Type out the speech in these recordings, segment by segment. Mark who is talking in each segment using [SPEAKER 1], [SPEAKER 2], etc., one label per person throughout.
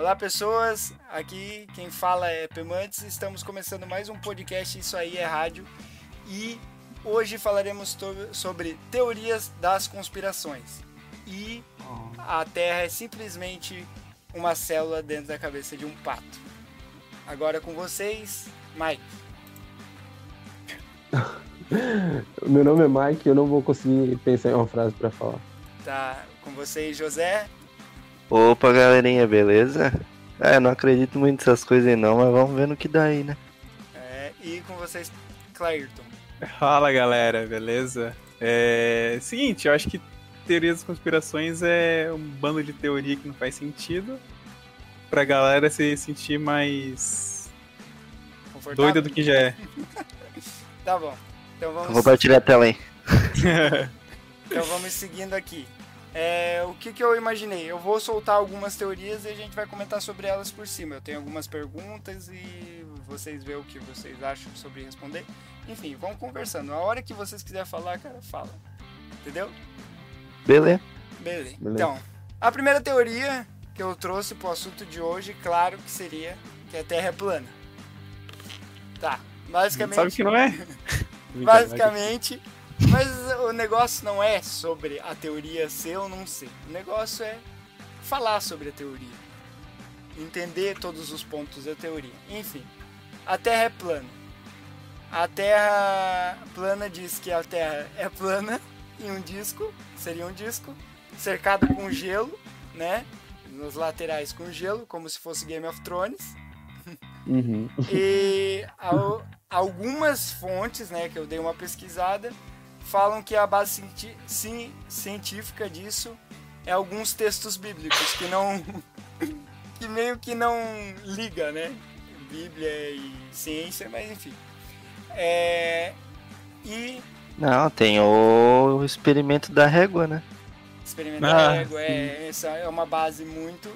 [SPEAKER 1] Olá, pessoas. Aqui quem fala é Pemantes. Estamos começando mais um podcast. Isso aí é rádio. E hoje falaremos sobre teorias das conspirações. E a Terra é simplesmente uma célula dentro da cabeça de um pato. Agora com vocês, Mike.
[SPEAKER 2] Meu nome é Mike, eu não vou conseguir pensar em uma frase para falar.
[SPEAKER 1] Tá, com vocês, José.
[SPEAKER 3] Opa, galerinha, beleza? É, não acredito muito nessas coisas aí não, mas vamos ver no que dá aí, né?
[SPEAKER 1] É, e com vocês, Clairton.
[SPEAKER 4] Fala, galera, beleza? É... Seguinte, eu acho que teorias das conspirações é um bando de teoria que não faz sentido pra galera se sentir mais doida do que já é.
[SPEAKER 1] tá bom. Então vamos...
[SPEAKER 3] Vou compartilhar a tela aí.
[SPEAKER 1] então vamos seguindo aqui. É, o que, que eu imaginei? Eu vou soltar algumas teorias e a gente vai comentar sobre elas por cima. Eu tenho algumas perguntas e vocês vê o que vocês acham sobre responder. Enfim, vamos conversando. A hora que vocês quiserem falar, cara, fala. Entendeu?
[SPEAKER 3] Beleza.
[SPEAKER 1] Beleza. Então, a primeira teoria que eu trouxe pro assunto de hoje, claro que seria que a Terra é plana. Tá. Basicamente.
[SPEAKER 4] Sabe que não é?
[SPEAKER 1] basicamente mas o negócio não é sobre a teoria ser ou não ser. O negócio é falar sobre a teoria. Entender todos os pontos da teoria. Enfim, a Terra é plana. A Terra plana diz que a Terra é plana em um disco, seria um disco, cercado com gelo, né? Nos laterais com gelo, como se fosse Game of Thrones.
[SPEAKER 2] Uhum.
[SPEAKER 1] E algumas fontes, né, que eu dei uma pesquisada, falam que a base científica disso é alguns textos bíblicos que não que meio que não liga, né? Bíblia e ciência, mas enfim. É, e
[SPEAKER 3] não, tem o experimento da régua, né?
[SPEAKER 1] Experimento ah, da régua é, essa é uma base muito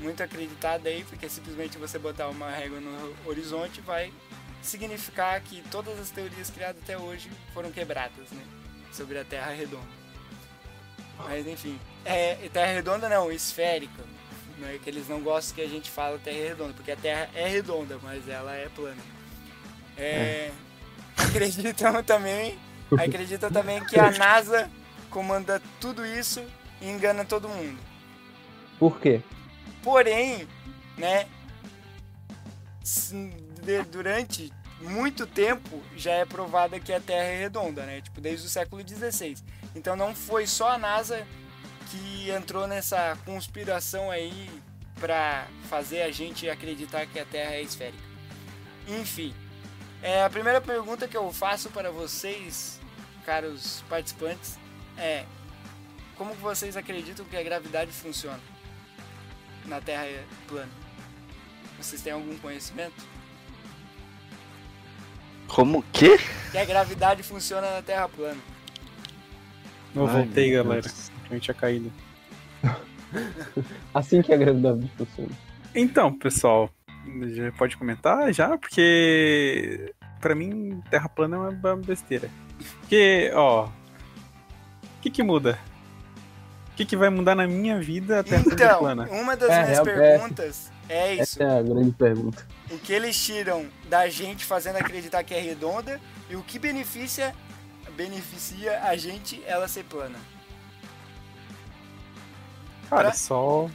[SPEAKER 1] muito acreditada aí, porque simplesmente você botar uma régua no horizonte vai significar que todas as teorias criadas até hoje foram quebradas, né? Sobre a Terra redonda. Mas enfim, é, Terra redonda não, esférica. Não é que eles não gostam que a gente fala Terra redonda, porque a Terra é redonda, mas ela é plana. É, é. Acreditam também, acreditam também que a NASA comanda tudo isso e engana todo mundo.
[SPEAKER 2] Por quê?
[SPEAKER 1] Porém, né, de, durante muito tempo já é provada que a Terra é redonda, né? Tipo, desde o século XVI. Então não foi só a NASA que entrou nessa conspiração aí para fazer a gente acreditar que a Terra é esférica. Enfim, é, a primeira pergunta que eu faço para vocês, caros participantes, é como vocês acreditam que a gravidade funciona na Terra plana? Vocês têm algum conhecimento?
[SPEAKER 3] Como que?
[SPEAKER 1] Que a gravidade funciona na Terra plana.
[SPEAKER 4] Eu voltei, galera. A gente tinha caído.
[SPEAKER 2] assim que a gravidade funciona.
[SPEAKER 4] Então, pessoal, já pode comentar já, porque para mim Terra plana é uma besteira. Porque, ó, o que que muda? O que, que vai mudar na minha vida a Terra
[SPEAKER 1] então,
[SPEAKER 4] plana?
[SPEAKER 1] Uma das é, minhas é, perguntas é, isso.
[SPEAKER 2] Essa é a grande pergunta.
[SPEAKER 1] O que eles tiram da gente fazendo acreditar que é redonda e o que beneficia beneficia a gente ela ser plana.
[SPEAKER 4] Cara, pra... só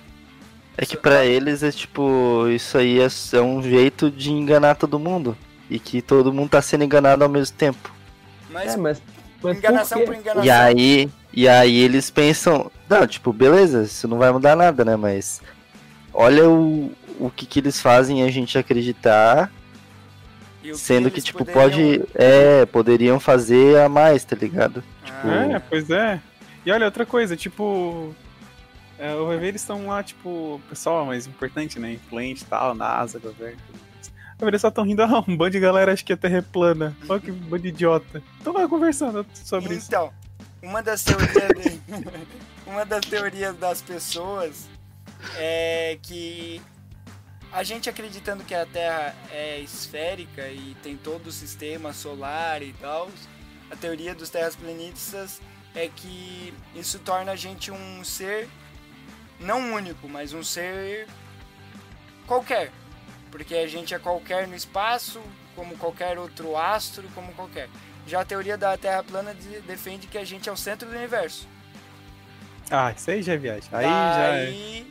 [SPEAKER 3] é que para eles é tipo, isso aí é, é, um jeito de enganar todo mundo. E que todo mundo tá sendo enganado ao mesmo tempo.
[SPEAKER 1] Mas, é, mas, mas enganação por, por enganação.
[SPEAKER 3] E aí, e aí eles pensam, não, tipo, beleza, isso não vai mudar nada, né? Mas olha o, o que, que eles fazem a gente acreditar. Sendo que, que tipo, poderiam... pode. É, poderiam fazer a mais, tá ligado?
[SPEAKER 4] Ah. Tipo... É, pois é. E olha, outra coisa, tipo. É, o ver eles estão lá, tipo, pessoal mais importante, né? Influente e tal, NASA, governo. Eles só estão rindo, ah, um bando de galera acha que a Terra é plana. Olha que bando de idiota. Então vai conversando sobre
[SPEAKER 1] então,
[SPEAKER 4] isso.
[SPEAKER 1] Então, uma das teorias uma das teorias das pessoas é que a gente acreditando que a Terra é esférica e tem todo o sistema solar e tal, a teoria dos terraplanistas é que isso torna a gente um ser não único, mas um ser qualquer. Porque a gente é qualquer no espaço, como qualquer outro astro, como qualquer. Já a teoria da Terra plana de, defende que a gente é o centro do universo.
[SPEAKER 4] Ah, isso aí já é viagem. Aí já é.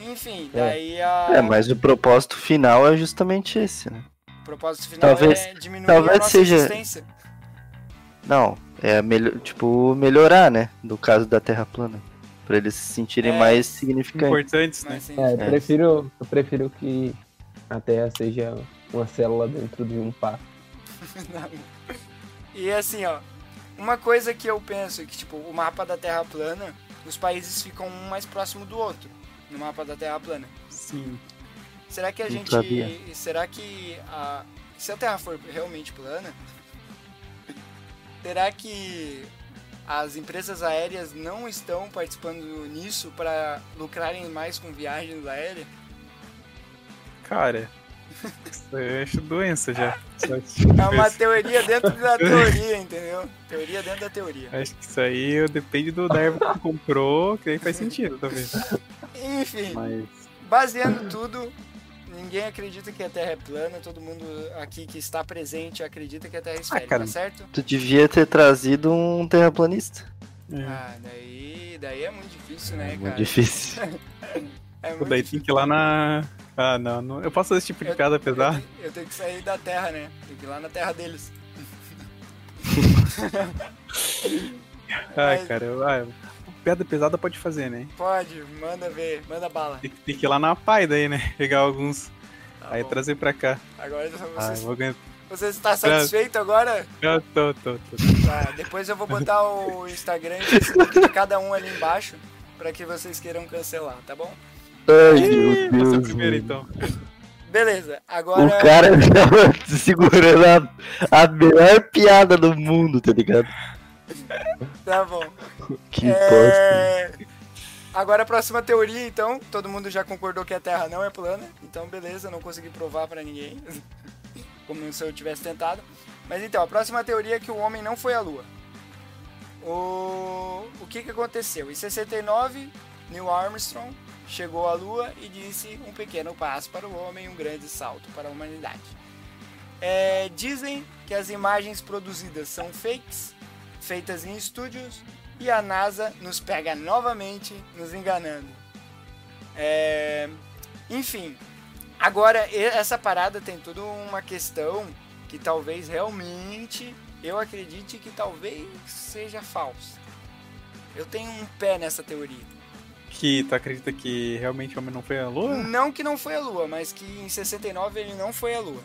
[SPEAKER 1] Enfim, daí a...
[SPEAKER 3] É, mas o propósito final é justamente esse, né?
[SPEAKER 1] o propósito final
[SPEAKER 3] talvez-
[SPEAKER 1] é diminuir
[SPEAKER 3] talvez
[SPEAKER 1] a nossa
[SPEAKER 3] seja-
[SPEAKER 1] existência.
[SPEAKER 3] Não, é melhor, tipo, melhorar, né? No caso da Terra plana. Pra eles se sentirem
[SPEAKER 1] É,
[SPEAKER 3] mais significantes.
[SPEAKER 4] Importantes, né?
[SPEAKER 2] É, eu prefiro, eu prefiro que a Terra seja uma célula dentro de um par.
[SPEAKER 1] E assim, ó, uma coisa que eu penso é que, tipo, o mapa da Terra plana, os países ficam um mais próximo do outro no mapa da Terra plana.
[SPEAKER 4] Sim.
[SPEAKER 1] Será que a
[SPEAKER 3] Não
[SPEAKER 1] gente.
[SPEAKER 3] sabia.
[SPEAKER 1] Será que a. Se a Terra for realmente plana, será que as empresas aéreas não estão participando nisso para lucrarem mais com viagens aéreas?
[SPEAKER 4] Cara, isso eu acho doença já.
[SPEAKER 1] É uma teoria dentro da teoria, entendeu? Teoria dentro da teoria.
[SPEAKER 4] Acho que isso aí depende do da erva que comprou, que aí faz sentido, talvez.
[SPEAKER 1] Enfim,
[SPEAKER 4] Mas.
[SPEAKER 1] baseando tudo, ninguém acredita que a Terra é plana, todo mundo aqui que está presente acredita que a Terra é esférica,
[SPEAKER 4] cara.
[SPEAKER 1] certo?
[SPEAKER 3] Tu devia ter trazido um terraplanista.
[SPEAKER 4] É.
[SPEAKER 1] Ah, daí, daí é muito difícil, né,
[SPEAKER 3] Muito
[SPEAKER 1] cara?
[SPEAKER 3] difícil.
[SPEAKER 1] É muito
[SPEAKER 4] daí
[SPEAKER 1] difícil.
[SPEAKER 4] tem que ir lá na. Ah, não, não. Eu posso fazer esse tipo de
[SPEAKER 1] Eu-
[SPEAKER 4] piada
[SPEAKER 1] Eu,
[SPEAKER 4] pesada?
[SPEAKER 1] tenho- eu tenho que sair da Terra, né? Tem que ir lá na Terra deles.
[SPEAKER 4] Ai,
[SPEAKER 1] Mas-
[SPEAKER 4] cara, eu- ah, piada pesada pode fazer, né?
[SPEAKER 1] Pode, manda ver, manda bala.
[SPEAKER 4] Tem, que- tem que ir lá na pai daí, né? Pegar alguns.
[SPEAKER 1] Tá
[SPEAKER 4] aí
[SPEAKER 1] bom.
[SPEAKER 4] trazer pra cá.
[SPEAKER 1] Agora
[SPEAKER 4] Ah,
[SPEAKER 1] você,
[SPEAKER 4] eu vou ganhar.
[SPEAKER 1] você está satisfeito agora?
[SPEAKER 4] Eu tô, tô, tô.
[SPEAKER 1] Tá, depois eu vou botar o Instagram e o de cada um ali embaixo pra que vocês queiram cancelar, tá bom?
[SPEAKER 3] Ai,
[SPEAKER 4] Ih,
[SPEAKER 3] meu
[SPEAKER 4] Você é o
[SPEAKER 3] Deus.
[SPEAKER 4] primeiro, então.
[SPEAKER 1] Beleza,
[SPEAKER 3] O
[SPEAKER 1] agora.
[SPEAKER 3] cara tava segurando a, a melhor piada do mundo, tá ligado?
[SPEAKER 1] Tá bom.
[SPEAKER 3] Que.
[SPEAKER 1] É... Agora a próxima teoria, então. Todo mundo já concordou que a Terra não é plana. Então, beleza, não consegui provar pra ninguém. Como se eu tivesse tentado. Mas então, a próxima teoria é que o homem não foi à Lua. O, o que, que aconteceu? Em 69, Neil Armstrong chegou à Lua e disse um pequeno passo para o homem, um grande salto para a humanidade. É, dizem que as imagens produzidas são fakes, feitas em estúdios, e a NASA nos pega novamente nos enganando. É, enfim, agora essa parada tem toda uma questão que talvez realmente eu acredite que talvez seja falsa. Eu tenho um pé nessa teoria.
[SPEAKER 4] Que tu acredita que realmente o homem não foi à lua?
[SPEAKER 1] Não que não foi a Lua, mas que em 69 ele não foi à Lua.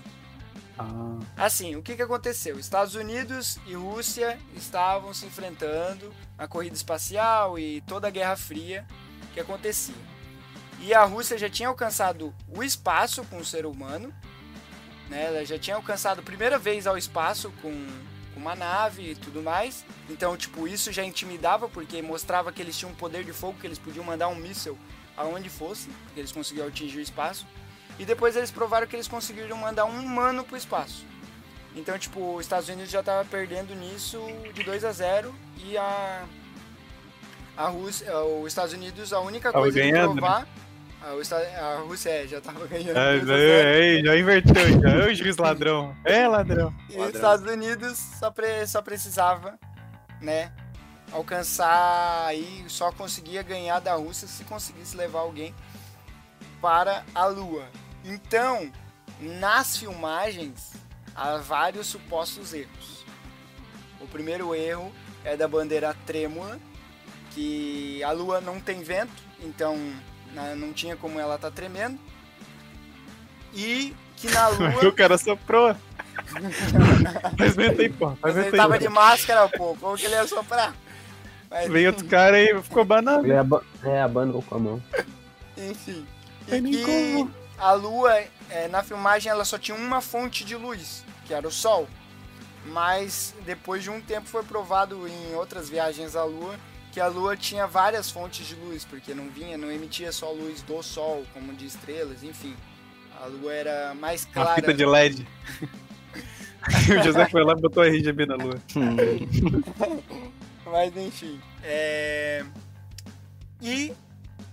[SPEAKER 4] Ah,
[SPEAKER 1] Assim, o que, que aconteceu? Estados Unidos e Rússia estavam se enfrentando na corrida espacial e toda a Guerra Fria que acontecia. E a Rússia já tinha alcançado o espaço com o ser humano, né? ela já tinha alcançado a primeira vez ao espaço com, uma nave e tudo mais. Então, tipo, isso já intimidava porque mostrava que eles tinham um poder de fogo, que eles podiam mandar um míssil aonde fosse, porque eles conseguiam atingir o espaço. E depois eles provaram que eles conseguiram mandar um humano pro espaço. Então, tipo, os Estados Unidos já tava perdendo nisso de 2 a 0 e a a Rússia, os Estados Unidos a única coisa
[SPEAKER 4] ganhando,
[SPEAKER 1] de provar a, Esta- a Rússia é, já tava ganhando.
[SPEAKER 4] é,
[SPEAKER 1] 2 a 0.
[SPEAKER 4] é, é, já inverteu, já. Ô, juiz ladrão. É, ladrão.
[SPEAKER 1] E os Estados Unidos só, pre- só precisava, né, alcançar aí, só conseguia ganhar da Rússia se conseguisse levar alguém para a Lua. Então, nas filmagens, há vários supostos erros. O primeiro erro é da bandeira trêmula, que a Lua não tem vento, então não tinha como ela estar tremendo. E que na Lua...
[SPEAKER 4] o cara soprou. Faz vento aí, pô.
[SPEAKER 1] Mas ele tava de máscara, pô. Como que ele ia soprar? Mas,
[SPEAKER 4] Veio outro cara aí, ficou banana.
[SPEAKER 2] Ele aba é, abanou com a mão.
[SPEAKER 1] enfim. E
[SPEAKER 4] nem
[SPEAKER 1] que
[SPEAKER 4] como.
[SPEAKER 1] a lua, é, na filmagem, ela só tinha uma fonte de luz, que era o sol. Mas depois de um tempo foi provado em outras viagens à lua que a lua tinha várias fontes de luz, porque não vinha, não emitia só luz do sol, como de estrelas, enfim. A lua era mais
[SPEAKER 4] Uma
[SPEAKER 1] clara.
[SPEAKER 4] fita de LED. o José foi lá e botou RGB na lua.
[SPEAKER 1] Mas enfim. É... E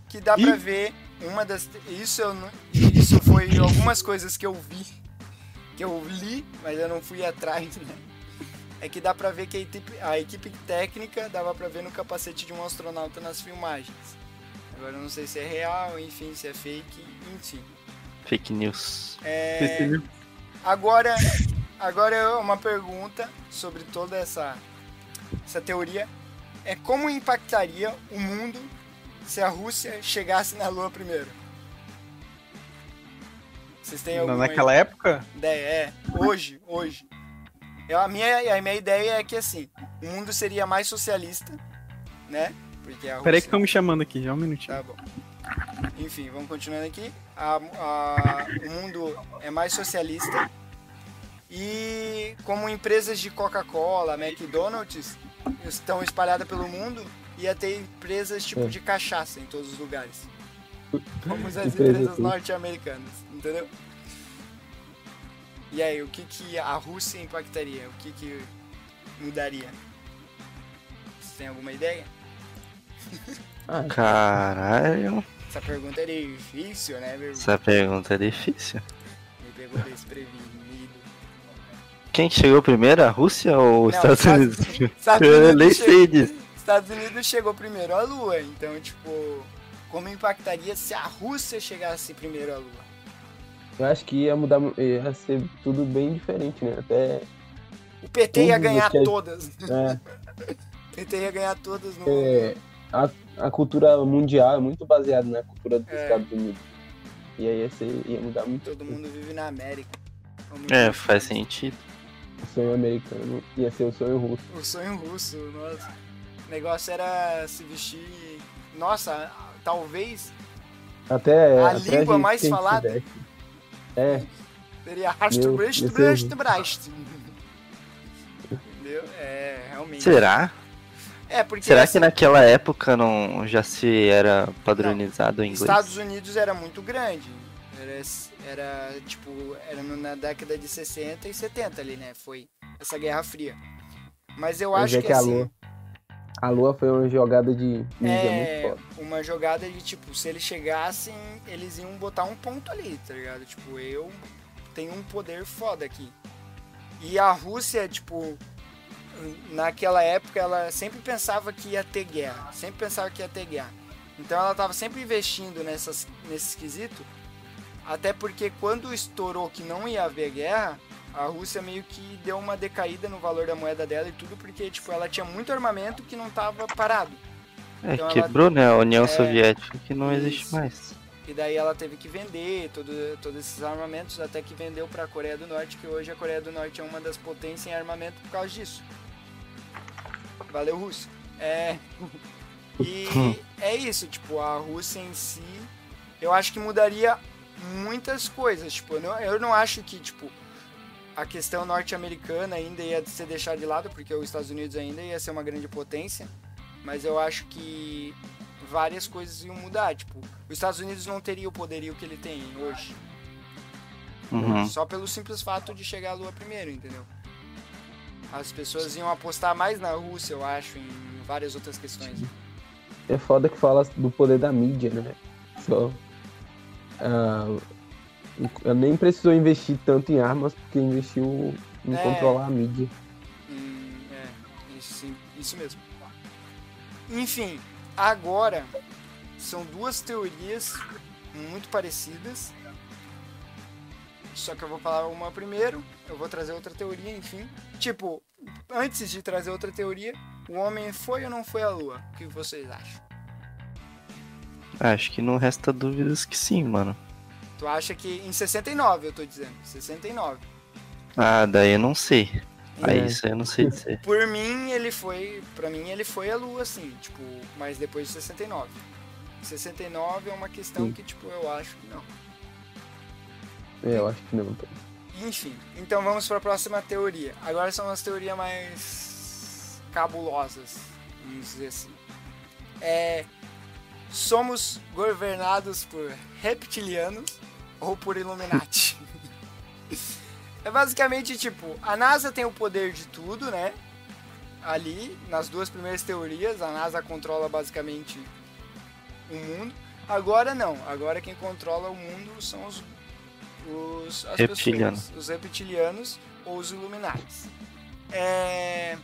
[SPEAKER 1] que dá
[SPEAKER 4] E?
[SPEAKER 1] pra ver uma das. Isso, eu, isso foi algumas coisas que eu vi, que eu li, mas eu não fui atrás, né? É que dá pra ver que a equipe, a equipe técnica dava pra ver no capacete de um astronauta nas filmagens. Agora eu não sei se é real, enfim, se é fake, enfim.
[SPEAKER 3] Fake news.
[SPEAKER 1] É, agora, agora é uma pergunta sobre toda essa, essa teoria. É como impactaria o mundo se a Rússia chegasse na Lua primeiro? Vocês têm alguma
[SPEAKER 4] Naquela época?
[SPEAKER 1] ideia? É, hoje, hoje. Eu, a, minha, a minha ideia é que assim, o mundo seria mais socialista, né? Porque a Rússia...
[SPEAKER 4] Peraí que estão me chamando aqui, já um minutinho.
[SPEAKER 1] Tá bom. Enfim, vamos continuando aqui. A, a, o mundo é mais socialista. E como empresas de Coca-Cola, McDonald's estão espalhadas pelo mundo, ia ter empresas tipo
[SPEAKER 2] É.
[SPEAKER 1] de cachaça em todos os lugares. Como as
[SPEAKER 2] Empresa
[SPEAKER 1] empresas norte-americanas, entendeu? E aí, o que, que a Rússia impactaria? O que, que mudaria? Você tem alguma ideia?
[SPEAKER 2] Ah,
[SPEAKER 3] Caralho,
[SPEAKER 1] Essa pergunta é difícil, né, meu?
[SPEAKER 3] essa pergunta é difícil.
[SPEAKER 1] Me pegou desprevenido.
[SPEAKER 3] Quem que chegou primeiro, a Rússia ou os Estados Unidos? Eu nem sei disso.
[SPEAKER 1] Estados Unidos chegou primeiro à Lua, então, tipo, como impactaria se a Rússia chegasse primeiro à Lua?
[SPEAKER 2] eu acho que ia mudar, ia ser tudo bem diferente, né? Até.
[SPEAKER 1] O PT ia ganhar
[SPEAKER 2] que
[SPEAKER 1] todas.
[SPEAKER 2] É,
[SPEAKER 1] O PT ia ganhar todas no.
[SPEAKER 2] é, a, a cultura mundial é muito baseada na cultura dos
[SPEAKER 1] É.
[SPEAKER 2] Estados Unidos. E aí ia, ser, ia mudar muito.
[SPEAKER 1] Todo mundo vive na América.
[SPEAKER 3] É, faz sentido.
[SPEAKER 2] O sonho americano ia ser o sonho russo.
[SPEAKER 1] O sonho russo, nossa. O negócio era se vestir. Nossa, talvez
[SPEAKER 2] Até
[SPEAKER 1] A
[SPEAKER 2] até
[SPEAKER 1] língua mais
[SPEAKER 2] a gente
[SPEAKER 1] falada.
[SPEAKER 2] É,
[SPEAKER 1] seria
[SPEAKER 2] Meu,
[SPEAKER 1] Rastbrest,
[SPEAKER 2] ia ser
[SPEAKER 1] Brest,
[SPEAKER 2] horrível.
[SPEAKER 1] Brast. Entendeu? É, realmente.
[SPEAKER 3] Será?
[SPEAKER 1] É, porque
[SPEAKER 3] Será
[SPEAKER 1] essa-
[SPEAKER 3] que naquela época não já se era padronizado o inglês?
[SPEAKER 1] Estados Unidos era muito grande. Era, era tipo, era na década de 60 e 70 ali, né? Foi essa Guerra Fria. Mas eu acho
[SPEAKER 2] é
[SPEAKER 1] que,
[SPEAKER 2] que a
[SPEAKER 1] assim,
[SPEAKER 2] a Lua foi uma jogada de mídia
[SPEAKER 1] é
[SPEAKER 2] muito forte.
[SPEAKER 1] uma jogada de tipo, se eles chegassem, eles iam botar um ponto ali, tá ligado? Tipo, eu tenho um poder foda aqui. E a Rússia, tipo, naquela época ela sempre pensava que ia ter guerra, sempre pensava que ia ter guerra. Então ela tava sempre investindo nessas, nesse esquisito, até porque quando estourou que não ia haver guerra, a Rússia meio que deu uma decaída no valor da moeda dela e tudo, porque tipo, ela tinha muito armamento que não tava parado.
[SPEAKER 3] É,
[SPEAKER 1] Então ela-
[SPEAKER 3] quebrou, né? A União
[SPEAKER 1] É,
[SPEAKER 3] Soviética que não existe
[SPEAKER 1] isso.
[SPEAKER 3] mais.
[SPEAKER 1] E daí ela teve que vender todo, todos esses armamentos, até que vendeu para a Coreia do Norte, que hoje a Coreia do Norte é uma das potências em armamento por causa disso. Valeu, Rússia. É. E é isso, tipo, a Rússia em si, eu acho que mudaria muitas coisas. Tipo, eu não, eu não acho que, tipo, a questão norte-americana ainda ia ser deixada de lado, porque os Estados Unidos ainda ia ser uma grande potência. Mas eu acho que várias coisas iam mudar. Tipo, os Estados Unidos não teria o poderio que ele tem hoje.
[SPEAKER 3] Uhum.
[SPEAKER 1] Só pelo simples fato de chegar à Lua primeiro, entendeu? As pessoas iam apostar mais na Rússia, eu acho, em várias outras questões.
[SPEAKER 2] É foda que fala do poder da mídia, né? Só. Eu nem precisou investir tanto em armas porque investiu em
[SPEAKER 1] É.
[SPEAKER 2] controlar a mídia.
[SPEAKER 1] Hum, é, isso, isso mesmo. Enfim, agora são duas teorias muito parecidas. Só que eu vou falar uma primeiro, eu vou trazer outra teoria, enfim. Tipo, antes de trazer outra teoria, o homem foi ou não foi à Lua? O que vocês acham?
[SPEAKER 3] Acho que não resta dúvidas que sim, mano.
[SPEAKER 1] Tu acha que em 69, eu tô dizendo, 69.
[SPEAKER 3] Ah, daí eu não sei. Aí
[SPEAKER 2] É.
[SPEAKER 3] isso aí eu não sei dizer.
[SPEAKER 1] Por mim, ele foi. Pra mim, ele foi a lua, assim, tipo, mas depois de 69. 69 é uma questão
[SPEAKER 2] Sim.
[SPEAKER 1] que, tipo, eu acho que não.
[SPEAKER 2] É, eu acho que não. tá?
[SPEAKER 1] Enfim, então vamos para a próxima teoria. Agora são as teorias mais cabulosas, vamos dizer assim. É, somos governados por reptilianos ou por Illuminati? é basicamente tipo, a NASA tem o poder de tudo, né? Ali, nas duas primeiras teorias, a NASA controla basicamente o mundo. Agora não. Agora quem controla o mundo são os, os as
[SPEAKER 3] Reptiliano.
[SPEAKER 1] pessoas, os reptilianos ou os Illuminatis. É,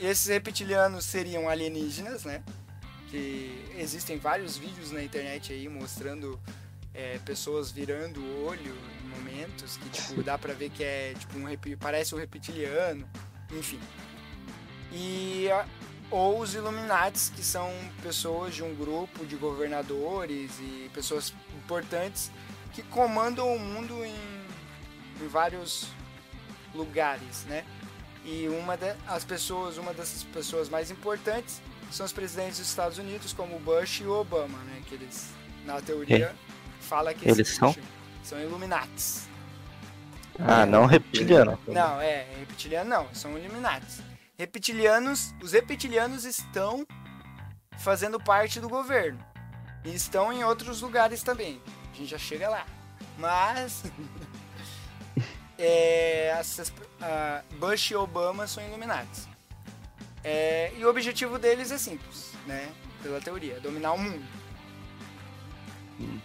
[SPEAKER 1] esses reptilianos seriam alienígenas, né? Que existem vários vídeos na internet aí mostrando é, pessoas virando o olho em momentos que tipo dá pra ver que é tipo um parece um reptiliano, enfim. E a- ou os Illuminates, que são pessoas de um grupo de governadores e pessoas importantes que comandam o mundo em, em vários lugares, né? E uma das pessoas, uma dessas pessoas mais importantes são os presidentes dos Estados Unidos, como Bush e Obama, né? Que eles, na teoria, fala que
[SPEAKER 3] Eles são?
[SPEAKER 1] são Illuminates.
[SPEAKER 3] Ah, não reptiliano.
[SPEAKER 1] Não, é, reptiliano não, são Illuminates. Reptilianos, os reptilianos estão fazendo parte do governo. E estão em outros lugares também. A gente já chega lá. Mas é, essas- a Bush e Obama são Illuminates. É, e o objetivo deles é simples, né? Pela teoria, dominar o mundo.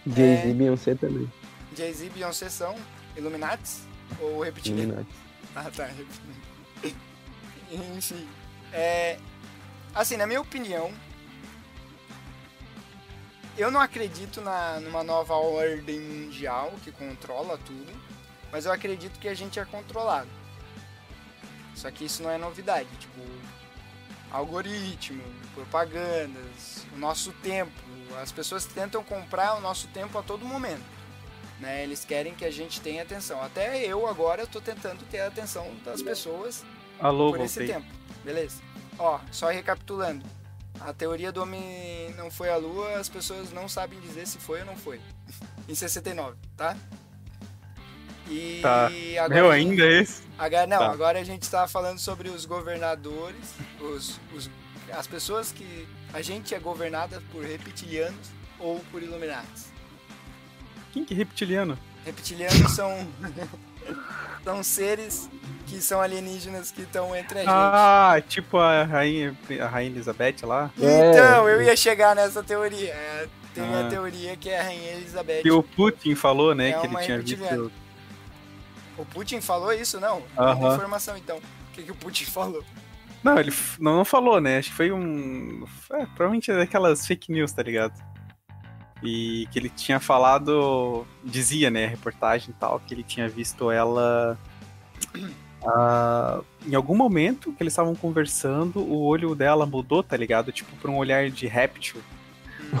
[SPEAKER 2] Jay-Z
[SPEAKER 1] É.
[SPEAKER 2] e Beyoncé também.
[SPEAKER 1] Jay-Z e Beyoncé são Illuminates ou reptilianos?
[SPEAKER 2] Illuminati.
[SPEAKER 1] Ah, tá. Enfim. É, assim, na minha opinião, eu não acredito na, numa nova ordem mundial que controla tudo, mas eu acredito que a gente é controlado. Só que isso não é novidade, tipo, algoritmo, propagandas, o nosso tempo. As pessoas tentam comprar o nosso tempo a todo momento. Né? Eles querem que a gente tenha atenção. Até eu agora estou tentando ter a atenção das pessoas
[SPEAKER 4] Alô,
[SPEAKER 1] por esse
[SPEAKER 4] voltei.
[SPEAKER 1] tempo. Beleza? Ó, só recapitulando. A teoria do homem não foi à lua, as pessoas não sabem dizer se foi ou não foi. em 69, tá? E
[SPEAKER 4] Tá.
[SPEAKER 1] agora
[SPEAKER 4] Meu,
[SPEAKER 1] a
[SPEAKER 4] ainda é esse?
[SPEAKER 1] Agora, não,
[SPEAKER 4] Tá.
[SPEAKER 1] agora a gente está falando sobre os governadores, os, os- as pessoas que a gente é governada por reptilianos ou por iluminatis.
[SPEAKER 4] Quem que é reptiliano?
[SPEAKER 1] Reptilianos são são seres que são alienígenas que estão entre a gente.
[SPEAKER 4] Ah, tipo a rainha, a rainha Elizabeth lá.
[SPEAKER 1] Então,
[SPEAKER 2] É.
[SPEAKER 1] eu ia chegar nessa teoria. É, tem
[SPEAKER 4] Ah.
[SPEAKER 1] a teoria que é a rainha Elizabeth.
[SPEAKER 4] Que o Putin falou, né,
[SPEAKER 1] É
[SPEAKER 4] que ele
[SPEAKER 1] uma
[SPEAKER 4] tinha visto.
[SPEAKER 1] O Putin falou isso, não?
[SPEAKER 4] Aham.
[SPEAKER 1] Tem informação, então. O que, que o Putin falou?
[SPEAKER 4] Não, ele não, não falou, né? Acho que foi um. É, provavelmente é daquelas fake news, tá ligado? E que ele tinha falado. Dizia, né, a reportagem e tal, que ele tinha visto ela. ah, em algum momento que eles estavam conversando, o olho dela mudou, tá ligado? Tipo, pra um olhar de réptil.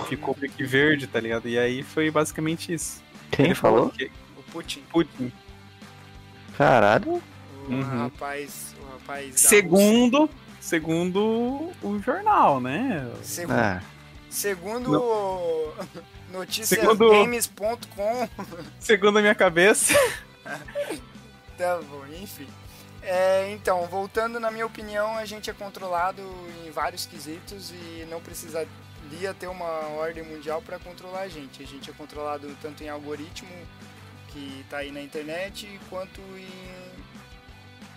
[SPEAKER 4] Ficou meio que verde, tá ligado? E aí foi basicamente isso.
[SPEAKER 3] Quem
[SPEAKER 4] Ele
[SPEAKER 3] falou?
[SPEAKER 4] que
[SPEAKER 1] O Putin.
[SPEAKER 4] Putin.
[SPEAKER 3] Caralho.
[SPEAKER 1] O
[SPEAKER 4] Uhum.
[SPEAKER 1] rapaz. O rapaz. da
[SPEAKER 4] Segundo. Segundo o jornal, né?
[SPEAKER 1] Segundo,
[SPEAKER 3] Ah,
[SPEAKER 1] segundo
[SPEAKER 4] Não.
[SPEAKER 1] o
[SPEAKER 4] Segundo-
[SPEAKER 1] noticiasgames.com.
[SPEAKER 4] Segundo a minha cabeça.
[SPEAKER 1] Tá bom, enfim. É, então, voltando na minha opinião, a gente é controlado em vários quesitos e não precisaria ter uma ordem mundial para controlar a gente. A gente é controlado tanto em algoritmo que está aí na internet, quanto em,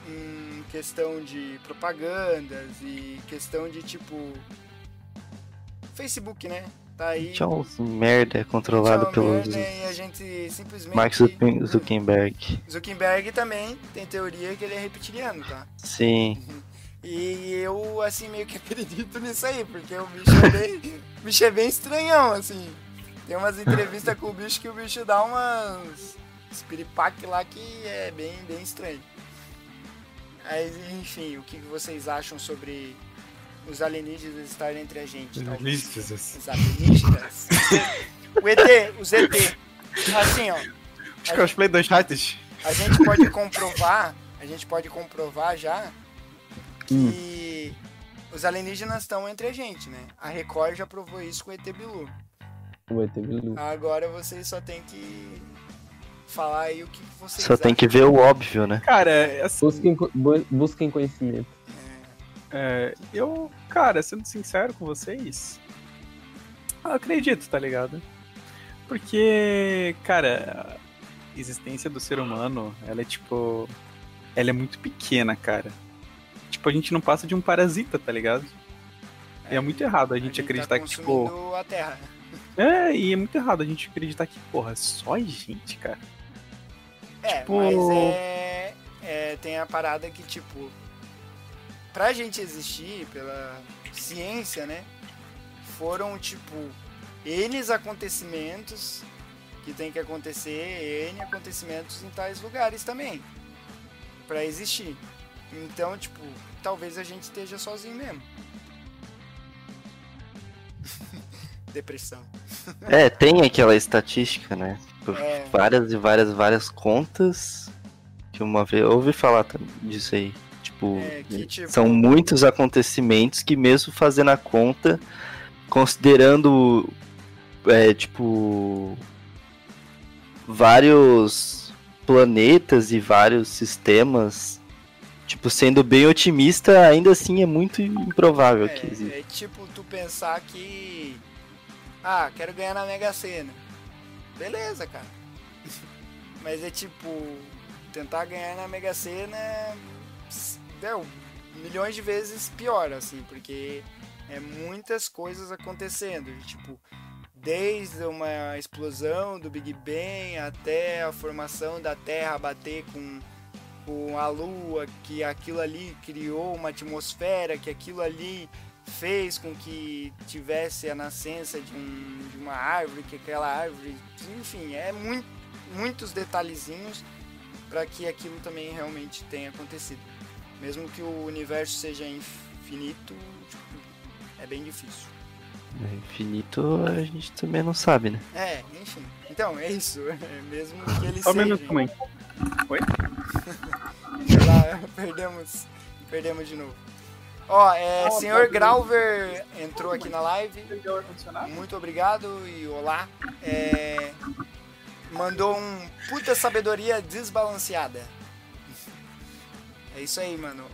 [SPEAKER 1] em questão de propagandas e questão de tipo Facebook, né? Tá aí.
[SPEAKER 3] uns merda controlado pelos
[SPEAKER 1] e a gente simplesmente
[SPEAKER 3] Mark Zuckerberg.
[SPEAKER 1] Zuckerberg também tem teoria que ele é reptiliano, tá?
[SPEAKER 3] Sim.
[SPEAKER 1] E eu, assim, meio que acredito nisso aí, porque o bicho é bem, bicho é bem estranhão, assim. Tem umas entrevistas com o bicho que o bicho dá umas espiripaque lá que é bem, bem estranho. Enfim, o que vocês acham sobre os alienígenas estarem entre a gente? talvez? Os alienígenas. o ET, os ET. Assim, ó.
[SPEAKER 4] Os cosplay dos ratos.
[SPEAKER 1] A gente pode comprovar, a gente pode comprovar já que os alienígenas estão entre a gente, né? A Record já provou isso com o ET Bilu.
[SPEAKER 2] O ET Bilu.
[SPEAKER 1] Agora vocês só tem que falar aí o que vocês
[SPEAKER 3] Só tem
[SPEAKER 1] acham.
[SPEAKER 3] que ver o óbvio, né?
[SPEAKER 4] Cara, é assim,
[SPEAKER 2] Busquem, busquem conhecimento.
[SPEAKER 4] é, eu, cara, sendo sincero com vocês, eu acredito, tá ligado? Porque, cara, a existência do ser humano, ela é tipo. Ela é muito pequena, cara. Tipo, a gente não passa de um parasita, tá ligado? E é muito errado a gente acreditar
[SPEAKER 1] tá
[SPEAKER 4] que, tipo.
[SPEAKER 1] a Terra.
[SPEAKER 4] É, e é muito errado a gente acreditar que, porra, só a gente, cara.
[SPEAKER 1] É, tipo... mas é, é, Tem a parada que, tipo. Pra gente existir, pela ciência, né? Foram, tipo, N acontecimentos que tem que acontecer, N acontecimentos em tais lugares também. para existir. Então, tipo, talvez a gente esteja sozinho mesmo. Depressão.
[SPEAKER 3] É, tem aquela estatística, né? É. várias e várias, várias contas. Que uma vez eu ouvi falar disso aí. Tipo, é, que, tipo, são muitos acontecimentos que mesmo fazendo a conta, considerando é, tipo vários planetas e vários sistemas Tipo, sendo bem otimista, ainda assim é muito improvável é, que exista.
[SPEAKER 1] É tipo tu pensar que. Ah, quero ganhar na Mega Sena. Beleza, cara. Mas é tipo. Tentar ganhar na Mega Sena. Deu milhões de vezes pior, assim, porque é muitas coisas acontecendo. Tipo, desde uma explosão do Big Bang até a formação da Terra bater com com a lua, que aquilo ali criou uma atmosfera, que aquilo ali fez com que tivesse a nascença de, um, de uma árvore, que aquela árvore, enfim, é muito, muitos detalhezinhos para que aquilo também realmente tenha acontecido. Mesmo que o universo seja infinito, tipo, é bem difícil.
[SPEAKER 3] É infinito a gente também não sabe, né?
[SPEAKER 1] É, enfim. Então, é isso. É mesmo que ele Só seja. Menos
[SPEAKER 4] também. Oi?
[SPEAKER 1] lá, perdemos, perdemos de novo. Ó, é, senhor Grauver entrou aqui na live. Muito obrigado e olá. É, mandou um puta sabedoria desbalanceada. É isso aí, mano.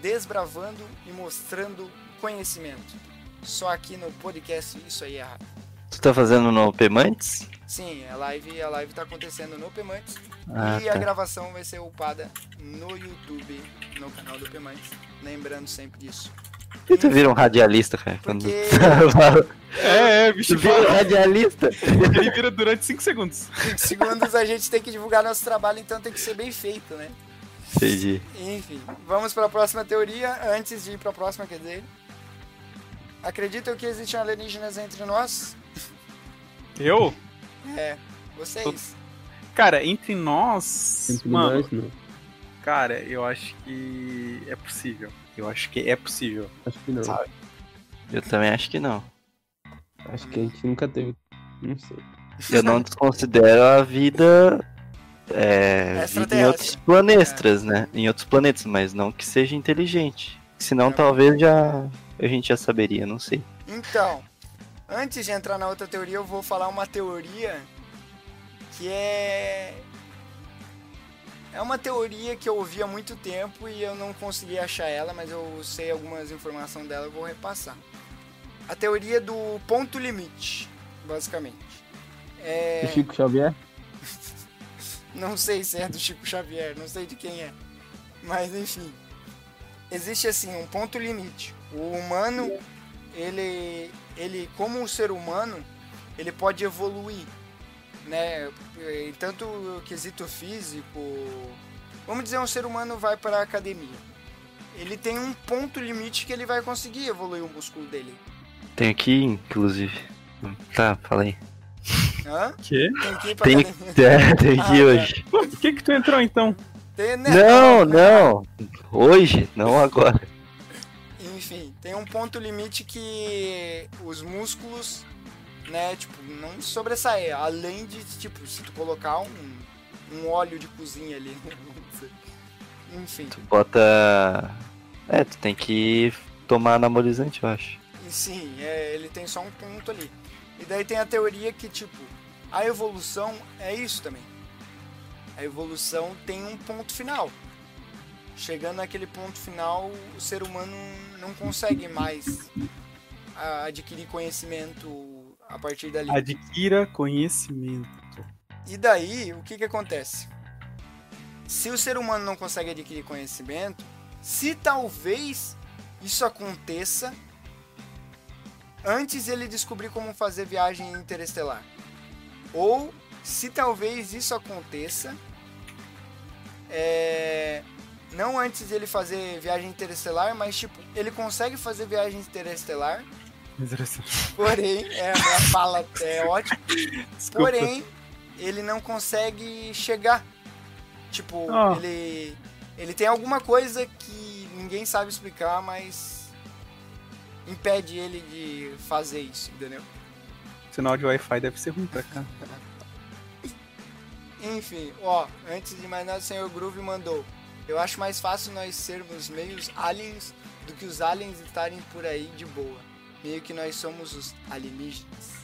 [SPEAKER 1] Desbravando e mostrando conhecimento. Só aqui no podcast Isso aí é errado.
[SPEAKER 3] Tu tá fazendo no Pemantes?
[SPEAKER 1] Sim, a live, a live tá acontecendo no Pemantes ah, e tá. a gravação vai ser upada no YouTube, no canal do Pemantes. Lembrando sempre disso.
[SPEAKER 3] E tu vira um radialista, cara?
[SPEAKER 1] Porque...
[SPEAKER 4] Quando... é, é, bicho.
[SPEAKER 3] Tu vira um radialista?
[SPEAKER 4] Ele vira durante 5 segundos.
[SPEAKER 1] 5 segundos a gente tem que divulgar nosso trabalho, então tem que ser bem feito, né?
[SPEAKER 3] Entendi.
[SPEAKER 1] Enfim, vamos para a próxima teoria. Antes de ir para a próxima, quer dizer. Acreditam que existem alienígenas entre nós?
[SPEAKER 4] Eu?
[SPEAKER 1] É, vocês.
[SPEAKER 4] Cara, entre nós. Entre mano, nós, não. Cara, eu acho que é possível. Eu acho que é possível.
[SPEAKER 2] Acho que não. Sabe?
[SPEAKER 3] Eu também acho que não.
[SPEAKER 2] Acho que a gente nunca teve. Não sei.
[SPEAKER 3] Eu não desconsidero a vida. É, vida em outros planetas, é. né? Em outros planetas, mas não que seja inteligente. Senão é. talvez já a gente já saberia, não sei.
[SPEAKER 1] Então, Antes de entrar na outra teoria, eu vou falar uma teoria que é. É uma teoria que eu ouvi há muito tempo e eu não consegui achar ela, mas eu sei algumas informações dela, eu vou repassar. A teoria do ponto limite, basicamente.
[SPEAKER 2] É... Do Chico Xavier?
[SPEAKER 1] não sei se é do Chico Xavier, não sei de quem é. Mas enfim. Existe assim um ponto limite. O humano, ele ele como um ser humano, ele pode evoluir, né? Tanto o quesito físico, vamos dizer um ser humano vai para a academia. Ele tem um ponto limite que ele vai conseguir evoluir o músculo dele.
[SPEAKER 3] Tem aqui, inclusive. Tá, fala aí.
[SPEAKER 1] Hã?
[SPEAKER 4] Que?
[SPEAKER 1] Tem que ir
[SPEAKER 3] pra tem, é, tem que ir ah, hoje.
[SPEAKER 4] Por que que tu entrou então?
[SPEAKER 3] Tem, né? Não, não. Hoje, não agora
[SPEAKER 1] enfim, tem um ponto limite que os músculos, né, tipo, não sobressaem. Além de, tipo, se tu colocar um, um óleo de cozinha ali. enfim.
[SPEAKER 3] Tu bota. É, tu tem que tomar anabolizante, eu acho.
[SPEAKER 1] Sim, é, ele tem só um ponto ali. E daí tem a teoria que, tipo, a evolução é isso também. A evolução tem um ponto final chegando naquele ponto final, o ser humano não consegue mais adquirir conhecimento a partir dali.
[SPEAKER 4] Adquira conhecimento.
[SPEAKER 1] E daí, o que que acontece? Se o ser humano não consegue adquirir conhecimento, se talvez isso aconteça, antes ele descobrir como fazer viagem interestelar. Ou se talvez isso aconteça, é, não antes ele fazer viagem interestelar, mas tipo, ele consegue fazer viagem interestelar. Porém, é, a minha fala é ótima. Porém, ele não consegue chegar. Tipo, oh. ele ele tem alguma coisa que ninguém sabe explicar, mas impede ele de fazer isso, entendeu?
[SPEAKER 4] Sinal de Wi-Fi deve ser ruim pra cá.
[SPEAKER 1] Enfim, ó, antes de mais nada, o senhor Groove mandou. Eu acho mais fácil nós sermos meios aliens do que os aliens estarem por aí de boa. Meio que nós somos os alienígenas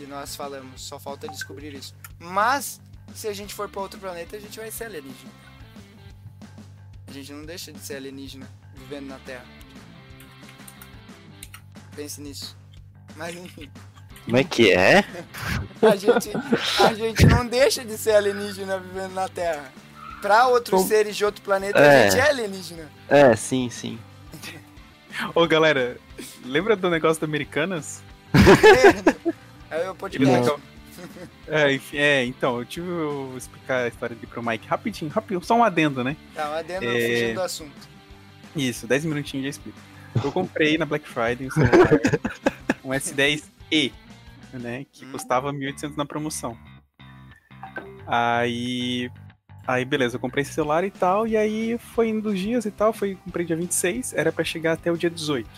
[SPEAKER 1] que nós falamos, só falta descobrir isso. Mas, se a gente for para outro planeta, a gente vai ser alienígena. A gente não deixa de ser alienígena vivendo na Terra. Pense nisso. Mas enfim.
[SPEAKER 3] Como é que é?
[SPEAKER 1] a, gente, a gente não deixa de ser alienígena vivendo na Terra. Pra outros seres de outro planeta, é. a gente é alienígena.
[SPEAKER 3] É, sim, sim.
[SPEAKER 4] Ô galera, lembra do negócio do Americanas?
[SPEAKER 1] é, eu pode então,
[SPEAKER 4] é, enfim, é, então, eu tive que explicar a história aqui pro Mike rapidinho, rapidinho, só um adendo, né?
[SPEAKER 1] Tá, um adendo é... fugindo do assunto.
[SPEAKER 4] Isso, 10 minutinhos já explico. Eu comprei na Black Friday um celular, um S10e, né? Que hum. custava 1.800 na promoção. Aí. Aí, beleza, eu comprei esse celular e tal, e aí foi indo os dias e tal, foi, comprei dia 26, era para chegar até o dia 18.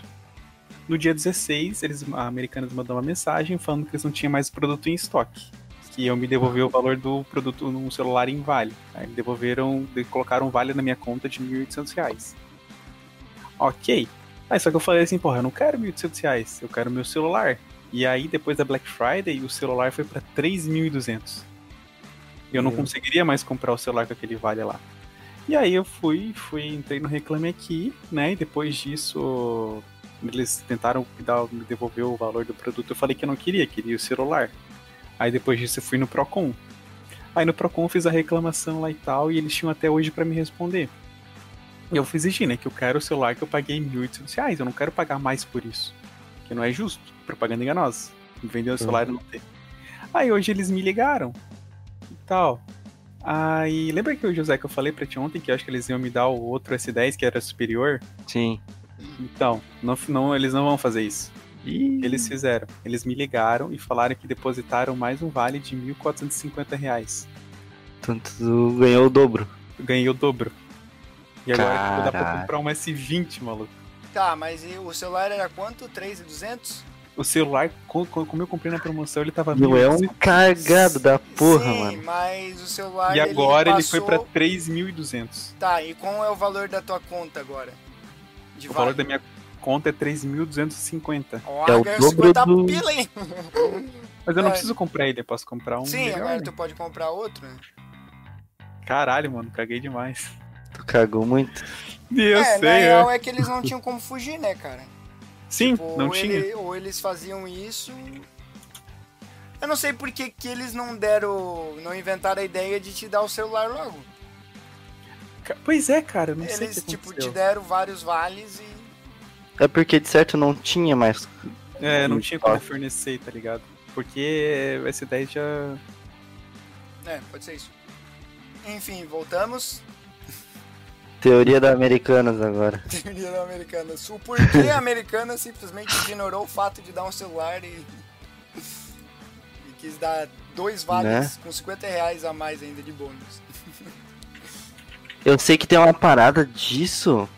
[SPEAKER 4] No dia 16, eles, a Americanas mandou uma mensagem falando que eles não tinham mais produto em estoque. Que eu me devolver o valor do produto no celular em vale. Aí me devolveram, colocaram vale na minha conta de R$ 1.800. Ok. Aí só que eu falei assim, porra, eu não quero R$ 1.800, eu quero meu celular. E aí, depois da Black Friday, o celular foi para 3.200. Eu não uhum. conseguiria mais comprar o celular com aquele vale lá. E aí eu fui, fui entrei no Reclame Aqui, né? E depois disso, eles tentaram me devolver o valor do produto. Eu falei que eu não queria, queria o celular. Aí depois disso eu fui no Procon. Aí no Procon eu fiz a reclamação lá e tal, e eles tinham até hoje para me responder. Eu fui exigir, né? Que eu quero o celular que eu paguei R$ 1.800. Eu não quero pagar mais por isso. Que não é justo propaganda enganosa. Vender o celular uhum. não ter. Aí hoje eles me ligaram e tal. Aí, lembra que o José que eu falei pra ti ontem que eu acho que eles iam me dar o outro S10 que era superior?
[SPEAKER 3] Sim.
[SPEAKER 4] Então, não, não, eles não vão fazer isso. E eles fizeram. Eles me ligaram e falaram que depositaram mais um vale de 1.450 reais.
[SPEAKER 3] Tanto tu ganhou o dobro.
[SPEAKER 4] Ganhei o dobro. E agora Caraca. dá pra comprar um S20, maluco.
[SPEAKER 1] Tá, mas o celular era quanto? 3,200?
[SPEAKER 4] O celular, como eu comprei na promoção, ele tava
[SPEAKER 3] Não é um cagado da porra, Sim, mano.
[SPEAKER 1] mas o celular.
[SPEAKER 4] E agora
[SPEAKER 1] ele,
[SPEAKER 4] ele foi pra 3.200.
[SPEAKER 1] Tá, e qual é o valor da tua conta agora?
[SPEAKER 4] De o valor da minha conta é 3.250.
[SPEAKER 3] Oh, é o dobro do... pila, hein?
[SPEAKER 4] Mas eu não é. preciso comprar ele, eu posso comprar um.
[SPEAKER 1] Sim, melhor, agora né? tu pode comprar outro, né?
[SPEAKER 4] Caralho, mano, caguei demais.
[SPEAKER 3] Tu cagou muito.
[SPEAKER 4] Eu é, sei, na
[SPEAKER 1] real é. é que eles não tinham como fugir, né, cara?
[SPEAKER 4] Sim, tipo, não tinha.
[SPEAKER 1] Ele, ou eles faziam isso. Eu não sei por que, que eles não deram. não inventaram a ideia de te dar o celular logo.
[SPEAKER 4] Pois é, cara, não
[SPEAKER 1] eles,
[SPEAKER 4] sei. Eles,
[SPEAKER 1] tipo, te deram vários vales e.
[SPEAKER 3] É porque de certo não tinha mais.
[SPEAKER 4] É, não tinha como fornecer, tá ligado? Porque o S10 já.
[SPEAKER 1] É, pode ser isso. Enfim, voltamos.
[SPEAKER 3] Teoria da Americanas agora.
[SPEAKER 1] Teoria da Americanas. O porquê a Americanas simplesmente ignorou o fato de dar um celular e, e quis dar dois vales né? com 50 reais a mais ainda de bônus.
[SPEAKER 3] Eu sei que tem uma parada disso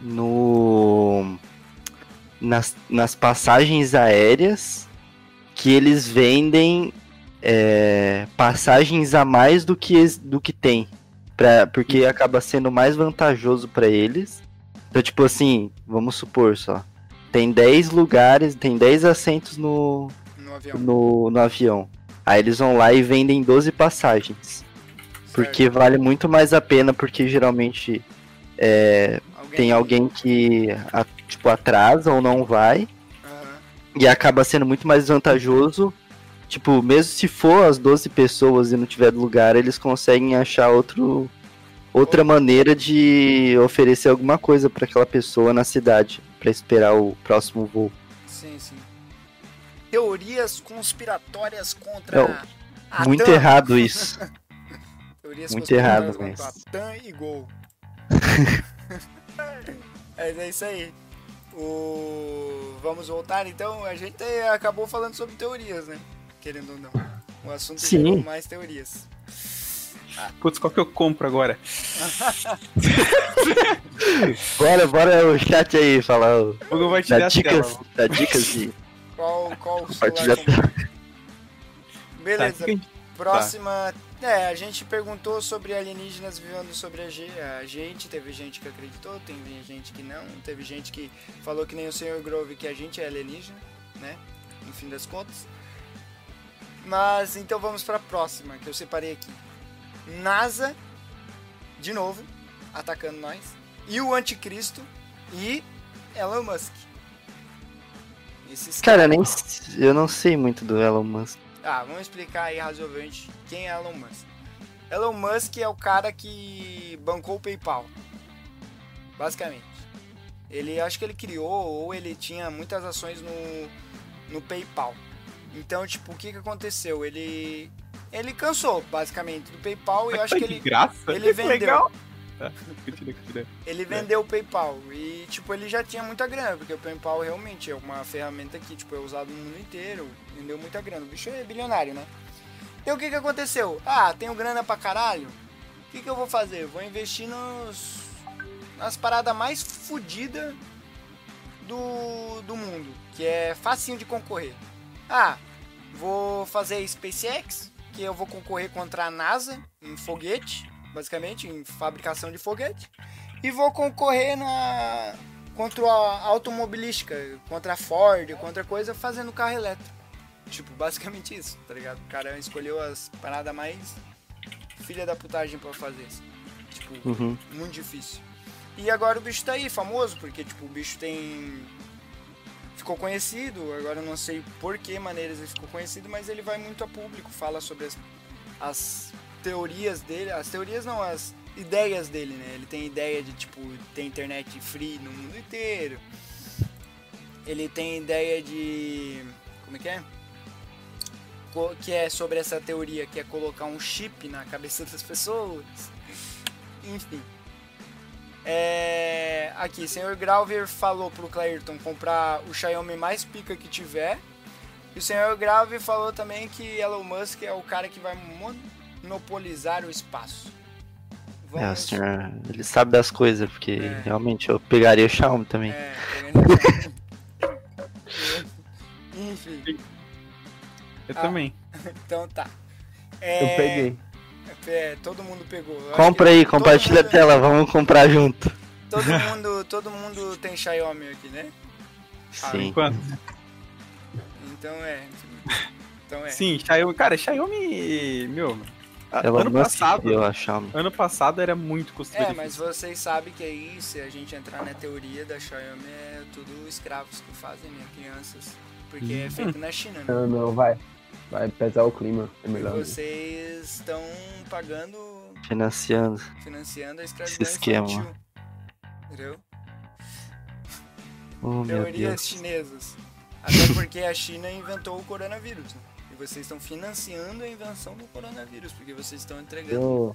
[SPEAKER 3] no nas, nas passagens aéreas que eles vendem é, passagens a mais do que, do que tem. Pra, porque acaba sendo mais vantajoso para eles. Então, tipo assim, vamos supor só. Tem 10 lugares, tem 10 assentos no, no avião. No, no, avião. Aí eles vão lá e vendem 12 passagens. Porque vale muito mais a pena, porque geralmente é, alguém tem alguém que a, tipo, atrasa ou não vai. Uhum. E acaba sendo muito mais vantajoso Tipo, mesmo se for as 12 pessoas e não tiver lugar, eles conseguem achar outro, outra maneira de oferecer alguma coisa para aquela pessoa na cidade, para esperar o próximo voo.
[SPEAKER 1] Sim, sim. teorias conspiratórias contra
[SPEAKER 3] a Muito errado isso.
[SPEAKER 1] teorias
[SPEAKER 3] muito errado,
[SPEAKER 1] mas... a TAM e Gol. é isso aí. O... Vamos voltar então. A gente acabou falando sobre teorias, né? Querendo ou não. O assunto
[SPEAKER 3] Sim.
[SPEAKER 1] mais teorias.
[SPEAKER 4] Putz, qual que eu compro agora?
[SPEAKER 3] bora, bora o chat aí falar. O
[SPEAKER 4] Google vai te dar
[SPEAKER 3] dicas, dá dicas de.
[SPEAKER 1] Qual, qual o celular Beleza. Próxima. Tá. É, a gente perguntou sobre alienígenas vivendo sobre a gente. Teve gente que acreditou, teve gente que não. Teve gente que falou que nem o Sr. Grove que a gente é alienígena, né? No fim das contas. Mas então vamos para a próxima que eu separei aqui. NASA, de novo, atacando nós. E o Anticristo e Elon Musk.
[SPEAKER 3] Esses Cara, nem, eu não sei muito do Elon Musk.
[SPEAKER 1] Ah, vamos explicar aí razoavelmente quem é Elon Musk. Elon Musk é o cara que bancou o PayPal. Basicamente. Ele acho que ele criou ou ele tinha muitas ações no, no PayPal. Então, tipo, o que que aconteceu? Ele ele cansou, basicamente, do PayPal e eu acho que ele.
[SPEAKER 4] Graça?
[SPEAKER 1] Ele vendeu. Legal.
[SPEAKER 4] Tá,
[SPEAKER 1] ele vendeu o PayPal e, tipo, ele já tinha muita grana, porque o PayPal realmente é uma ferramenta que, tipo, é usada no mundo inteiro, vendeu muita grana. O bicho é bilionário, né? E o que que aconteceu? Ah, tenho grana pra caralho? O que que eu vou fazer? Vou investir nos... nas paradas mais fodidas do, do mundo, que é facinho de concorrer. Ah, vou fazer SpaceX, que eu vou concorrer contra a NASA em foguete, basicamente, em fabricação de foguete, e vou concorrer na contra a automobilística, contra a Ford, contra coisa, fazendo carro elétrico. Tipo, basicamente isso, tá ligado? O cara escolheu as paradas mais filha da putagem pra fazer isso. Tipo, uhum. muito difícil. E agora o bicho tá aí, famoso, porque tipo, o bicho tem ficou conhecido, agora eu não sei por que maneiras ele ficou conhecido, mas ele vai muito a público, fala sobre as, as teorias dele, as teorias não, as ideias dele, né? Ele tem ideia de, tipo, ter internet free no mundo inteiro. Ele tem ideia de... como é que é? Que é sobre essa teoria, que é colocar um chip na cabeça das pessoas. Enfim. É, aqui, senhor Grauver falou pro Clairton comprar o Xiaomi mais pica que tiver. E o senhor Grauver falou também que Elon Musk é o cara que vai monopolizar o espaço.
[SPEAKER 3] Vamos... É, o senhor, ele sabe das coisas, porque é. realmente eu pegaria o Xiaomi também. É,
[SPEAKER 1] Enfim.
[SPEAKER 4] Eu ah, também.
[SPEAKER 1] Então tá.
[SPEAKER 2] É... Eu peguei.
[SPEAKER 1] É, todo mundo pegou. Eu
[SPEAKER 3] Compra aí, compartilha mundo... a tela, vamos comprar junto.
[SPEAKER 1] Todo mundo, todo mundo tem Xiaomi aqui, né?
[SPEAKER 3] Sim.
[SPEAKER 4] Ah,
[SPEAKER 1] então é. Então é.
[SPEAKER 4] Sim, Xiaomi, cara, Xiaomi, meu, Ela ano passado,
[SPEAKER 3] eu
[SPEAKER 4] ano passado era muito custoso.
[SPEAKER 1] É, mas vocês sabem que aí, se a gente entrar na teoria da Xiaomi, é tudo escravos que fazem, né? Crianças. Porque é feito na China, né?
[SPEAKER 2] Não, não, vai. Vai pesar o clima, é melhor.
[SPEAKER 1] E vocês estão pagando.
[SPEAKER 3] Financiando.
[SPEAKER 1] Financiando a escravidão Esse esquema. infantil. Entendeu?
[SPEAKER 3] Oh,
[SPEAKER 1] Teorias chinesas. Até porque a China inventou o coronavírus. Né? E vocês estão financiando a invenção do coronavírus, porque vocês estão entregando.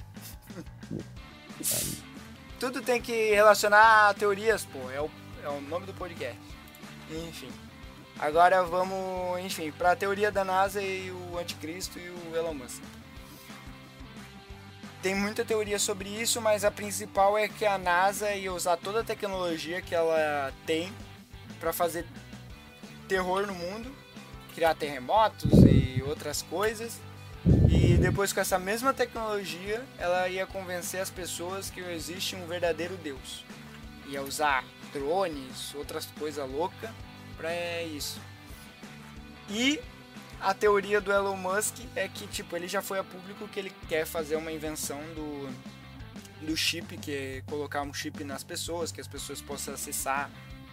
[SPEAKER 1] Tudo tem que relacionar a teorias, pô. É o, é o nome do podcast. Enfim. Agora vamos, enfim, para a teoria da NASA e o anticristo e o Elon Musk. Tem muita teoria sobre isso, mas a principal é que a NASA ia usar toda a tecnologia que ela tem para fazer terror no mundo, criar terremotos e outras coisas. E depois com essa mesma tecnologia, ela ia convencer as pessoas que existe um verdadeiro Deus. Ia usar drones, outras coisas loucas para isso. E a teoria do Elon Musk é que tipo ele já foi a público que ele quer fazer uma invenção do do chip, que é colocar um chip nas pessoas, que as pessoas possam acessar,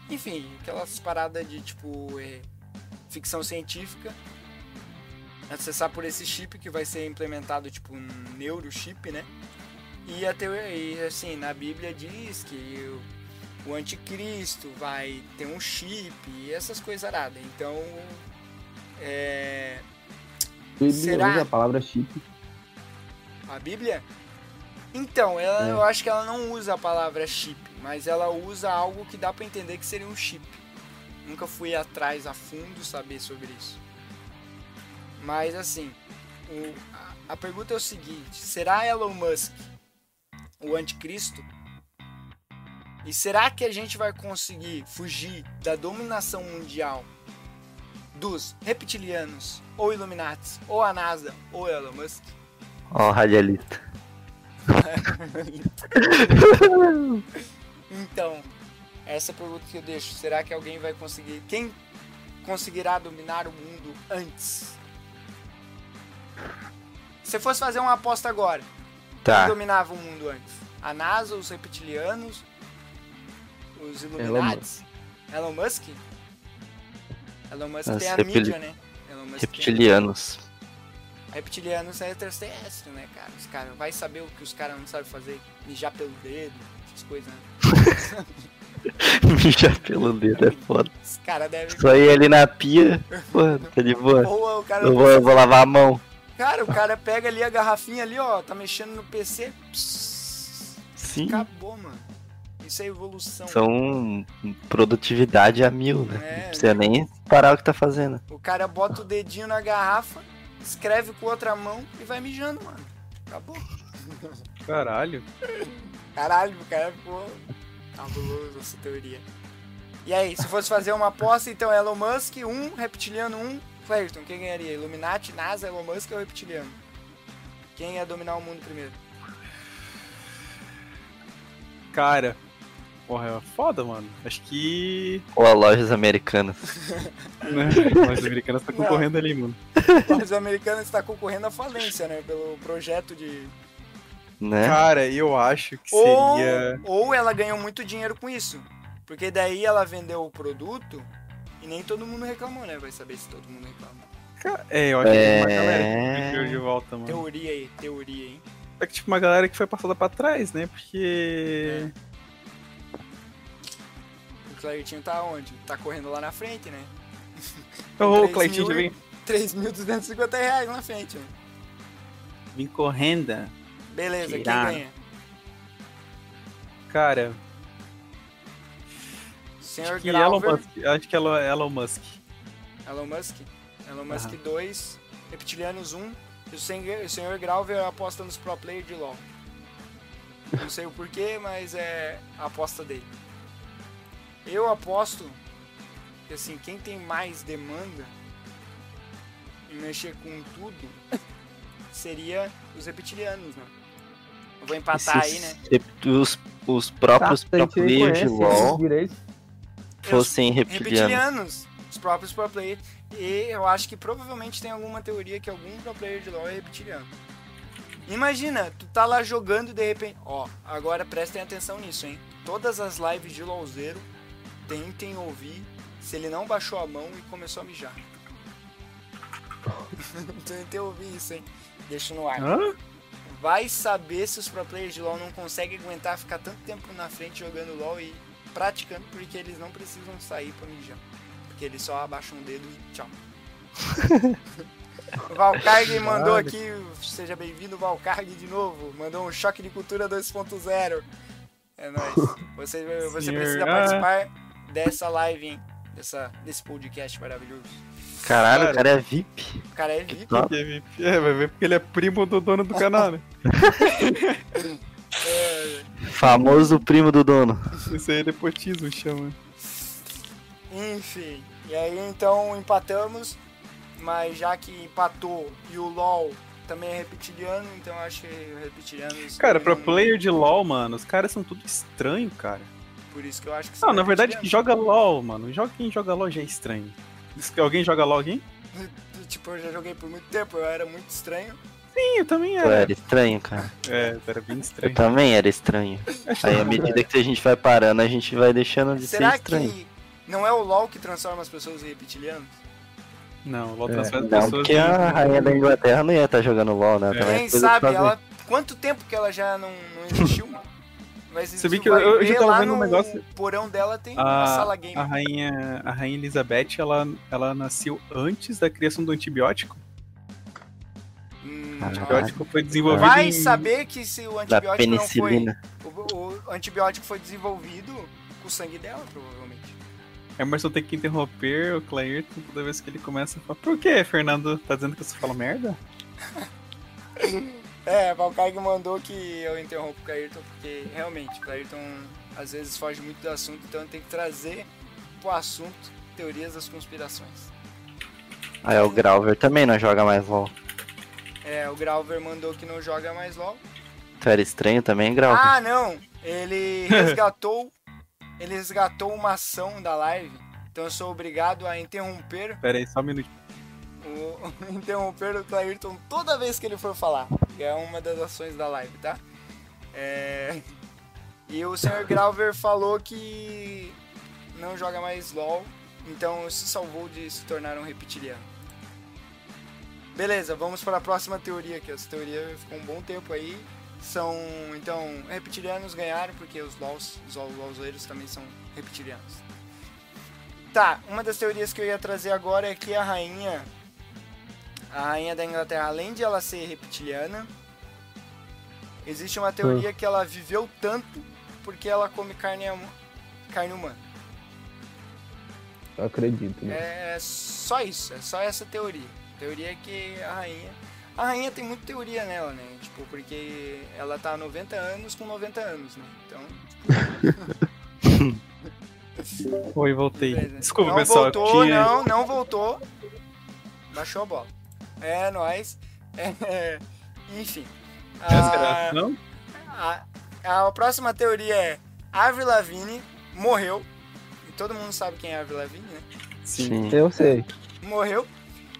[SPEAKER 1] enfim, aquelas paradas de tipo é, ficção científica, acessar por esse chip que vai ser implementado tipo um neurochip, né? E a teoria, e, assim, na Bíblia diz que o anticristo vai ter um chip e essas coisas aradas. Então É...
[SPEAKER 2] Bíblia
[SPEAKER 1] Será?
[SPEAKER 2] usa a palavra chip.
[SPEAKER 1] A Bíblia? Então, ela,
[SPEAKER 2] É.
[SPEAKER 1] eu acho que ela não usa a palavra chip, mas ela usa algo que dá pra entender que seria um chip. Nunca fui atrás a fundo saber sobre isso. Mas assim, o- a, a pergunta é o seguinte: será Elon Musk o anticristo? E será que a gente vai conseguir fugir da dominação mundial dos reptilianos, ou Illuminati, ou a NASA, ou Elon Musk?
[SPEAKER 3] Ó, o radialista.
[SPEAKER 1] Então, essa é a pergunta que eu deixo. Será que alguém vai conseguir? Quem conseguirá dominar o mundo antes? Se fosse fazer uma aposta agora, quem
[SPEAKER 3] Tá.
[SPEAKER 1] dominava o mundo antes? A NASA, os reptilianos, os Illuminati? Elon Musk? Elon Musk
[SPEAKER 3] Os
[SPEAKER 1] tem a mídia, né? Elon Musk tem-
[SPEAKER 3] Reptilianos.
[SPEAKER 1] Reptilianos é extraterrestre, né, cara? Os caras vai saber o que os caras não sabem fazer, mijar pelo dedo, essas coisas, né?
[SPEAKER 3] Mijar pelo dedo é foda.
[SPEAKER 1] Os caras devem.
[SPEAKER 3] Só ir ali na pia, pô, tá de boa.
[SPEAKER 1] Ou cara.
[SPEAKER 3] Eu vou, eu vou lavar a mão.
[SPEAKER 1] Cara, o cara pega ali a garrafinha ali, ó, tá mexendo no PC. pss,
[SPEAKER 3] Sim.
[SPEAKER 1] acabou, mano. Isso é evolução.
[SPEAKER 3] São produtividade a mil, né?
[SPEAKER 1] É,
[SPEAKER 3] Não precisa nem parar o que tá fazendo.
[SPEAKER 1] O cara bota o dedinho na garrafa, escreve com outra mão e vai mijando, mano. Acabou.
[SPEAKER 4] Caralho.
[SPEAKER 1] Caralho, o cara ficou cabuloso essa teoria. E aí, se fosse fazer uma aposta, então Elon Musk, um, reptiliano, um, Clayton, quem ganharia? Illuminati, NASA, Elon Musk ou reptiliano? Quem ia dominar o mundo primeiro?
[SPEAKER 4] Cara. Porra, é foda, mano. Acho que.
[SPEAKER 3] Ou a lojas americanas.
[SPEAKER 4] Né? Os americanos tá concorrendo ali, mano.
[SPEAKER 1] Os americanos estão concorrendo à falência, né? Pelo projeto de.
[SPEAKER 3] Né?
[SPEAKER 4] Cara, eu acho que
[SPEAKER 1] Ou,
[SPEAKER 4] seria.
[SPEAKER 1] ou ela ganhou muito dinheiro com isso. Porque daí ela vendeu o produto e nem todo mundo reclamou, né? Vai saber se todo mundo reclamou.
[SPEAKER 4] É, eu acho que tem uma
[SPEAKER 3] É.
[SPEAKER 4] galera que pediu de volta, mano.
[SPEAKER 1] Teoria aí, teoria, hein?
[SPEAKER 4] É que tipo uma galera que foi passada pra trás, né? Porque.
[SPEAKER 1] O Claritinho tá onde? Tá correndo lá na frente, né?
[SPEAKER 4] Ô, já
[SPEAKER 1] mil
[SPEAKER 4] vem,
[SPEAKER 1] 3.250 reais na frente, né?
[SPEAKER 4] vem correndo.
[SPEAKER 1] Beleza, quem ganha?
[SPEAKER 4] Cara,
[SPEAKER 1] Senhor
[SPEAKER 4] acho que Elon
[SPEAKER 1] Grauver,
[SPEAKER 4] Musk. Acho que Elon, Elon Musk.
[SPEAKER 1] Elon Musk. Elon Musk
[SPEAKER 4] Aham.
[SPEAKER 1] 2, Reptilianos 1 e o Senhor, o Senhor Grauver aposta nos pro player de LoL. Não sei o porquê, mas é a aposta dele. Eu aposto que assim, quem tem mais demanda em mexer com tudo seria os reptilianos, né? Vou empatar aí, né?
[SPEAKER 3] Se os, os próprios
[SPEAKER 2] Tá,
[SPEAKER 3] players de LoL fossem reptilianos.
[SPEAKER 1] reptilianos, os próprios pro player. E eu acho que provavelmente tem alguma teoria que algum pro player de LoL é reptiliano. Imagina, tu tá lá jogando e de repente. Ó, agora prestem atenção nisso, hein? Todas as lives de LoLzero tentem ouvir se ele não baixou a mão e começou a mijar. tentem ouvir isso, hein? Deixa no ar.
[SPEAKER 4] Hã?
[SPEAKER 1] Vai saber se os pro players de LoL não conseguem aguentar ficar tanto tempo na frente jogando LoL e praticando porque eles não precisam sair pra mijar. Porque eles só abaixam o dedo e tchau. o Valkarg mandou aqui, seja bem-vindo Valkarg de novo, mandou um choque de cultura 2.0. É nóis. Você, você precisa
[SPEAKER 4] ah.
[SPEAKER 1] participar dessa live, hein? Dessa, desse podcast maravilhoso.
[SPEAKER 3] Caralho,
[SPEAKER 4] Cara.
[SPEAKER 3] o cara é VIP.
[SPEAKER 1] O cara é VIP.
[SPEAKER 4] é VIP. É, vai ver porque ele é primo do dono do canal, né?
[SPEAKER 1] É,
[SPEAKER 3] Famoso primo do dono.
[SPEAKER 4] Isso aí é nepotismo, chama.
[SPEAKER 1] Enfim, e aí então empatamos, mas já que empatou e o LoL também é reptiliano, então eu acho que o reptilianos.
[SPEAKER 4] Cara,
[SPEAKER 1] não-
[SPEAKER 4] player de LoL, mano, os caras são tudo estranho, cara.
[SPEAKER 1] Por isso que eu acho que
[SPEAKER 4] Não, na verdade, que
[SPEAKER 1] reptilianos.
[SPEAKER 4] joga LoL, mano. Joga quem joga LoL já é estranho. Alguém joga LoL aqui?
[SPEAKER 1] Tipo, eu já joguei por muito tempo, eu era muito estranho.
[SPEAKER 4] Sim, eu também era.
[SPEAKER 3] era estranho, cara.
[SPEAKER 4] É, era bem
[SPEAKER 3] Eu
[SPEAKER 4] estranho.
[SPEAKER 3] também era estranho. Aí, à medida que a gente vai parando, a gente vai deixando de
[SPEAKER 1] Será
[SPEAKER 3] ser estranho.
[SPEAKER 1] que não é o LoL que transforma as pessoas em reptilianos?
[SPEAKER 4] Não, o LoL
[SPEAKER 2] É.
[SPEAKER 4] transfere as
[SPEAKER 3] Não,
[SPEAKER 4] pessoas.
[SPEAKER 3] porque a rainha da Inglaterra não ia estar jogando LOL, né?
[SPEAKER 4] É.
[SPEAKER 3] É
[SPEAKER 1] Quem sabe, ela. Quanto tempo que ela já não, não existiu, mano? Mas
[SPEAKER 4] Você viu que eu- eu já tava vendo um negócio-
[SPEAKER 1] porão dela tem uma
[SPEAKER 4] A,
[SPEAKER 1] sala game.
[SPEAKER 4] a rainha, a rainha Elizabeth, ela, ela nasceu antes da criação do antibiótico.
[SPEAKER 1] Hum,
[SPEAKER 4] O antibiótico foi desenvolvido
[SPEAKER 1] Vai
[SPEAKER 4] em...
[SPEAKER 1] saber que se o antibiótico não foi. O, o antibiótico foi desenvolvido com o sangue dela, provavelmente.
[SPEAKER 4] Emerson tem que interromper o Clairton toda vez que ele começa a falar. Por que, Fernando? Tá dizendo que você fala merda?
[SPEAKER 1] É, o Valkyrie mandou que eu interrompo o Clairton, porque realmente, o Clairton às vezes foge muito do assunto, então tem que trazer pro assunto teorias das conspirações.
[SPEAKER 3] Aí o Grauver também não joga mais LOL.
[SPEAKER 1] É, o Grauver mandou que não joga mais LOL.
[SPEAKER 3] Tu era estranho também, Grauver?
[SPEAKER 1] Ah, não! Ele resgatou. ele resgatou uma ação da live. Então eu sou obrigado a interromper
[SPEAKER 4] Pera aí, só um minuto.
[SPEAKER 1] O, interromper o Clairton toda vez que ele for falar. Que é uma das ações da live, tá? É, E o Sr. Grauver falou que não joga mais LOL, então se salvou de se tornar um reptiliano. Beleza, vamos para a próxima teoria, que essa teoria ficou um bom tempo aí. São, então, reptilianos ganharam porque os LOLs, os LOLzeiros também são reptilianos. Tá, uma das teorias que eu ia trazer agora é que a rainha a rainha da Inglaterra, além de ela ser reptiliana, existe uma teoria que ela viveu tanto porque ela come carne, hum- carne humana.
[SPEAKER 2] Eu acredito, né?
[SPEAKER 1] É só isso, é só essa teoria. A teoria é que a rainha. A rainha tem muita teoria nela, né? Tipo, porque ela tá há 90 anos com 90 anos, né? Então.
[SPEAKER 4] Oi, voltei.
[SPEAKER 1] beleza.
[SPEAKER 4] Desculpa,
[SPEAKER 1] não
[SPEAKER 4] pessoal.
[SPEAKER 1] voltou,
[SPEAKER 4] tinha...
[SPEAKER 1] não, não voltou. Baixou a bola. É, nóis. É, enfim.
[SPEAKER 4] Essa
[SPEAKER 1] Ah,
[SPEAKER 4] era- Não?
[SPEAKER 1] A, a próxima teoria é Avril Lavigne morreu. E todo mundo sabe quem é Avril Lavigne, né?
[SPEAKER 4] Sim.
[SPEAKER 2] Eu sei.
[SPEAKER 1] Morreu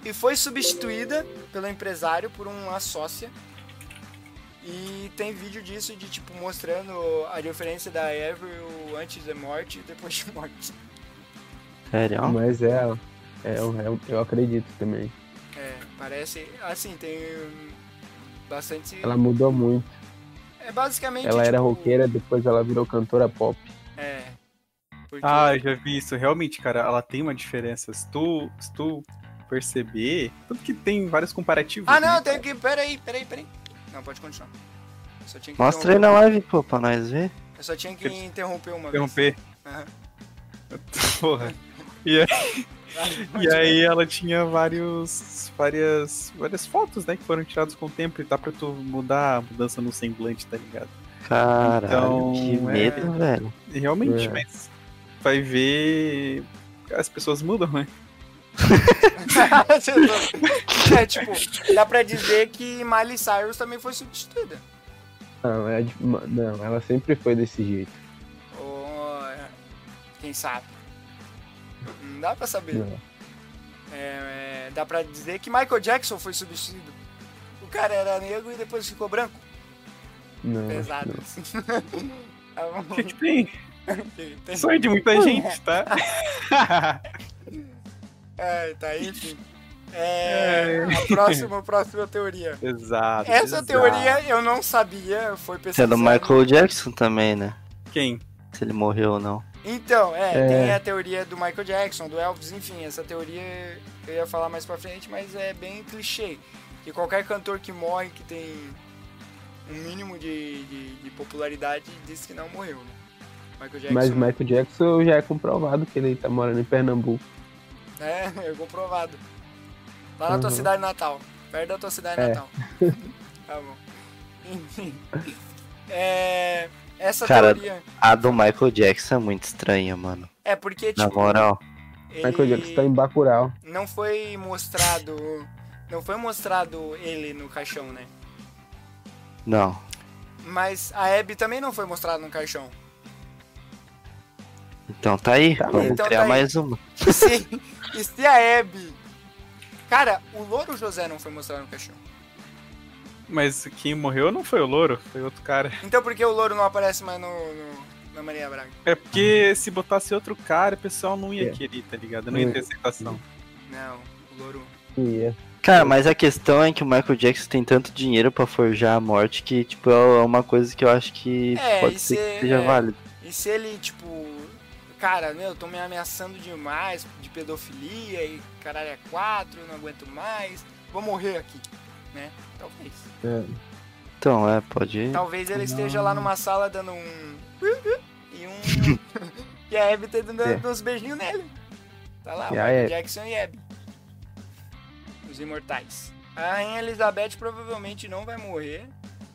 [SPEAKER 1] e foi substituída pelo empresário por uma sócia. E tem vídeo disso de tipo mostrando a diferença da Avril antes da morte e depois de morte.
[SPEAKER 3] Sério?
[SPEAKER 2] Mas é, é eu, eu, eu acredito também.
[SPEAKER 1] Parece assim, tem bastante
[SPEAKER 2] Ela mudou muito.
[SPEAKER 1] É basicamente
[SPEAKER 2] Ela era
[SPEAKER 1] tipo,
[SPEAKER 2] roqueira, depois ela virou cantora pop.
[SPEAKER 1] É. Porque
[SPEAKER 4] Ah, eu já vi isso. Realmente, cara, ela tem uma diferença. Se tu, se tu perceber, tanto que tem vários comparativos.
[SPEAKER 1] Ah, não,
[SPEAKER 4] né?
[SPEAKER 1] tem que. Peraí, peraí, peraí. Não, pode continuar. Eu só tinha que
[SPEAKER 3] Mostra aí
[SPEAKER 1] interromper-
[SPEAKER 3] na live, pô, pra nós ver.
[SPEAKER 1] Eu só tinha que interromper uma
[SPEAKER 4] Interromper.
[SPEAKER 1] vez. Aham.
[SPEAKER 4] Porra. E aí, e aí ela tinha vários, várias, várias fotos, né, que foram tiradas com o tempo e dá pra tu mudar a mudança no semblante, tá ligado?
[SPEAKER 3] Caralho,
[SPEAKER 4] Então,
[SPEAKER 3] que
[SPEAKER 4] é-
[SPEAKER 3] medo, velho.
[SPEAKER 4] E realmente,
[SPEAKER 2] É.
[SPEAKER 4] mas vai ver. As pessoas mudam, né?
[SPEAKER 1] é, tipo, dá pra dizer que Miley Cyrus também foi substituída.
[SPEAKER 2] Não, é, de- não, ela sempre foi desse jeito.
[SPEAKER 1] Ou, é, quem sabe? Não dá pra saber.
[SPEAKER 2] Não.
[SPEAKER 1] É, é, dá pra dizer que Michael Jackson foi substituído. O cara era negro e depois ficou branco.
[SPEAKER 2] Não,
[SPEAKER 1] Pesado.
[SPEAKER 2] não.
[SPEAKER 1] assim.
[SPEAKER 4] O que, que tem?
[SPEAKER 1] Tem-
[SPEAKER 4] Sonho de muita gente, tá?
[SPEAKER 1] É, tá, enfim. É, a próxima, a próxima teoria.
[SPEAKER 4] Exato.
[SPEAKER 1] Essa
[SPEAKER 4] exato.
[SPEAKER 1] teoria eu não sabia, foi
[SPEAKER 3] Você é do. Michael Jackson também, né?
[SPEAKER 4] Quem?
[SPEAKER 3] Se ele morreu ou não.
[SPEAKER 1] Então, é,
[SPEAKER 2] É.
[SPEAKER 1] tem a teoria do Michael Jackson, do Elvis, enfim, essa teoria eu ia falar mais pra frente, mas é bem clichê. Que qualquer cantor que morre, que tem um mínimo de, de, de popularidade, diz que não morreu, né? Michael Jackson.
[SPEAKER 2] Mas Michael Jackson já é comprovado que ele tá morando em Pernambuco.
[SPEAKER 1] É, é comprovado. Lá na tua
[SPEAKER 2] Uhum.
[SPEAKER 1] cidade natal. Perto da tua cidade
[SPEAKER 2] É.
[SPEAKER 1] natal. tá bom. Enfim. É, essa
[SPEAKER 3] Cara,
[SPEAKER 1] teoria.
[SPEAKER 3] A do Michael Jackson é muito estranha, mano.
[SPEAKER 1] É porque,
[SPEAKER 3] Na
[SPEAKER 1] tipo.
[SPEAKER 3] moral.
[SPEAKER 1] ele
[SPEAKER 2] Michael Jackson tá em Bacurau.
[SPEAKER 1] Não foi mostrado. Não foi mostrado ele no caixão, né?
[SPEAKER 3] Não.
[SPEAKER 1] Mas a Abby também não foi mostrada no caixão.
[SPEAKER 3] Então tá aí.
[SPEAKER 2] Tá,
[SPEAKER 3] Vamos
[SPEAKER 1] então
[SPEAKER 3] criar
[SPEAKER 1] tá aí.
[SPEAKER 3] mais uma.
[SPEAKER 1] Se, e se a Abby. Cara, o Louro José não foi mostrado no caixão.
[SPEAKER 4] Mas quem morreu não foi o Louro, foi outro cara.
[SPEAKER 1] Então por que o Louro não aparece mais no, no- na Maria Braga?
[SPEAKER 4] É porque se botasse outro cara, o pessoal não ia
[SPEAKER 2] É.
[SPEAKER 4] querer, tá ligado? Não ia ter aceitação.
[SPEAKER 1] Não, o Louro.
[SPEAKER 2] Ia.
[SPEAKER 3] Cara, mas a questão é que o Michael Jackson tem tanto dinheiro pra forjar a morte que, tipo, é uma coisa que eu acho que
[SPEAKER 1] É,
[SPEAKER 3] pode ser
[SPEAKER 1] se-
[SPEAKER 3] que seja
[SPEAKER 1] é.
[SPEAKER 3] válido.
[SPEAKER 1] E se ele, tipo, cara, meu, tô me ameaçando demais de pedofilia e caralho é quatro, não aguento mais, vou morrer aqui, né? Talvez.
[SPEAKER 2] É.
[SPEAKER 3] Então, é, pode.
[SPEAKER 1] Talvez ele esteja lá numa sala dando um. E um. e a Abby tá dando
[SPEAKER 2] É.
[SPEAKER 1] uns beijinhos nele. Tá lá, o
[SPEAKER 2] E Abby?
[SPEAKER 1] Jackson e Abby. Os imortais. A Rainha Elizabeth provavelmente não vai morrer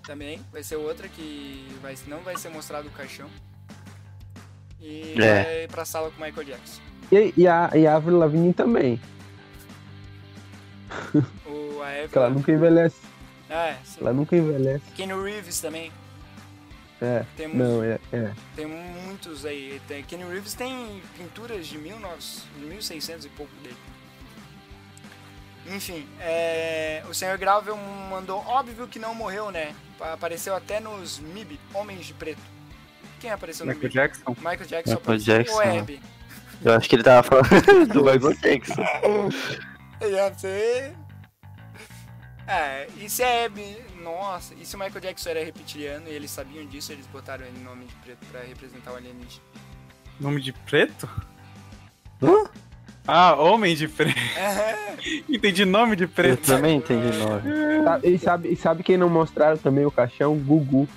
[SPEAKER 1] também. Vai ser outra que vai, não vai ser mostrado o caixão. E
[SPEAKER 3] É.
[SPEAKER 1] vai pra sala com o Michael Jackson.
[SPEAKER 2] E, e a, e a Avril Lavigne também,
[SPEAKER 1] O,
[SPEAKER 2] porque ela nunca envelhece.
[SPEAKER 1] É, sim.
[SPEAKER 2] Ela nunca envelhece.
[SPEAKER 1] Keanu Reeves também.
[SPEAKER 2] É.
[SPEAKER 1] Tem, mu-
[SPEAKER 2] Não, é. é.
[SPEAKER 1] tem muitos aí. Tem, Keanu Reeves tem pinturas de 1900, 1600 e pouco dele. Enfim, é, o Sr. Gravel mandou, óbvio que não morreu, né? Apareceu até nos MIB, Homens de Preto. Quem apareceu no
[SPEAKER 4] Michael
[SPEAKER 1] MIB?
[SPEAKER 4] Jackson.
[SPEAKER 1] Michael Jackson
[SPEAKER 3] Michael
[SPEAKER 1] apareceu.
[SPEAKER 3] Jackson,
[SPEAKER 1] Ou
[SPEAKER 3] né?
[SPEAKER 1] Abby?
[SPEAKER 3] Eu acho que ele tava falando do Michael Jackson.
[SPEAKER 1] Ia ser... É, e se a Abby... Nossa, e se o Michael Jackson era reptiliano e eles sabiam disso, eles botaram ele no Homem de Preto pra representar o alienígena.
[SPEAKER 4] Nome de preto?
[SPEAKER 3] Hã?
[SPEAKER 4] Ah, homem de preto.
[SPEAKER 1] É,
[SPEAKER 4] Entendi nome de
[SPEAKER 3] Eu
[SPEAKER 4] preto.
[SPEAKER 3] também entendi nome.
[SPEAKER 2] Sabe- E sabe, e sabe quem não mostraram também o caixão? Gugu.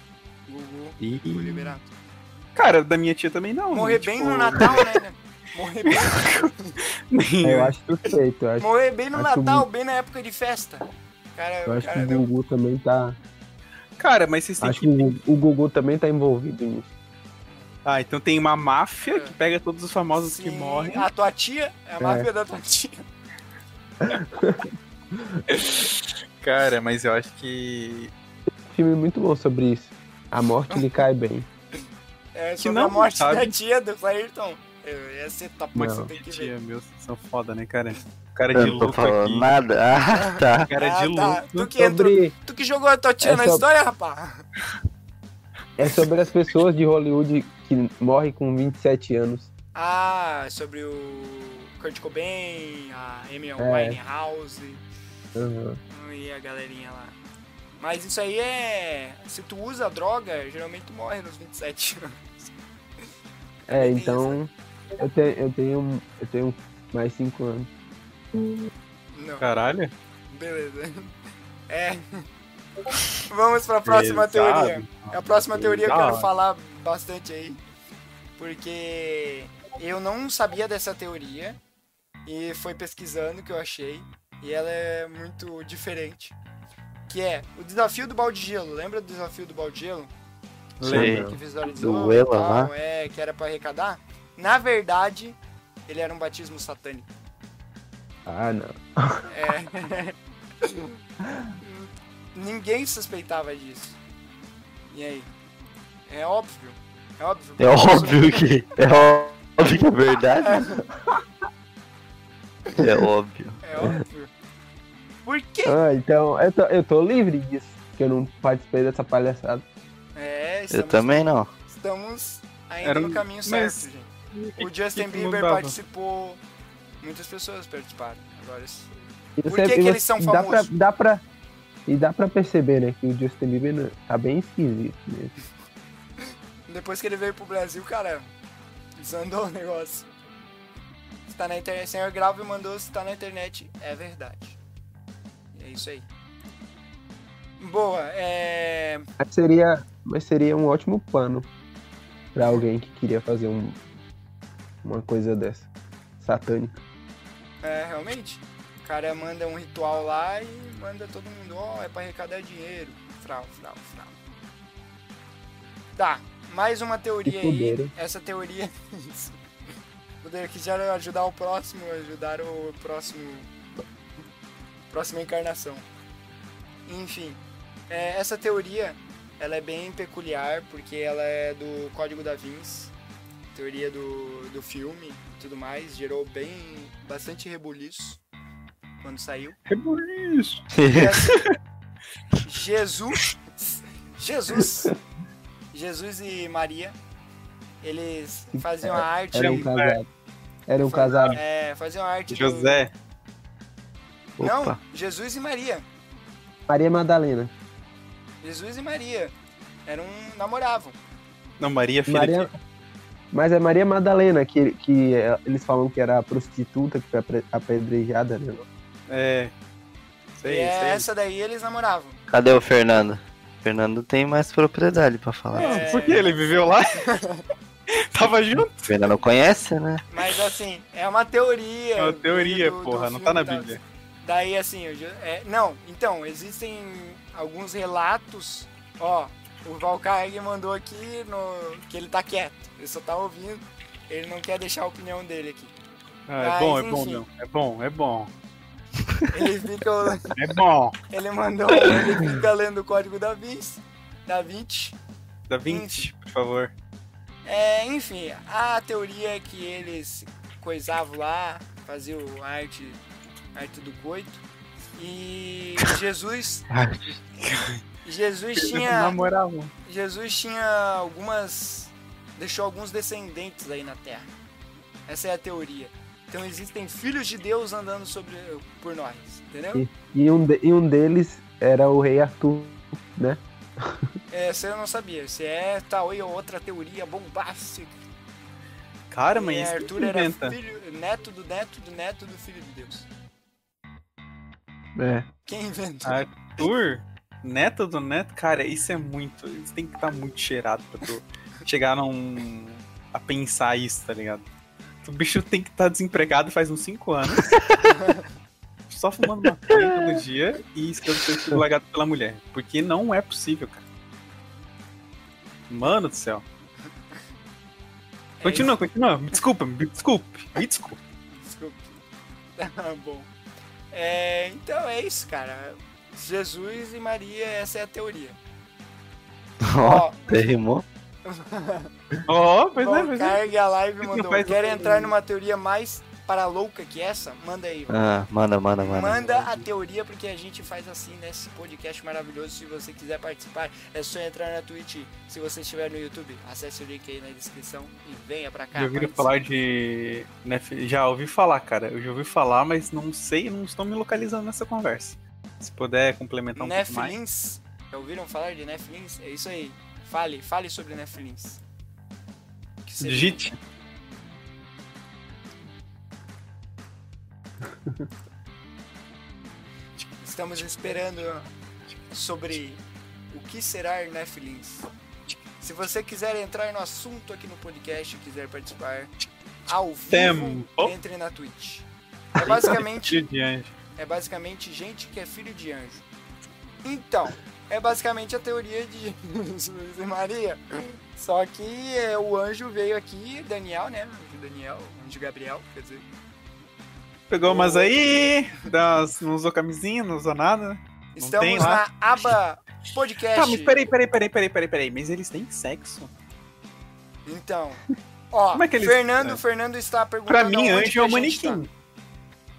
[SPEAKER 1] Gugu,
[SPEAKER 3] Ih,
[SPEAKER 1] Gugu Liberato.
[SPEAKER 4] Cara, da minha tia também não.
[SPEAKER 1] Morrer
[SPEAKER 4] tipo,
[SPEAKER 1] bem no Natal, né? Morrer bem,
[SPEAKER 2] É, eu acho suspeito. Eu acho,
[SPEAKER 1] morrer bem no
[SPEAKER 2] Acho
[SPEAKER 1] Natal, bem na época de festa. Cara,
[SPEAKER 2] eu acho que
[SPEAKER 1] cara
[SPEAKER 2] o
[SPEAKER 1] deu...
[SPEAKER 2] Gugu também tá.
[SPEAKER 4] Cara, mas vocês têm
[SPEAKER 2] Acho
[SPEAKER 4] que.
[SPEAKER 2] que o Gugu, o também tá envolvido nisso.
[SPEAKER 4] Ah, então tem uma máfia que pega todos os famosos que
[SPEAKER 1] Sim,
[SPEAKER 4] morrem.
[SPEAKER 1] A tua tia, é a
[SPEAKER 2] É.
[SPEAKER 1] máfia da tua tia.
[SPEAKER 4] Cara, mas eu acho que.
[SPEAKER 2] filme muito bom sobre isso. A morte lhe cai bem.
[SPEAKER 1] É, sobre
[SPEAKER 4] não,
[SPEAKER 1] a morte
[SPEAKER 4] sabe?
[SPEAKER 1] da tia do Clairton. Top, mas
[SPEAKER 2] Não.
[SPEAKER 1] você tem que ver.
[SPEAKER 4] Tia, meu, vocês são foda, né, cara? Cara de
[SPEAKER 3] não tô
[SPEAKER 4] luto
[SPEAKER 3] falando
[SPEAKER 4] aqui.
[SPEAKER 3] nada. Ah, tá.
[SPEAKER 4] Cara
[SPEAKER 1] Ah,
[SPEAKER 4] de
[SPEAKER 1] tá.
[SPEAKER 4] luto.
[SPEAKER 1] Tu que, entrou,
[SPEAKER 2] Sobre,
[SPEAKER 1] tu que jogou a tua tia
[SPEAKER 2] É
[SPEAKER 1] na
[SPEAKER 2] sobre-
[SPEAKER 1] história, rapaz?
[SPEAKER 2] é sobre as pessoas de Hollywood que morrem com 27 anos.
[SPEAKER 1] Ah, sobre o Kurt Cobain, a Amy
[SPEAKER 2] É.
[SPEAKER 1] Winehouse
[SPEAKER 2] Aham.
[SPEAKER 1] e a galerinha lá. Mas isso aí é... Se tu usa droga, geralmente tu morre nos 27 anos.
[SPEAKER 2] É, então eu tenho, eu tenho, eu tenho mais 5 anos.
[SPEAKER 1] Não.
[SPEAKER 4] Caralho.
[SPEAKER 1] Beleza. É. Vamos pra próxima
[SPEAKER 4] Pesado.
[SPEAKER 1] teoria. A próxima teoria eu quero falar bastante aí. Porque eu não sabia dessa teoria. E foi pesquisando que eu achei. E ela é muito diferente. Que é o desafio do balde de gelo. Lembra do desafio do balde de gelo?
[SPEAKER 2] Não.
[SPEAKER 1] Que visualizou
[SPEAKER 3] Do
[SPEAKER 1] e
[SPEAKER 3] Ela
[SPEAKER 1] tal,
[SPEAKER 3] lá?
[SPEAKER 1] É, que era pra arrecadar. Na verdade, ele era um batismo satânico.
[SPEAKER 2] Ah, não.
[SPEAKER 1] É. Ninguém suspeitava disso. E aí? É óbvio. É óbvio.
[SPEAKER 3] É óbvio que. É óbvio que é verdade. É óbvio.
[SPEAKER 1] É óbvio. Por quê?
[SPEAKER 2] Ah, então eu tô, eu tô livre disso, que eu não participei dessa palhaçada.
[SPEAKER 1] É,
[SPEAKER 3] Eu
[SPEAKER 1] estamos,
[SPEAKER 3] também não.
[SPEAKER 1] estamos ainda
[SPEAKER 4] Era
[SPEAKER 1] no
[SPEAKER 4] um-
[SPEAKER 1] caminho
[SPEAKER 4] mas-
[SPEAKER 1] certo, gente. O Justin Bieber participou. Muitas pessoas participaram. Agora, Por
[SPEAKER 2] você-
[SPEAKER 1] que que eles são
[SPEAKER 2] dá pra,
[SPEAKER 1] famosos?
[SPEAKER 2] dá pra E dá pra perceber, né, que o Justin Bieber tá bem esquisito mesmo.
[SPEAKER 1] depois que ele veio pro Brasil, cara, desandou o negócio. Se tá na internet, senhor Grave mandou se tá na internet, é verdade. É isso aí. Boa, é.
[SPEAKER 2] Mas seria, mas seria um ótimo plano pra alguém que queria fazer um, uma coisa dessa. Satânica.
[SPEAKER 1] É, realmente. O cara manda um ritual lá e manda todo mundo, ó, é pra arrecadar dinheiro. Frau, frau, frau. Tá, mais uma teoria aí. Essa teoria. Isso. Poder já ajudar o próximo, ajudar o próximo. Próxima encarnação. Enfim, é, essa teoria ela é bem peculiar porque ela é do Código da Vinci, teoria do, do filme e tudo mais, gerou bem bastante rebuliço quando saiu.
[SPEAKER 4] Rebuliço.
[SPEAKER 1] Assim, Jesus, Jesus, Jesus e Maria, eles faziam a arte,
[SPEAKER 2] Era um casado. Era um casado.
[SPEAKER 1] é, faziam a arte do,
[SPEAKER 4] José.
[SPEAKER 1] Não,
[SPEAKER 3] Opa.
[SPEAKER 1] Jesus e Maria.
[SPEAKER 2] Maria Madalena.
[SPEAKER 1] Jesus e Maria. Eram, namoravam.
[SPEAKER 4] Não, Maria, filha
[SPEAKER 2] Maria... Mas é Maria Madalena, que, que é, eles falam que era a prostituta que foi apedrejada, né?
[SPEAKER 4] É. Sei,
[SPEAKER 1] e é
[SPEAKER 4] sei.
[SPEAKER 1] essa daí eles namoravam.
[SPEAKER 3] Cadê o Fernando? O Fernando tem mais propriedade pra falar.
[SPEAKER 1] É.
[SPEAKER 4] Por que ele viveu lá? Tava junto?
[SPEAKER 3] O Fernando conhece, né?
[SPEAKER 1] Mas assim, é uma teoria.
[SPEAKER 4] É uma teoria,
[SPEAKER 1] do- do
[SPEAKER 4] porra, não
[SPEAKER 1] filme
[SPEAKER 4] tá na. Bíblia.
[SPEAKER 1] Daí assim, eu já- é, não, então, existem alguns relatos, ó, o Valkyrie mandou aqui no, que ele tá quieto, ele só tá ouvindo, ele não quer deixar a opinião dele aqui.
[SPEAKER 4] Ah, é
[SPEAKER 1] Mas,
[SPEAKER 4] bom, é bom,
[SPEAKER 1] enfim.
[SPEAKER 4] meu. É bom, é bom.
[SPEAKER 1] Ele fica,
[SPEAKER 4] É bom.
[SPEAKER 1] ele mandou, ele fica lendo o código da Vinci, da Vinci.
[SPEAKER 4] Dá 20, por favor.
[SPEAKER 1] É, enfim, a teoria é que eles coisavam lá, faziam arte, arte do coito, e Jesus, Jesus tinha. Jesus tinha algumas, deixou alguns descendentes aí na Terra. Essa é a teoria. Então existem filhos de Deus andando sobre por nós, entendeu?
[SPEAKER 2] E um, de- e um deles era o rei Arthur, né?
[SPEAKER 1] Essa eu não sabia. Se é tal aí outra teoria bombástica.
[SPEAKER 4] Cara,
[SPEAKER 1] E
[SPEAKER 4] mas isso
[SPEAKER 1] Arthur
[SPEAKER 4] que
[SPEAKER 1] era
[SPEAKER 4] inventa.
[SPEAKER 1] filho, neto do neto do neto do filho de Deus.
[SPEAKER 2] É.
[SPEAKER 1] Quem inventou?
[SPEAKER 4] Arthur, neto do neto, cara, isso é muito. Isso tem que estar muito cheirado pra tu chegar num. a pensar isso, tá ligado? O bicho tem que estar desempregado faz uns 5 anos. só fumando maconha todo dia e sendo largado pela mulher. Porque não é possível, cara. Mano do céu. Continua, continua. Me desculpa, me desculpe, me desculpe.
[SPEAKER 1] Desculpe. Tá bom. É, então é isso, cara. Jesus e Maria, essa é a teoria.
[SPEAKER 3] Ó, até rimou.
[SPEAKER 4] Ó, pois é, pois é.
[SPEAKER 1] Cargue a live mandou. Quer entrar numa teoria mais para louca que essa? Manda aí. mano.
[SPEAKER 3] Ah, manda, manda, manda.
[SPEAKER 1] Manda a teoria porque a gente faz assim nesse podcast maravilhoso. Se você quiser participar, é só entrar na Twitch. Se você estiver no YouTube, acesse o link aí na descrição e venha pra cá.
[SPEAKER 4] Já ouviram falar de. Já ouvi falar, cara. Eu já ouvi falar, mas não sei, não estou me localizando nessa conversa. Se puder complementar um pouco mais.
[SPEAKER 1] Já ouviram falar de Nefilins? É isso aí. Fale, fale sobre seria-
[SPEAKER 4] Digite.
[SPEAKER 1] Estamos esperando sobre o que será Nefilins. Se você quiser entrar no assunto aqui no podcast, quiser participar ao vivo,
[SPEAKER 4] Tempo.
[SPEAKER 1] entre na Twitch. É basicamente. É basicamente gente que é filho de anjo. Então, é basicamente a teoria de Jesus e Maria. Só que é, o anjo veio aqui, Daniel, né? Daniel, anjo Gabriel, quer dizer.
[SPEAKER 4] Pegou umas aí, dá umas- não usou camisinha, não usou nada. tem
[SPEAKER 1] Estamos
[SPEAKER 4] lá?
[SPEAKER 1] na aba podcast.
[SPEAKER 4] Tá, mas peraí, peraí, peraí, peraí, peraí, peraí. Mas eles têm sexo?
[SPEAKER 1] Então, ó,
[SPEAKER 4] Como é que eles-
[SPEAKER 1] Fernando,
[SPEAKER 4] é.
[SPEAKER 1] Fernando está perguntando
[SPEAKER 4] Pra mim, anjo é o manequim.
[SPEAKER 1] tá.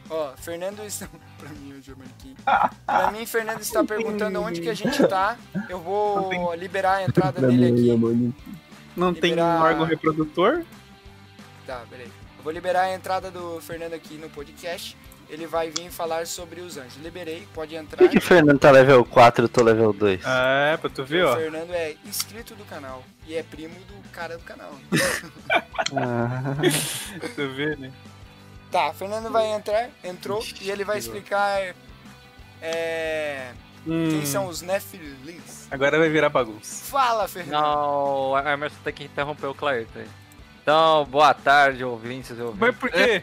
[SPEAKER 1] Ó, Fernando está... pra mim, o. Pra mim, Fernando está perguntando onde que a gente tá. Eu vou liberar a entrada
[SPEAKER 2] Pra
[SPEAKER 1] dele aqui.
[SPEAKER 4] Não tem
[SPEAKER 1] Liberar-
[SPEAKER 4] um órgão reprodutor?
[SPEAKER 1] Tá, peraí. Eu vou liberar a entrada do Fernando aqui no podcast. Ele vai vir falar sobre os anjos. Liberei, pode
[SPEAKER 3] Por
[SPEAKER 1] entrar.
[SPEAKER 3] que, que o Fernando tá level 4 e eu tô level 2?
[SPEAKER 4] É, pra tu ver,
[SPEAKER 1] O
[SPEAKER 4] ó.
[SPEAKER 1] Fernando é inscrito do canal e é primo do cara do canal.
[SPEAKER 3] Ah,
[SPEAKER 4] Tu vê, né?
[SPEAKER 1] Tá, Fernando vai entrar, entrou e ele vai explicar é,
[SPEAKER 4] Hum,
[SPEAKER 1] quem são os Nephilims.
[SPEAKER 4] Agora vai virar bagunça.
[SPEAKER 1] Fala, Fernando.
[SPEAKER 5] Não, o Emerson tem que interromper o Clairton aí. Então, boa tarde, ouvintes e ouvintes.
[SPEAKER 4] Mas por quê?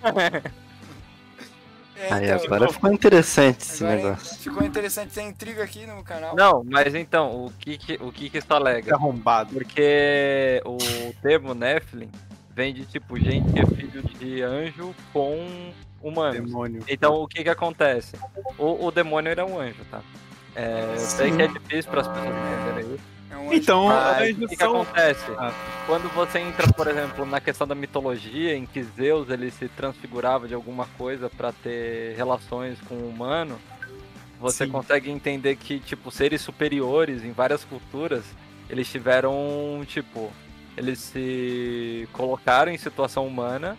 [SPEAKER 1] É,
[SPEAKER 3] aí
[SPEAKER 1] então,
[SPEAKER 3] agora ficou interessante esse negócio.
[SPEAKER 1] ficou interessante, tem intriga aqui no canal.
[SPEAKER 5] Não, mas então, o que que, o que que isso alega?
[SPEAKER 4] Arrombado.
[SPEAKER 5] Porque o termo Nephilim vem de tipo gente que é filho de anjo com humanos.
[SPEAKER 4] Demônio.
[SPEAKER 5] Então o que que acontece? O, o demônio era um anjo, tá? É, eu sei que é difícil para as pessoas entenderem isso.
[SPEAKER 1] É um anjo.
[SPEAKER 4] Então,
[SPEAKER 5] Mas o que, que
[SPEAKER 4] são...
[SPEAKER 5] acontece?
[SPEAKER 4] Ah.
[SPEAKER 5] Quando você entra, por exemplo, na questão da mitologia, em que Zeus ele se transfigurava de alguma coisa para ter relações com o humano, você
[SPEAKER 4] Sim.
[SPEAKER 5] consegue entender que, tipo, seres superiores em várias culturas, eles tiveram, tipo, eles se colocaram em situação humana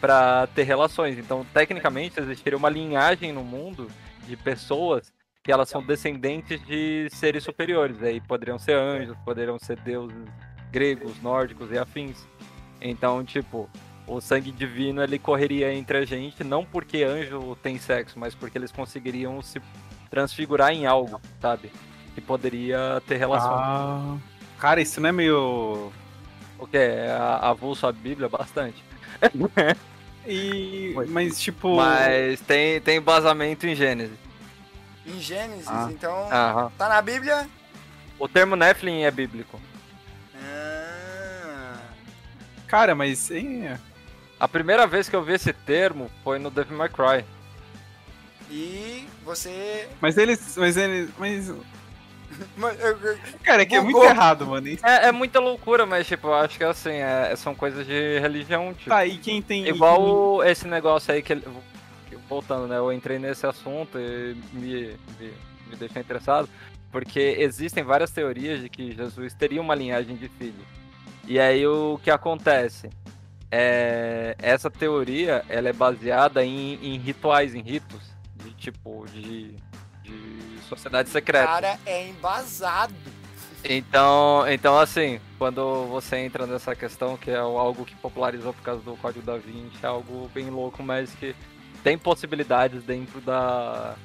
[SPEAKER 5] para ter relações. Então, tecnicamente, existiria uma linhagem no mundo de pessoas que elas são descendentes de seres superiores. Aí poderiam ser anjos, poderiam ser deuses gregos, nórdicos e afins. Então, tipo, o sangue divino ele correria entre a gente, não porque anjo tem sexo, mas porque eles conseguiriam se transfigurar em algo, sabe? Que poderia ter relação.
[SPEAKER 4] Ah, cara, isso não é meio.
[SPEAKER 5] O que? É avulso a Bíblia bastante.
[SPEAKER 4] e... Mas, tipo.
[SPEAKER 5] Mas tem, tem embasamento em Gênesis.
[SPEAKER 1] Em Gênesis, ah. então.
[SPEAKER 5] Aham.
[SPEAKER 1] Tá na Bíblia?
[SPEAKER 5] O termo Nephilim é bíblico.
[SPEAKER 1] Ah.
[SPEAKER 4] Cara, mas. Hein?
[SPEAKER 5] A primeira vez que eu vi esse termo foi no Devil May Cry.
[SPEAKER 1] E você.
[SPEAKER 4] Mas eles. Mas eles. Mas. Cara, é que é muito errado, mano.
[SPEAKER 5] É, é, muita loucura, mas, tipo, eu acho que assim, é, são coisas de religião, tipo.
[SPEAKER 4] Tá, e quem tem.
[SPEAKER 5] Igual esse negócio aí que. Voltando, né? Eu entrei nesse assunto e me, me, me deixou interessado. Porque existem várias teorias de que Jesus teria uma linhagem de filho. E aí o que acontece? É, essa teoria ela é baseada em, em rituais, em ritos, de tipo, de sociedade secreta.
[SPEAKER 1] Cara, é embasado.
[SPEAKER 5] Então, então, assim, quando você entra nessa questão, que é algo que popularizou por causa do Código da Vinci, é algo bem louco, mas que tem possibilidades dentro da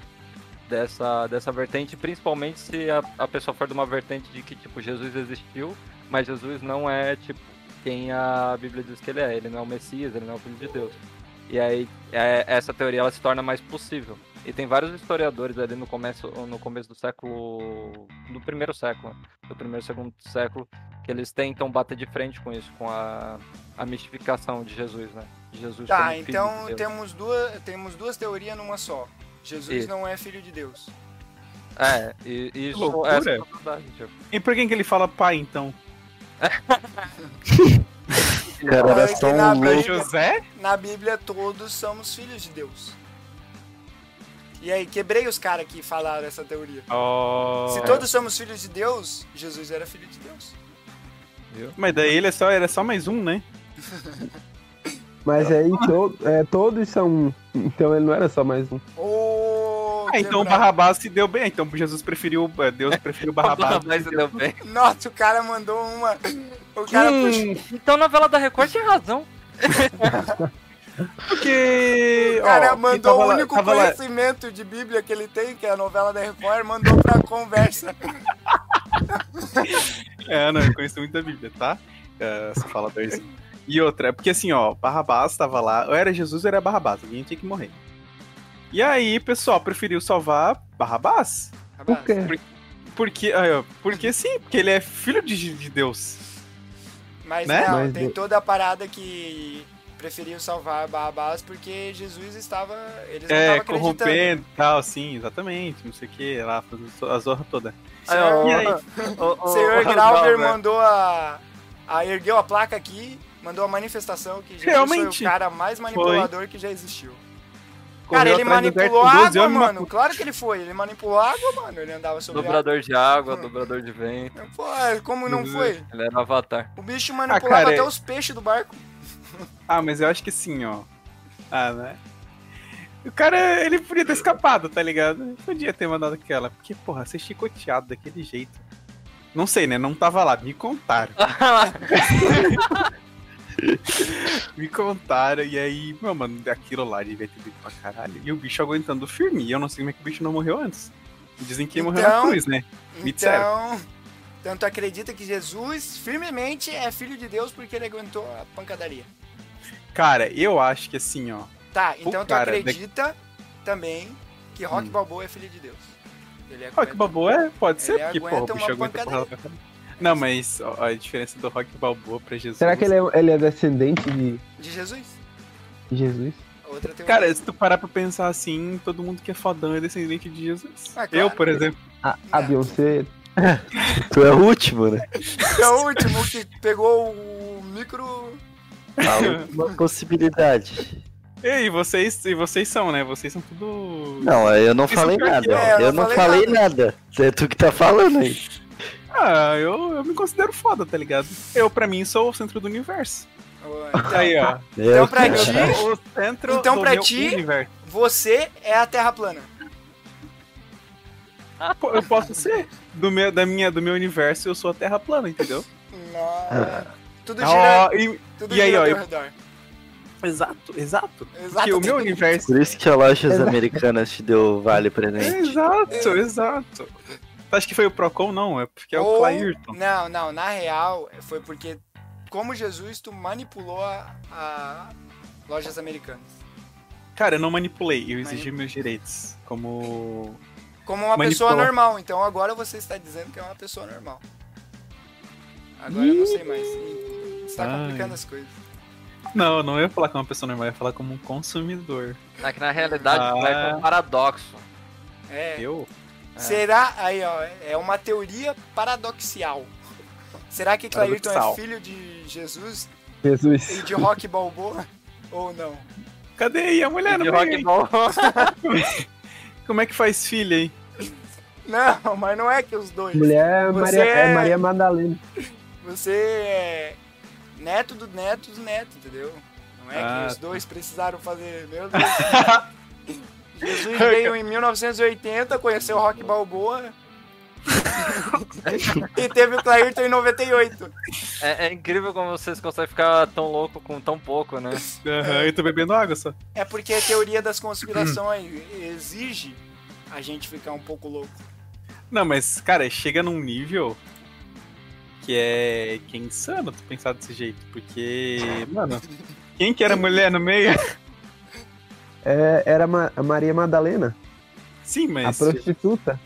[SPEAKER 5] dessa, dessa vertente, principalmente se a, a pessoa for de uma vertente de que, tipo, Jesus existiu, mas Jesus não é, tipo, quem a Bíblia diz que ele é. Ele não é o Messias, ele não é o Filho de Deus. E aí, é, essa teoria ela se torna mais possível. E tem vários historiadores ali no começo, no começo do século. do primeiro século, do primeiro e segundo século, que eles tentam bater de frente com isso, com a, a mistificação de Jesus, né? De Jesus
[SPEAKER 1] tá, então de temos duas, temos duas teorias numa só. Jesus isso. não é filho de Deus.
[SPEAKER 5] É, e, isso é
[SPEAKER 4] verdade, tipo. E por que, que ele fala pai então?
[SPEAKER 3] Cara, era só um louco.
[SPEAKER 1] José? Na Bíblia todos somos filhos de Deus. E aí, quebrei os caras que falaram essa teoria.
[SPEAKER 4] Oh.
[SPEAKER 1] Se todos somos filhos de Deus, Jesus era filho de Deus.
[SPEAKER 4] Viu? Mas daí ele é só, era só mais um, né?
[SPEAKER 2] Mas aí to, é, todos são um. Então ele não era só mais um.
[SPEAKER 1] Oh,
[SPEAKER 4] ah, então Barrabás se deu bem. Então Jesus preferiu. É, Deus preferiu Barrabás.
[SPEAKER 5] Barrabás se deu bem.
[SPEAKER 1] Nossa, o cara mandou uma. O cara hum,
[SPEAKER 5] puxou... Então a novela da Record tinha razão.
[SPEAKER 4] Porque.
[SPEAKER 1] O cara ó, mandou o único conhecimento lá... de Bíblia que ele tem, que é a novela da Record, mandou pra conversa.
[SPEAKER 4] é, não, eu conheço muito a Bíblia, tá? É, essa fala dois. E outra, é porque assim, ó, Barrabás tava lá, ou era Jesus ou era Barrabás, alguém tinha que morrer. E aí, pessoal, preferiu salvar Barrabás.
[SPEAKER 2] Por quê?
[SPEAKER 4] Por, porque, porque sim, porque ele é filho de, de Deus.
[SPEAKER 1] Mas né? não, Mas tem toda a parada que preferiu salvar Barrabás porque Jesus estava. Eles
[SPEAKER 4] é, corrompendo e tal, sim, exatamente, não sei o que, lá, a zorra toda.
[SPEAKER 1] Senhor, e aí, o, o, senhor Grauber mandou a, a. ergueu a placa aqui mandou a manifestação que Jesus Realmente, foi o cara mais manipulador foi. que já existiu. Cara, ele manipulou água, mano. Claro que ele foi. Ele manipulou água, mano. Ele andava sobre
[SPEAKER 5] Dobrador
[SPEAKER 1] água.
[SPEAKER 5] de água, hum. dobrador de vento.
[SPEAKER 1] Pô, como não foi?
[SPEAKER 5] Ele era avatar.
[SPEAKER 1] O bicho manipulava ah, cara, até é... os peixes do barco.
[SPEAKER 4] Ah, mas eu acho que sim, ó. Ah, né? O cara, ele podia ter escapado, tá ligado? Ele podia ter mandado aquela. Porque, porra, ser chicoteado daquele jeito. Não sei, né? Não tava lá, me contaram. Me contaram, e aí, meu, mano, aquilo lá devia ter vindo pra caralho. E o bicho aguentando firme. E eu não sei como é que o bicho não morreu antes. Dizem que então, morreu na então, cruz, né?
[SPEAKER 1] Me então, tanto acredita que Jesus firmemente é filho de Deus porque ele aguentou a pancadaria.
[SPEAKER 4] Cara, eu acho que assim, ó.
[SPEAKER 1] Tá, então tu cara, acredita de... também que Rock hum. Balboa é filho de Deus.
[SPEAKER 4] Ele Rock Balboa é, pode ser, porque porra, o bicho aguenta porra não, mas a diferença do Rock Balboa pra Jesus.
[SPEAKER 2] Será que ele é, ele é descendente de.
[SPEAKER 1] De Jesus?
[SPEAKER 2] De Jesus?
[SPEAKER 4] Cara, se tu parar pra pensar assim, todo mundo que é fodão é descendente de Jesus. Ah, claro. Eu, por exemplo.
[SPEAKER 2] A, a Beyoncé.
[SPEAKER 3] Tu é o último, né?
[SPEAKER 1] Tu é o último que pegou o micro.
[SPEAKER 3] Uma possibilidade.
[SPEAKER 4] E vocês, e vocês são, né? Vocês são tudo.
[SPEAKER 3] Não, eu não falei nada. É, eu, eu não falei, falei nada. nada. É tu que tá falando aí.
[SPEAKER 4] Ah, eu, eu me considero foda, tá ligado? Eu, pra mim, sou o centro do universo.
[SPEAKER 1] Então, aí, ó. Então, então pra ti, o centro então, pra ti universo. você é a Terra plana.
[SPEAKER 4] Eu posso ser. Do meu, da minha, do meu universo, eu sou a Terra plana, entendeu?
[SPEAKER 1] Nossa. Tudo
[SPEAKER 4] Ó,
[SPEAKER 1] gira,
[SPEAKER 4] e-
[SPEAKER 1] tudo
[SPEAKER 4] e aí, ó,
[SPEAKER 1] ao redor.
[SPEAKER 4] Exato, exato.
[SPEAKER 1] Exato.
[SPEAKER 4] Porque o meu universo.
[SPEAKER 3] Por isso que a Lojas Americanas te deu vale presente.
[SPEAKER 4] Exato, exato. Tu acha que foi o Procon? Não, é porque é o
[SPEAKER 1] Ou-
[SPEAKER 4] Clairton.
[SPEAKER 1] Não, não, na real foi porque, como Jesus, tu manipulou a, a lojas americanas.
[SPEAKER 4] Cara, eu não manipulei, eu exigi meus direitos. Como.
[SPEAKER 1] Como uma pessoa normal. Então agora você está dizendo que é uma pessoa normal. Agora eu não sei mais. Você está
[SPEAKER 4] Ai.
[SPEAKER 1] complicando as coisas.
[SPEAKER 4] Não, não ia falar como uma pessoa normal, eu ia falar como um consumidor.
[SPEAKER 5] É que na realidade
[SPEAKER 4] Ah.
[SPEAKER 5] vai com um paradoxo.
[SPEAKER 1] É.
[SPEAKER 4] Eu?
[SPEAKER 1] Será. Aí, ó, é uma teoria paradoxial. Será que Clairton é filho de Jesus
[SPEAKER 2] Jesus.
[SPEAKER 1] e de Rock Balboa? Ou não?
[SPEAKER 4] Cadê aí a mulher no
[SPEAKER 5] De rock
[SPEAKER 4] aí? Como é que faz filha aí?
[SPEAKER 1] Não, mas não é que os dois.
[SPEAKER 2] Mulher é
[SPEAKER 1] Você
[SPEAKER 2] Maria, é
[SPEAKER 1] é-
[SPEAKER 2] Maria Madalena.
[SPEAKER 1] Você é neto do neto dos netos, entendeu? Não é
[SPEAKER 4] Ah,
[SPEAKER 1] que os
[SPEAKER 4] tá.
[SPEAKER 1] dois precisaram fazer. Meu Deus. Jesus veio em 1980, conheceu o Rock Balboa. E teve o Clairton em 98.
[SPEAKER 5] É, é incrível como vocês conseguem ficar tão louco com tão pouco, né?
[SPEAKER 4] Aham, eu tô bebendo água só.
[SPEAKER 1] É porque a teoria das conspirações exige a gente ficar um pouco louco.
[SPEAKER 4] Não, mas, cara, chega num nível que é, que é insano tu pensar desse jeito. Porque, mano, quem que era mulher no meio?
[SPEAKER 2] É, era Ma- a Maria Madalena,
[SPEAKER 4] Sim,
[SPEAKER 2] a
[SPEAKER 4] mas.
[SPEAKER 2] prostituta.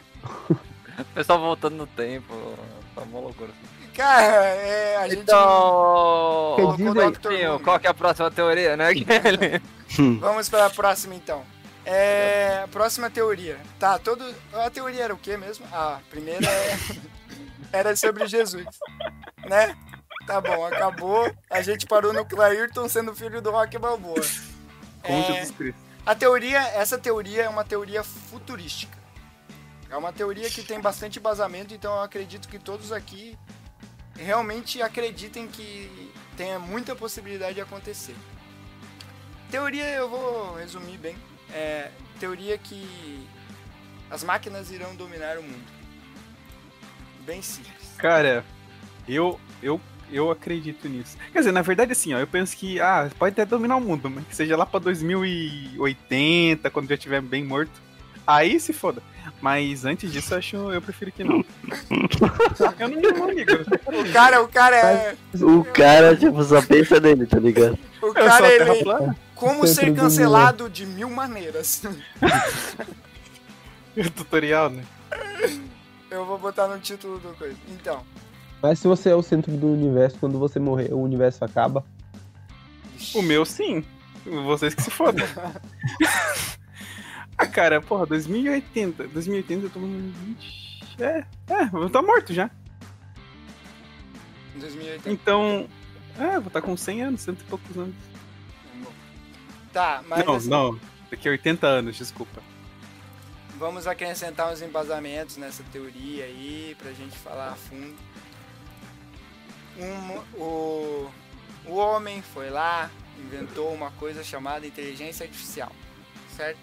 [SPEAKER 5] O pessoal voltando no tempo. Tá uma loucura.
[SPEAKER 1] Cara, é, a gente.
[SPEAKER 5] Então.
[SPEAKER 1] Dr.
[SPEAKER 5] Qual que é a próxima teoria, né, Kelly?
[SPEAKER 1] Vamos para a próxima então. É, próxima teoria. Tá, todo. A teoria era o que mesmo? Ah, a primeira é- era sobre Jesus. Né? Tá bom, acabou. A gente parou no Clairton sendo filho do Rock Balboa.
[SPEAKER 4] Com
[SPEAKER 1] É,
[SPEAKER 4] Jesus Cristo.
[SPEAKER 1] a teoria, essa teoria é uma teoria futurística. É uma teoria que tem bastante embasamento, então eu acredito que todos aqui realmente acreditem que tenha muita possibilidade de acontecer. Teoria eu vou resumir bem. É teoria que as máquinas irão dominar o mundo. Bem simples.
[SPEAKER 4] Cara, eu, eu, eu acredito nisso. Quer dizer, na verdade, assim, ó, eu penso que, ah, pode até dominar o mundo, mas que seja lá pra 2080, quando já estiver bem morto. Aí se foda. Mas antes disso, eu acho, eu prefiro que não. eu não, não ligo.
[SPEAKER 1] O cara, o cara é.
[SPEAKER 3] O cara, tipo, só pensa nele, tá ligado?
[SPEAKER 1] O cara, ele.
[SPEAKER 4] plana.
[SPEAKER 1] Como ser
[SPEAKER 2] do
[SPEAKER 1] cancelado de mil maneiras.
[SPEAKER 4] Tutorial, né?
[SPEAKER 1] Eu vou botar no título do coisa. Então.
[SPEAKER 2] Mas se você é o centro do universo, quando você morrer, o universo acaba.
[SPEAKER 4] O meu, sim. Vocês que se fodam. ah, cara, porra, 2080. 2080 eu tô com 20. É, é, eu tô morto já.
[SPEAKER 1] Em 2080.
[SPEAKER 4] Então. É, vou estar com 100 anos, cento e poucos anos.
[SPEAKER 1] Tá, mas
[SPEAKER 4] não,
[SPEAKER 1] assim,
[SPEAKER 4] não. Daqui a 80 anos, desculpa.
[SPEAKER 1] vamos acrescentar uns embasamentos nessa teoria aí pra gente falar a fundo. Um, o, o homem foi lá, inventou uma coisa chamada inteligência artificial, certo?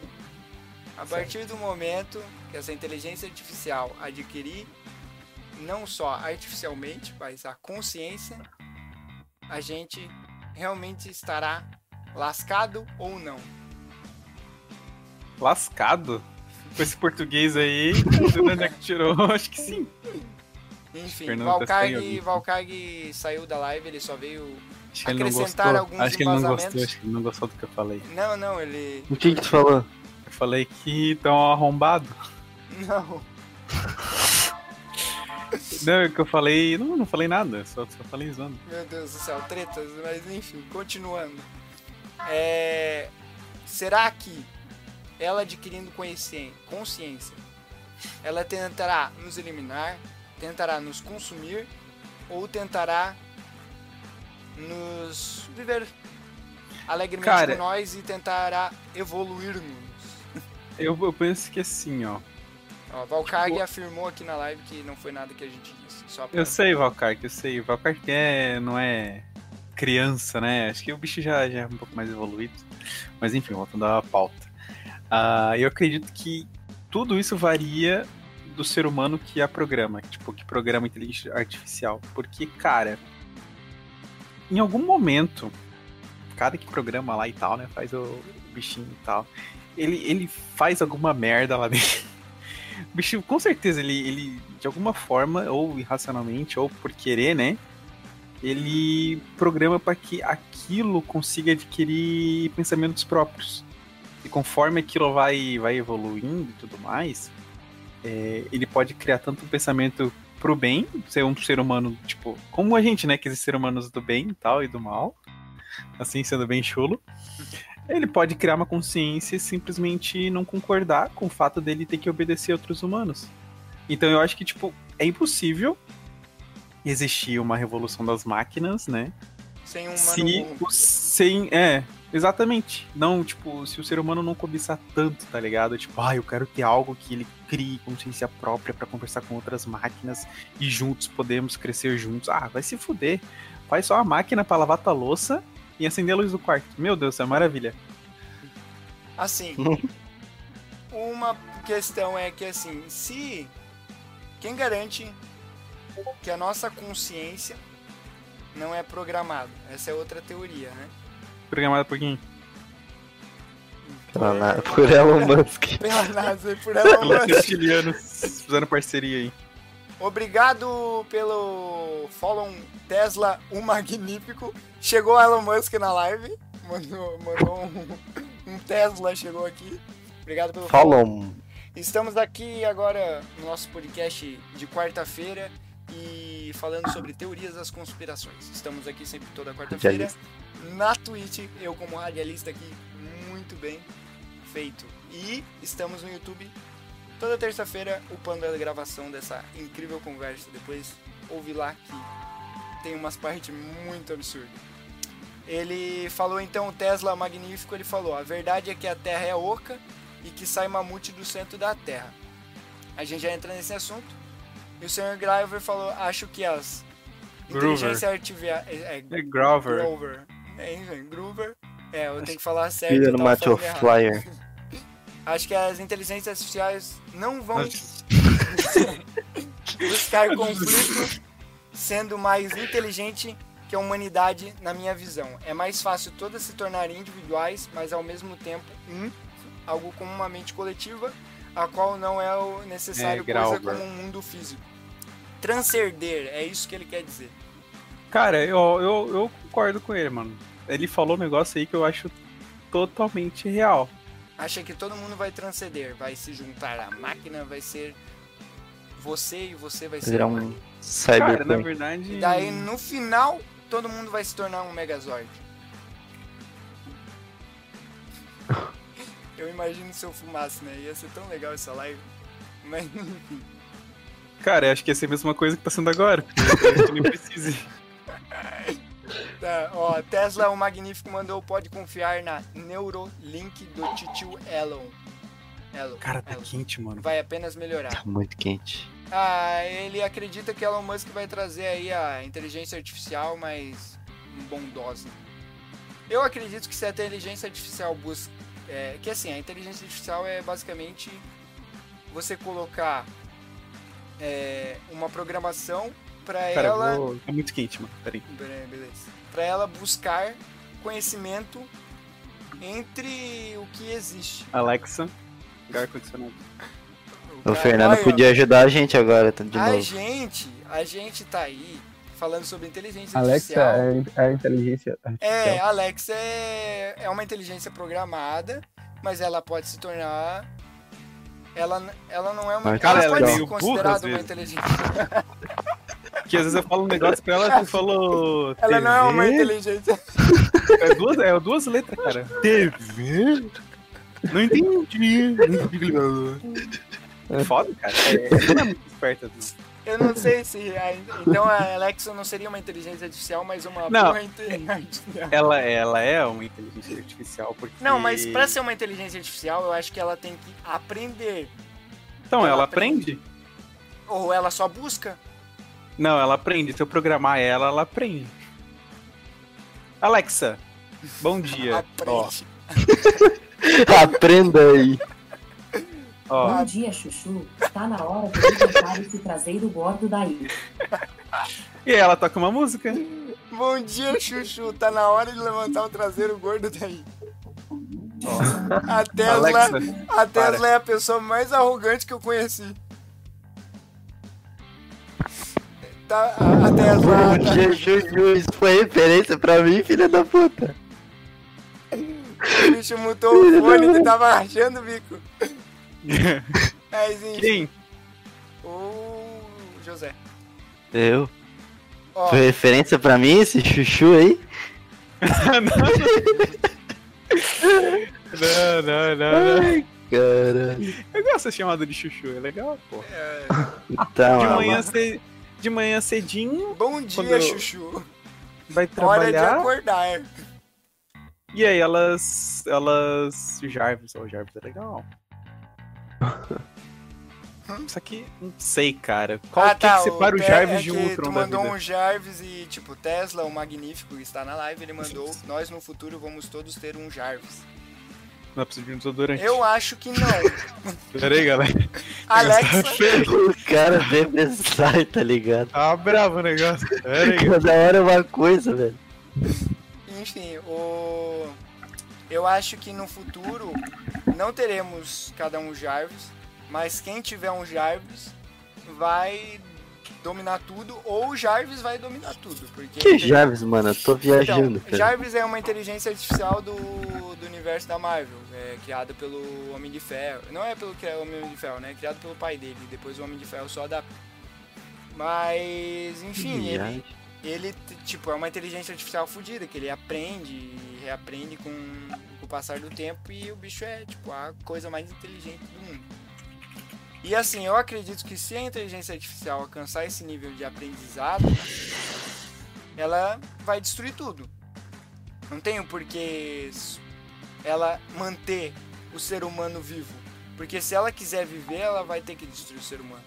[SPEAKER 1] A partir do momento que essa inteligência artificial adquirir não só artificialmente, mas a consciência, a gente realmente estará lascado ou não.
[SPEAKER 4] Lascado? Com esse português aí, onde é que tirou? Acho que sim.
[SPEAKER 1] Enfim,
[SPEAKER 4] Fernando
[SPEAKER 1] Valcarg. Valcarg saiu da live, ele só veio.
[SPEAKER 4] Acho
[SPEAKER 1] Acrescentar alguns
[SPEAKER 4] Acho que ele não gostou, acho que ele não gostou do que eu falei.
[SPEAKER 1] Não, não, ele.
[SPEAKER 3] O que que tu falou?
[SPEAKER 4] Eu falei que tão arrombado.
[SPEAKER 1] Não.
[SPEAKER 4] Não, é que eu falei. Não, não falei nada, só, só falei zoando.
[SPEAKER 1] Meu Deus do céu, tretas, mas enfim, continuando. É. Será que ela adquirindo consciência, ela tentará nos eliminar, tentará nos consumir ou tentará nos viver alegremente
[SPEAKER 4] Cara.
[SPEAKER 1] com nós e tentará evoluir-nos?
[SPEAKER 4] Eu, eu penso que assim, ó.
[SPEAKER 1] Ó, Valcarg
[SPEAKER 4] Tipo-
[SPEAKER 1] afirmou aqui na live que não foi nada que a gente disse. Só pra...
[SPEAKER 4] Eu sei, Valkyrie, eu sei. Valkyrie é, não é criança, né? Acho que o bicho já, já é um pouco mais evoluído. Mas enfim, voltando à pauta. Ah, eu acredito que tudo isso varia do ser humano que a programa, tipo, que programa inteligência artificial. Porque, cara, em algum momento, cara que programa lá e tal, né, faz o bichinho e tal, ele, ele faz alguma merda lá dentro. O bichinho, com certeza, ele, ele, de alguma forma, ou irracionalmente, ou por querer, né, ele programa para que aquilo consiga adquirir pensamentos próprios. E conforme aquilo vai, vai evoluindo e tudo mais, é, ele pode criar tanto um pensamento pro bem, ser um ser humano, tipo, como a gente, né, que existem ser humanos do bem e tal, e do mal, assim, sendo bem chulo. Ele pode criar uma consciência e simplesmente não concordar com o fato dele ter que obedecer a outros humanos. Então eu acho que, tipo, é impossível existir uma revolução das máquinas, né?
[SPEAKER 1] Sem um
[SPEAKER 4] Se,
[SPEAKER 1] humano
[SPEAKER 4] o- sem, é, exatamente. Não, tipo, se o ser humano não cobiçar tanto, tá ligado? Tipo, ah, eu quero ter algo que ele crie consciência própria pra conversar com outras máquinas e juntos podemos crescer juntos. Ah, vai se fuder. Faz só a máquina pra lavar tua louça e acender a luz do quarto. Meu Deus, é maravilha.
[SPEAKER 1] Assim, uma questão é que assim, se quem garante que a nossa consciência não é programada? Essa é outra teoria, né?
[SPEAKER 4] Programado por quem?
[SPEAKER 3] Pela na- Por Elon Musk.
[SPEAKER 1] Pela NASA, por Elon Musk.
[SPEAKER 4] reptilianos fazendo parceria aí.
[SPEAKER 1] Obrigado pelo follow Tesla, o magnífico. Chegou o Elon Musk na live. Mandou, mandou um, um Tesla, chegou aqui. Obrigado pelo follow.
[SPEAKER 3] Follow.
[SPEAKER 1] Estamos aqui agora no nosso podcast de quarta-feira e falando sobre teorias das conspirações. Estamos aqui sempre toda quarta-feira na Twitch, eu como radialista aqui, muito bem feito. E estamos no YouTube toda terça-feira upando a gravação dessa incrível conversa. Depois ouve lá que tem umas partes muito absurdas. Ele falou então o Tesla magnífico, ele falou: "A verdade é que a Terra é oca e que sai mamute do centro da Terra". A gente já entra nesse assunto. E o Sr. Graver falou: "Acho que as inteligência artificial é, é,
[SPEAKER 4] É Grover.
[SPEAKER 1] Grover. É, enfim, Groover. É, eu tenho que falar certo.
[SPEAKER 3] Filho
[SPEAKER 1] eu
[SPEAKER 3] do Matthew. Flyer.
[SPEAKER 1] Acho que as inteligências artificiais não vão buscar conflito sendo mais inteligente que a humanidade na minha visão. É mais fácil todas se tornarem individuais, mas ao mesmo tempo um, algo como uma mente coletiva, a qual não é o necessário
[SPEAKER 4] É,
[SPEAKER 1] coisa
[SPEAKER 4] Grauber.
[SPEAKER 1] como um mundo físico. Transcender, é isso que ele quer dizer.
[SPEAKER 4] Cara, eu, eu, eu concordo com ele, mano. Ele falou um negócio aí que eu acho totalmente real.
[SPEAKER 1] Acha que todo mundo vai transcender, vai se juntar à máquina, vai ser você e você vai ser
[SPEAKER 3] Virar um
[SPEAKER 1] máquina.
[SPEAKER 4] Cara, na verdade.
[SPEAKER 1] E daí no final todo mundo vai se tornar um Megazord. Eu imagino se eu fumasse, né? Ia ser tão legal essa live. Mas enfim.
[SPEAKER 4] Cara, eu acho que ia ser a mesma coisa que tá sendo agora. porque A gente nem precisa.
[SPEAKER 1] Tá, ó, Tesla, o Magnífico, mandou pode confiar na Neurolink do titio Elon. Elon.
[SPEAKER 4] Cara, tá
[SPEAKER 1] Elon.
[SPEAKER 4] quente, mano.
[SPEAKER 1] Vai apenas melhorar.
[SPEAKER 3] Tá muito quente.
[SPEAKER 1] Ah, ele acredita que Elon Musk vai trazer aí a inteligência artificial mais bondosa. Eu acredito que se a inteligência artificial busca. É, que assim, a inteligência artificial é basicamente você colocar é, uma programação para
[SPEAKER 4] Cara,
[SPEAKER 1] ela.
[SPEAKER 4] vou... tá muito quente, mano. Peraí.
[SPEAKER 1] Be- Beleza. Pra ela buscar conhecimento entre o que existe.
[SPEAKER 4] Alexa, lugar condicionado.
[SPEAKER 3] O Fernando
[SPEAKER 1] olha,
[SPEAKER 3] podia ajudar a gente agora, tá de
[SPEAKER 1] a
[SPEAKER 3] novo.
[SPEAKER 1] gente, a gente tá aí falando sobre inteligência
[SPEAKER 2] Alexa
[SPEAKER 1] artificial.
[SPEAKER 2] é a inteligência
[SPEAKER 1] É,
[SPEAKER 2] artificial.
[SPEAKER 1] Alexa é, é uma inteligência programada, mas ela pode se tornar. Ela, ela não é uma.
[SPEAKER 4] Cara,
[SPEAKER 1] ela
[SPEAKER 4] ela é
[SPEAKER 1] pode ser
[SPEAKER 4] meio burra,
[SPEAKER 1] considerada uma inteligência.
[SPEAKER 4] Que às vezes eu falo um negócio pra ela, tu falou.
[SPEAKER 1] Ela não é uma
[SPEAKER 4] TV?
[SPEAKER 1] inteligência.
[SPEAKER 4] É duas, é duas letras, cara. TV? Não entendi. É foda, cara. É, é muito esperta. Não.
[SPEAKER 1] Eu não sei se. a- então a Alexa não seria uma inteligência artificial, mas uma
[SPEAKER 4] Não.
[SPEAKER 1] boa inteligência artificial.
[SPEAKER 4] Ela, ela é uma inteligência artificial porque...
[SPEAKER 1] Não, mas pra ser uma inteligência artificial, eu acho que ela tem que aprender.
[SPEAKER 4] Então, ela,
[SPEAKER 1] ela
[SPEAKER 4] aprende.
[SPEAKER 1] Ou ela só busca.
[SPEAKER 4] Não, ela aprende. Se eu programar ela, ela aprende. Alexa, bom dia. Ó,
[SPEAKER 1] Aprende.
[SPEAKER 3] Aprenda aí.
[SPEAKER 6] Ó. Bom dia, Chuchu. Tá na hora de levantar esse traseiro gordo daí.
[SPEAKER 4] E ela toca uma música.
[SPEAKER 1] Bom dia, Chuchu. Tá na hora de levantar o traseiro gordo daí. A Tesla, Alexa, a Tesla é a pessoa mais arrogante que eu conheci. Tá, a, a Tesla.
[SPEAKER 3] Bom dia, Chuchu. Isso foi referência pra mim, filha da puta.
[SPEAKER 1] O bicho mutou o fone que tava rachando o bico. Mas, enfim. Quem? O José.
[SPEAKER 3] Eu? Ó. Foi referência pra mim esse chuchu aí?
[SPEAKER 4] não, não, não, não.
[SPEAKER 3] Ai, caralho.
[SPEAKER 4] Eu gosto de chamada de chuchu, é legal, pô. É.
[SPEAKER 3] Tá,
[SPEAKER 4] de, manhã ce... de manhã cedinho.
[SPEAKER 1] Bom dia, chuchu.
[SPEAKER 4] Vai trabalhar. Hora de
[SPEAKER 1] acordar.
[SPEAKER 4] E aí elas. Elas. Jarvis, o Jarvis é legal. Isso aqui, não sei, cara. Qual ah, que, tá, que separa o, o Jarvis é de um Ultron?
[SPEAKER 1] Tu mandou um Jarvis e, tipo, Tesla, o Magnífico, que está na live, ele mandou: Nós no futuro vamos todos ter um Jarvis.
[SPEAKER 4] Não é precisa de um desodorante.
[SPEAKER 1] Eu acho que não.
[SPEAKER 4] Pera aí, galera.
[SPEAKER 1] Alexa.
[SPEAKER 3] o cara vem pensar, tá ligado?
[SPEAKER 4] Tá bravo o negócio. Pera aí.
[SPEAKER 3] Cada hora é uma coisa, velho.
[SPEAKER 1] Enfim, o. Eu acho que no futuro não teremos cada um Jarvis mas quem tiver um Jarvis vai dominar tudo, ou o Jarvis vai dominar tudo. Porque
[SPEAKER 3] que Jarvis, mano? Eu tô viajando.
[SPEAKER 1] Então, Jarvis é uma inteligência artificial do, do universo da Marvel, é criado pelo Homem de Ferro. Não é pelo que é o Homem de Ferro, né? É criado pelo pai dele. Depois o Homem de Ferro só dá. Mas, enfim, ele, ele, tipo, é uma inteligência artificial fodida, que ele aprende e reaprende com, com o passar do tempo e o bicho é, tipo, a coisa mais inteligente do mundo. E assim, eu acredito que se a inteligência artificial alcançar esse nível de aprendizado, ela vai destruir tudo. Não tem por que ela manter o ser humano vivo. Porque se ela quiser viver, ela vai ter que destruir o ser humano.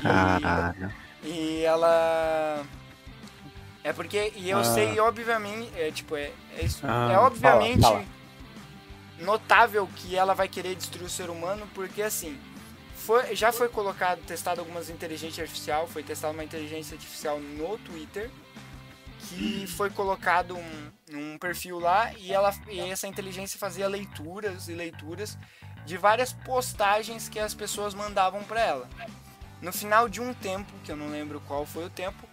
[SPEAKER 3] Caralho.
[SPEAKER 1] E, e ela. É porque. E eu ah. sei, obviamente. É tipo, é. É, isso, ah, é obviamente. Fala, fala notável que ela vai querer destruir o ser humano, porque assim, foi, já foi colocado, testado algumas inteligência artificial, foi testada uma inteligência artificial no Twitter, que foi colocado um, um perfil lá e, ela, e essa inteligência fazia leituras e leituras de várias postagens que as pessoas mandavam para ela. No final de um tempo, que eu não lembro qual foi o tempo,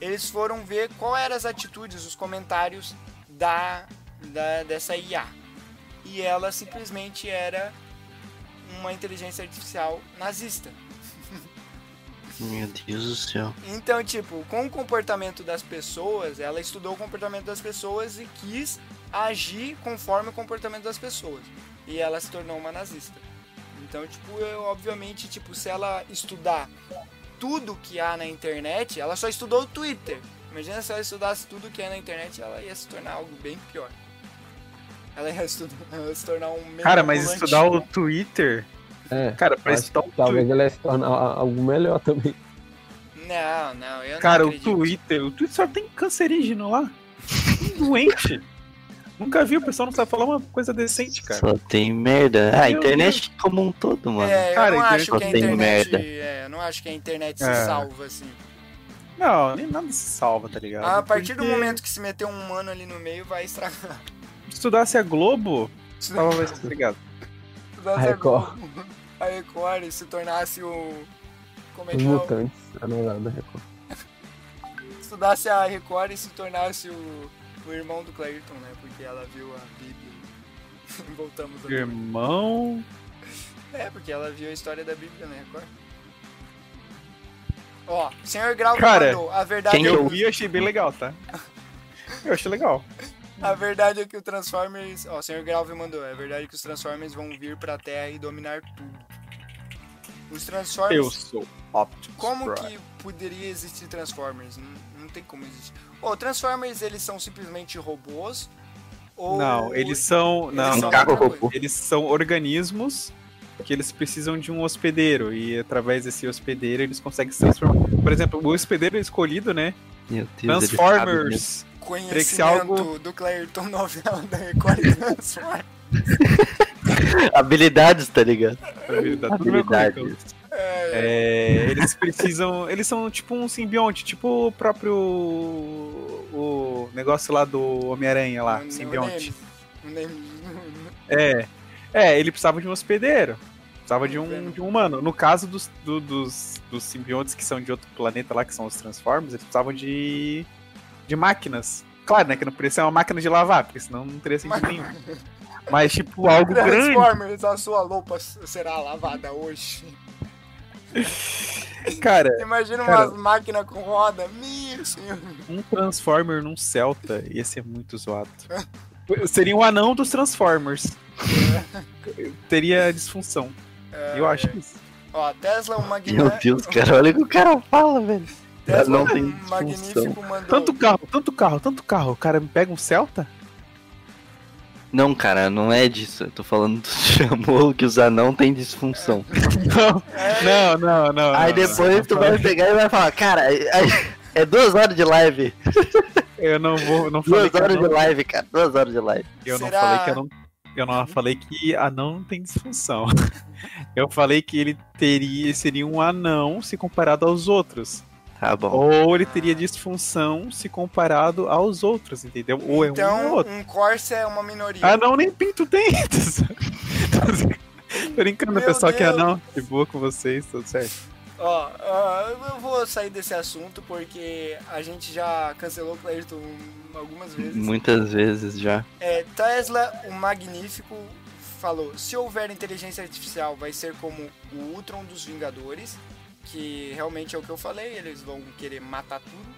[SPEAKER 1] eles foram ver qual eram as atitudes, os comentários da, da dessa IA e ela simplesmente era uma inteligência artificial nazista.
[SPEAKER 3] Meu Deus do céu.
[SPEAKER 1] Então, tipo, com o comportamento das pessoas, ela estudou o comportamento das pessoas e quis agir conforme o comportamento das pessoas. E ela se tornou uma nazista. Então, tipo, eu, obviamente, tipo, se ela estudar tudo que há na internet, ela só estudou o Twitter. Imagina se ela estudasse tudo que é na internet, ela ia se tornar algo bem pior. Ela ia estudar, se tornar um
[SPEAKER 4] Cara, mas estudar o Twitter.
[SPEAKER 2] É,
[SPEAKER 4] cara, pra estudar o
[SPEAKER 2] Talvez ela ia se tornar algo melhor também.
[SPEAKER 1] Não, não, eu
[SPEAKER 4] Cara,
[SPEAKER 1] não
[SPEAKER 4] o Twitter, o Twitter só tem cancerígeno lá. Doente. Nunca vi, o pessoal não sabe falar uma coisa decente, cara.
[SPEAKER 3] Só tem merda. Ah, a internet Deus. como um todo, mano.
[SPEAKER 1] É, eu
[SPEAKER 3] cara,
[SPEAKER 1] não acho que a internet. Merda. É, eu não acho que a internet se é. salva, assim.
[SPEAKER 4] Não, nem nada se salva, tá ligado?
[SPEAKER 1] A partir Porque... do momento que se meter um humano ali no meio, vai estragar
[SPEAKER 4] estudasse a Globo, tava mais obrigado.
[SPEAKER 1] Estudasse a Record. A Record e se tornasse o.
[SPEAKER 2] Como é que é? Mutantes, a novela da Record.
[SPEAKER 1] Estudasse a Record e se tornasse o, o irmão do Clayton, né? Porque ela viu a Bíblia. Voltamos
[SPEAKER 4] a Irmão?
[SPEAKER 1] É, porque ela viu a história da Bíblia na Record. Ó, o senhor Grau
[SPEAKER 4] Cara,
[SPEAKER 1] mandou. A verdade
[SPEAKER 4] quem é eu vi achei bem legal, tá? Eu achei legal.
[SPEAKER 1] A verdade é que o Transformers. Ó, o Sr. Grauve mandou. A verdade é que os Transformers vão vir pra Terra e dominar tudo. Os Transformers.
[SPEAKER 4] Eu sou Optimus
[SPEAKER 1] Como Prime. que poderia existir Transformers? Não, não tem como existir. Ô, Transformers, eles são simplesmente robôs? Ou...
[SPEAKER 4] Não, eles são. Eles não,
[SPEAKER 3] são,
[SPEAKER 4] não, eles são organismos que eles precisam de um hospedeiro e através desse hospedeiro eles conseguem se transformar. Por exemplo, o hospedeiro escolhido, né?
[SPEAKER 3] Deus,
[SPEAKER 4] Transformers conhecimento
[SPEAKER 1] algo... do Clayton novela da Record Transformers.
[SPEAKER 3] Habilidades, tá ligado?
[SPEAKER 4] Habilidade. Tudo meu currículo.
[SPEAKER 3] Habilidades.
[SPEAKER 4] É, eles precisam. Eles são tipo um simbionte, tipo o próprio. O negócio lá do Homem-Aranha lá,
[SPEAKER 1] O- o
[SPEAKER 4] simbionte.
[SPEAKER 1] O Nemes.
[SPEAKER 4] É. É, ele precisava de um hospedeiro. Precisava de um, de um humano. No caso dos, do- dos, dos simbiontes que são de outro planeta lá, que são os Transformers, eles precisavam de. De máquinas. Claro, né? Que não poderia ser uma máquina de lavar, porque senão não teria sentido nenhum. Mas, tipo, algo grande.
[SPEAKER 1] Transformers, a sua roupa será lavada hoje.
[SPEAKER 4] Cara,
[SPEAKER 1] Imagina
[SPEAKER 4] Cara.
[SPEAKER 1] umas máquinas com roda. Meu senhor.
[SPEAKER 4] um Transformer num Celta ia ser muito zoado. Seria um anão dos Transformers. Teria disfunção. Eu acho isso.
[SPEAKER 1] Ó, Tesla, o
[SPEAKER 3] Meu
[SPEAKER 1] Magna...
[SPEAKER 3] Deus, cara, olha o que o cara fala, velho.
[SPEAKER 1] Tesla,
[SPEAKER 3] não tem disfunção.
[SPEAKER 4] Tanto carro, tanto carro, tanto carro. O cara me pega um Celta?
[SPEAKER 3] Não, cara, não é disso. Eu tô falando do chamou que os anão tem disfunção.
[SPEAKER 4] Não, não, não, não.
[SPEAKER 3] Aí
[SPEAKER 4] não,
[SPEAKER 3] depois
[SPEAKER 4] não,
[SPEAKER 3] tu
[SPEAKER 4] não.
[SPEAKER 3] vai pegar e vai falar, cara, é, é duas horas de live.
[SPEAKER 4] Eu não vou, não falei
[SPEAKER 3] Duas horas
[SPEAKER 4] não,
[SPEAKER 3] de live, cara. Duas horas de live.
[SPEAKER 4] eu não
[SPEAKER 1] Será-
[SPEAKER 4] falei que eu não, eu não falei que anão não tem disfunção. Eu falei que ele teria, seria um anão se comparado aos outros.
[SPEAKER 3] Tá bom.
[SPEAKER 4] Ou ele teria disfunção se comparado aos outros, entendeu? Ou é um ou
[SPEAKER 1] Então,
[SPEAKER 4] outro.
[SPEAKER 1] um Corsa é uma minoria.
[SPEAKER 4] Ah, não, nem pinto tem. Tô brincando,
[SPEAKER 1] Meu
[SPEAKER 4] pessoal, que é
[SPEAKER 1] Deus.
[SPEAKER 4] não. De boa com vocês, tudo certo.
[SPEAKER 1] Ó, ó, eu vou sair desse assunto porque a gente já cancelou o Clayton algumas vezes.
[SPEAKER 3] Muitas vezes já.
[SPEAKER 1] É, Tesla, o Magnífico, falou: se houver inteligência artificial, vai ser como o Ultron dos Vingadores, que realmente é o que eu falei, eles vão querer matar tudo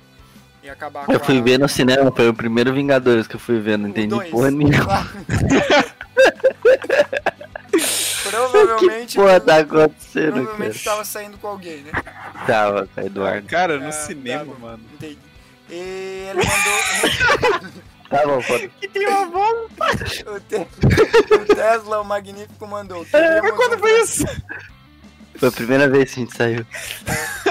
[SPEAKER 1] e acabar
[SPEAKER 3] Eu fui
[SPEAKER 1] a-
[SPEAKER 3] ver no cinema, foi o primeiro Vingadores que eu fui ver, não entendi
[SPEAKER 1] dois.
[SPEAKER 3] porra nenhuma.
[SPEAKER 1] Provavelmente.
[SPEAKER 3] Que porra tá acontecendo,
[SPEAKER 1] Provavelmente
[SPEAKER 3] cara?
[SPEAKER 1] tava saindo com alguém, né?
[SPEAKER 3] Tava, com Eduardo.
[SPEAKER 4] Cara, no
[SPEAKER 1] Ah,
[SPEAKER 4] cinema,
[SPEAKER 1] bom.
[SPEAKER 4] mano.
[SPEAKER 1] Entendi. E ele mandou.
[SPEAKER 3] Tá bom, foda.
[SPEAKER 4] Que tem uma bola?
[SPEAKER 1] o, Te- o Tesla, o Magnífico, mandou. Queríamos
[SPEAKER 4] Quando
[SPEAKER 1] um-
[SPEAKER 4] foi isso?
[SPEAKER 3] Foi a primeira vez que a gente saiu.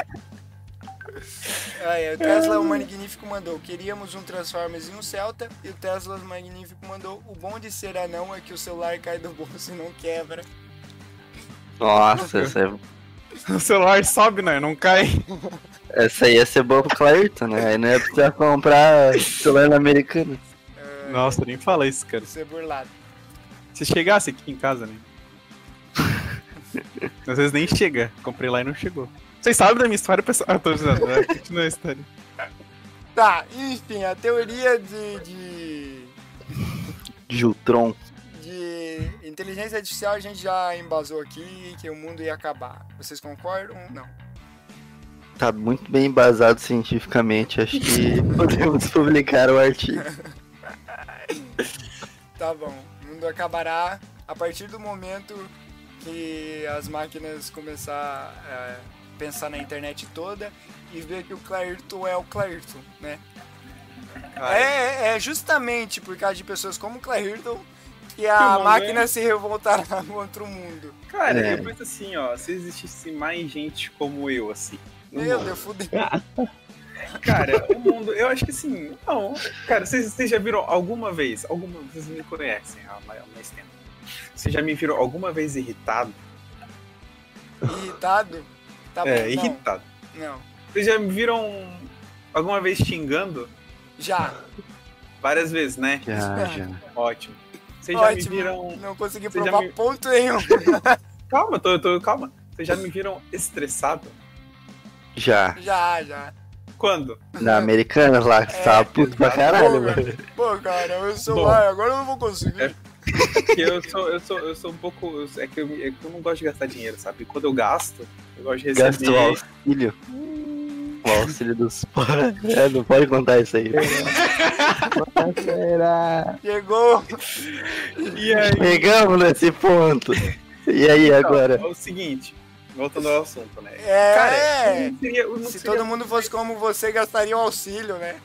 [SPEAKER 1] Ah, é, o Tesla, o Magnífico, mandou. Queríamos um Transformers e um Celta. E o Tesla, o Magnífico, mandou. O bom de ser anão é que o celular cai do bolso e não quebra.
[SPEAKER 3] Nossa, essa, é-
[SPEAKER 4] O celular sobe, né? Não cai.
[SPEAKER 3] essa aí ia ser boa pro Clairton, né? Aí não ia precisar comprar celular na americana.
[SPEAKER 4] Nossa, nem fala isso, cara.
[SPEAKER 1] Ser burlado.
[SPEAKER 4] Se chegasse aqui em casa, né? Às vezes nem chega. Comprei lá e não chegou. Vocês sabem da minha história, pessoal? Ah, tô dizendo, né? Continua a história.
[SPEAKER 1] Tá, enfim, a teoria de, de,
[SPEAKER 3] Jultron.
[SPEAKER 1] de inteligência artificial a gente já embasou aqui que o mundo ia acabar. Vocês concordam? Não.
[SPEAKER 3] Tá muito bem embasado cientificamente. Acho que podemos publicar o artigo.
[SPEAKER 1] Tá bom. O mundo acabará a partir do momento que as máquinas começar a pensar na internet toda e ver que o Clairton é o Clairton, né? É, é justamente por causa de pessoas como o Clairton que a
[SPEAKER 4] Que mundo
[SPEAKER 1] máquina
[SPEAKER 4] é-
[SPEAKER 1] se revoltará contra o mundo.
[SPEAKER 4] Cara,
[SPEAKER 3] É.
[SPEAKER 4] eu penso assim, ó. Se existisse mais gente como eu, assim.
[SPEAKER 1] Meu Deus, fudeu.
[SPEAKER 4] Cara, o mundo, eu acho que assim, não. Cara, vocês, vocês já viram alguma vez, alguma, vocês me conhecem há mais tempo. Vocês já me viram alguma vez irritado?
[SPEAKER 1] Irritado? Tá bom,
[SPEAKER 4] é,
[SPEAKER 1] não,
[SPEAKER 4] irritado.
[SPEAKER 1] não.
[SPEAKER 4] Vocês já me viram alguma vez xingando?
[SPEAKER 1] Já.
[SPEAKER 4] Várias vezes, né?
[SPEAKER 3] Já, já.
[SPEAKER 4] Ótimo. Vocês já me viram.
[SPEAKER 1] Não consegui
[SPEAKER 4] Vocês
[SPEAKER 1] provar
[SPEAKER 4] me-
[SPEAKER 1] ponto nenhum.
[SPEAKER 4] Calma, tô, tô, calma. Vocês já me viram estressado?
[SPEAKER 3] Já.
[SPEAKER 1] já, já.
[SPEAKER 4] Quando?
[SPEAKER 3] Na americana lá, que tava puto pra caralho,
[SPEAKER 1] Pô,
[SPEAKER 3] mano.
[SPEAKER 1] Pô, cara, o celular, agora eu não vou conseguir.
[SPEAKER 4] É. Eu sou, eu sou, eu sou um pouco. É que, eu, é que eu não gosto de gastar dinheiro, sabe? Quando eu gasto, eu gosto de receber.
[SPEAKER 3] Gasto o auxílio. O auxílio dos. É, não pode contar isso aí.
[SPEAKER 2] Será?
[SPEAKER 1] Chegou.
[SPEAKER 4] E aí,
[SPEAKER 3] Chegamos nesse ponto. E aí, agora?
[SPEAKER 4] é o seguinte, voltando ao assunto, né?
[SPEAKER 1] É.
[SPEAKER 4] Cara, seria,
[SPEAKER 1] Se
[SPEAKER 4] seria-
[SPEAKER 1] todo mundo fosse como você, gastaria o auxílio, né?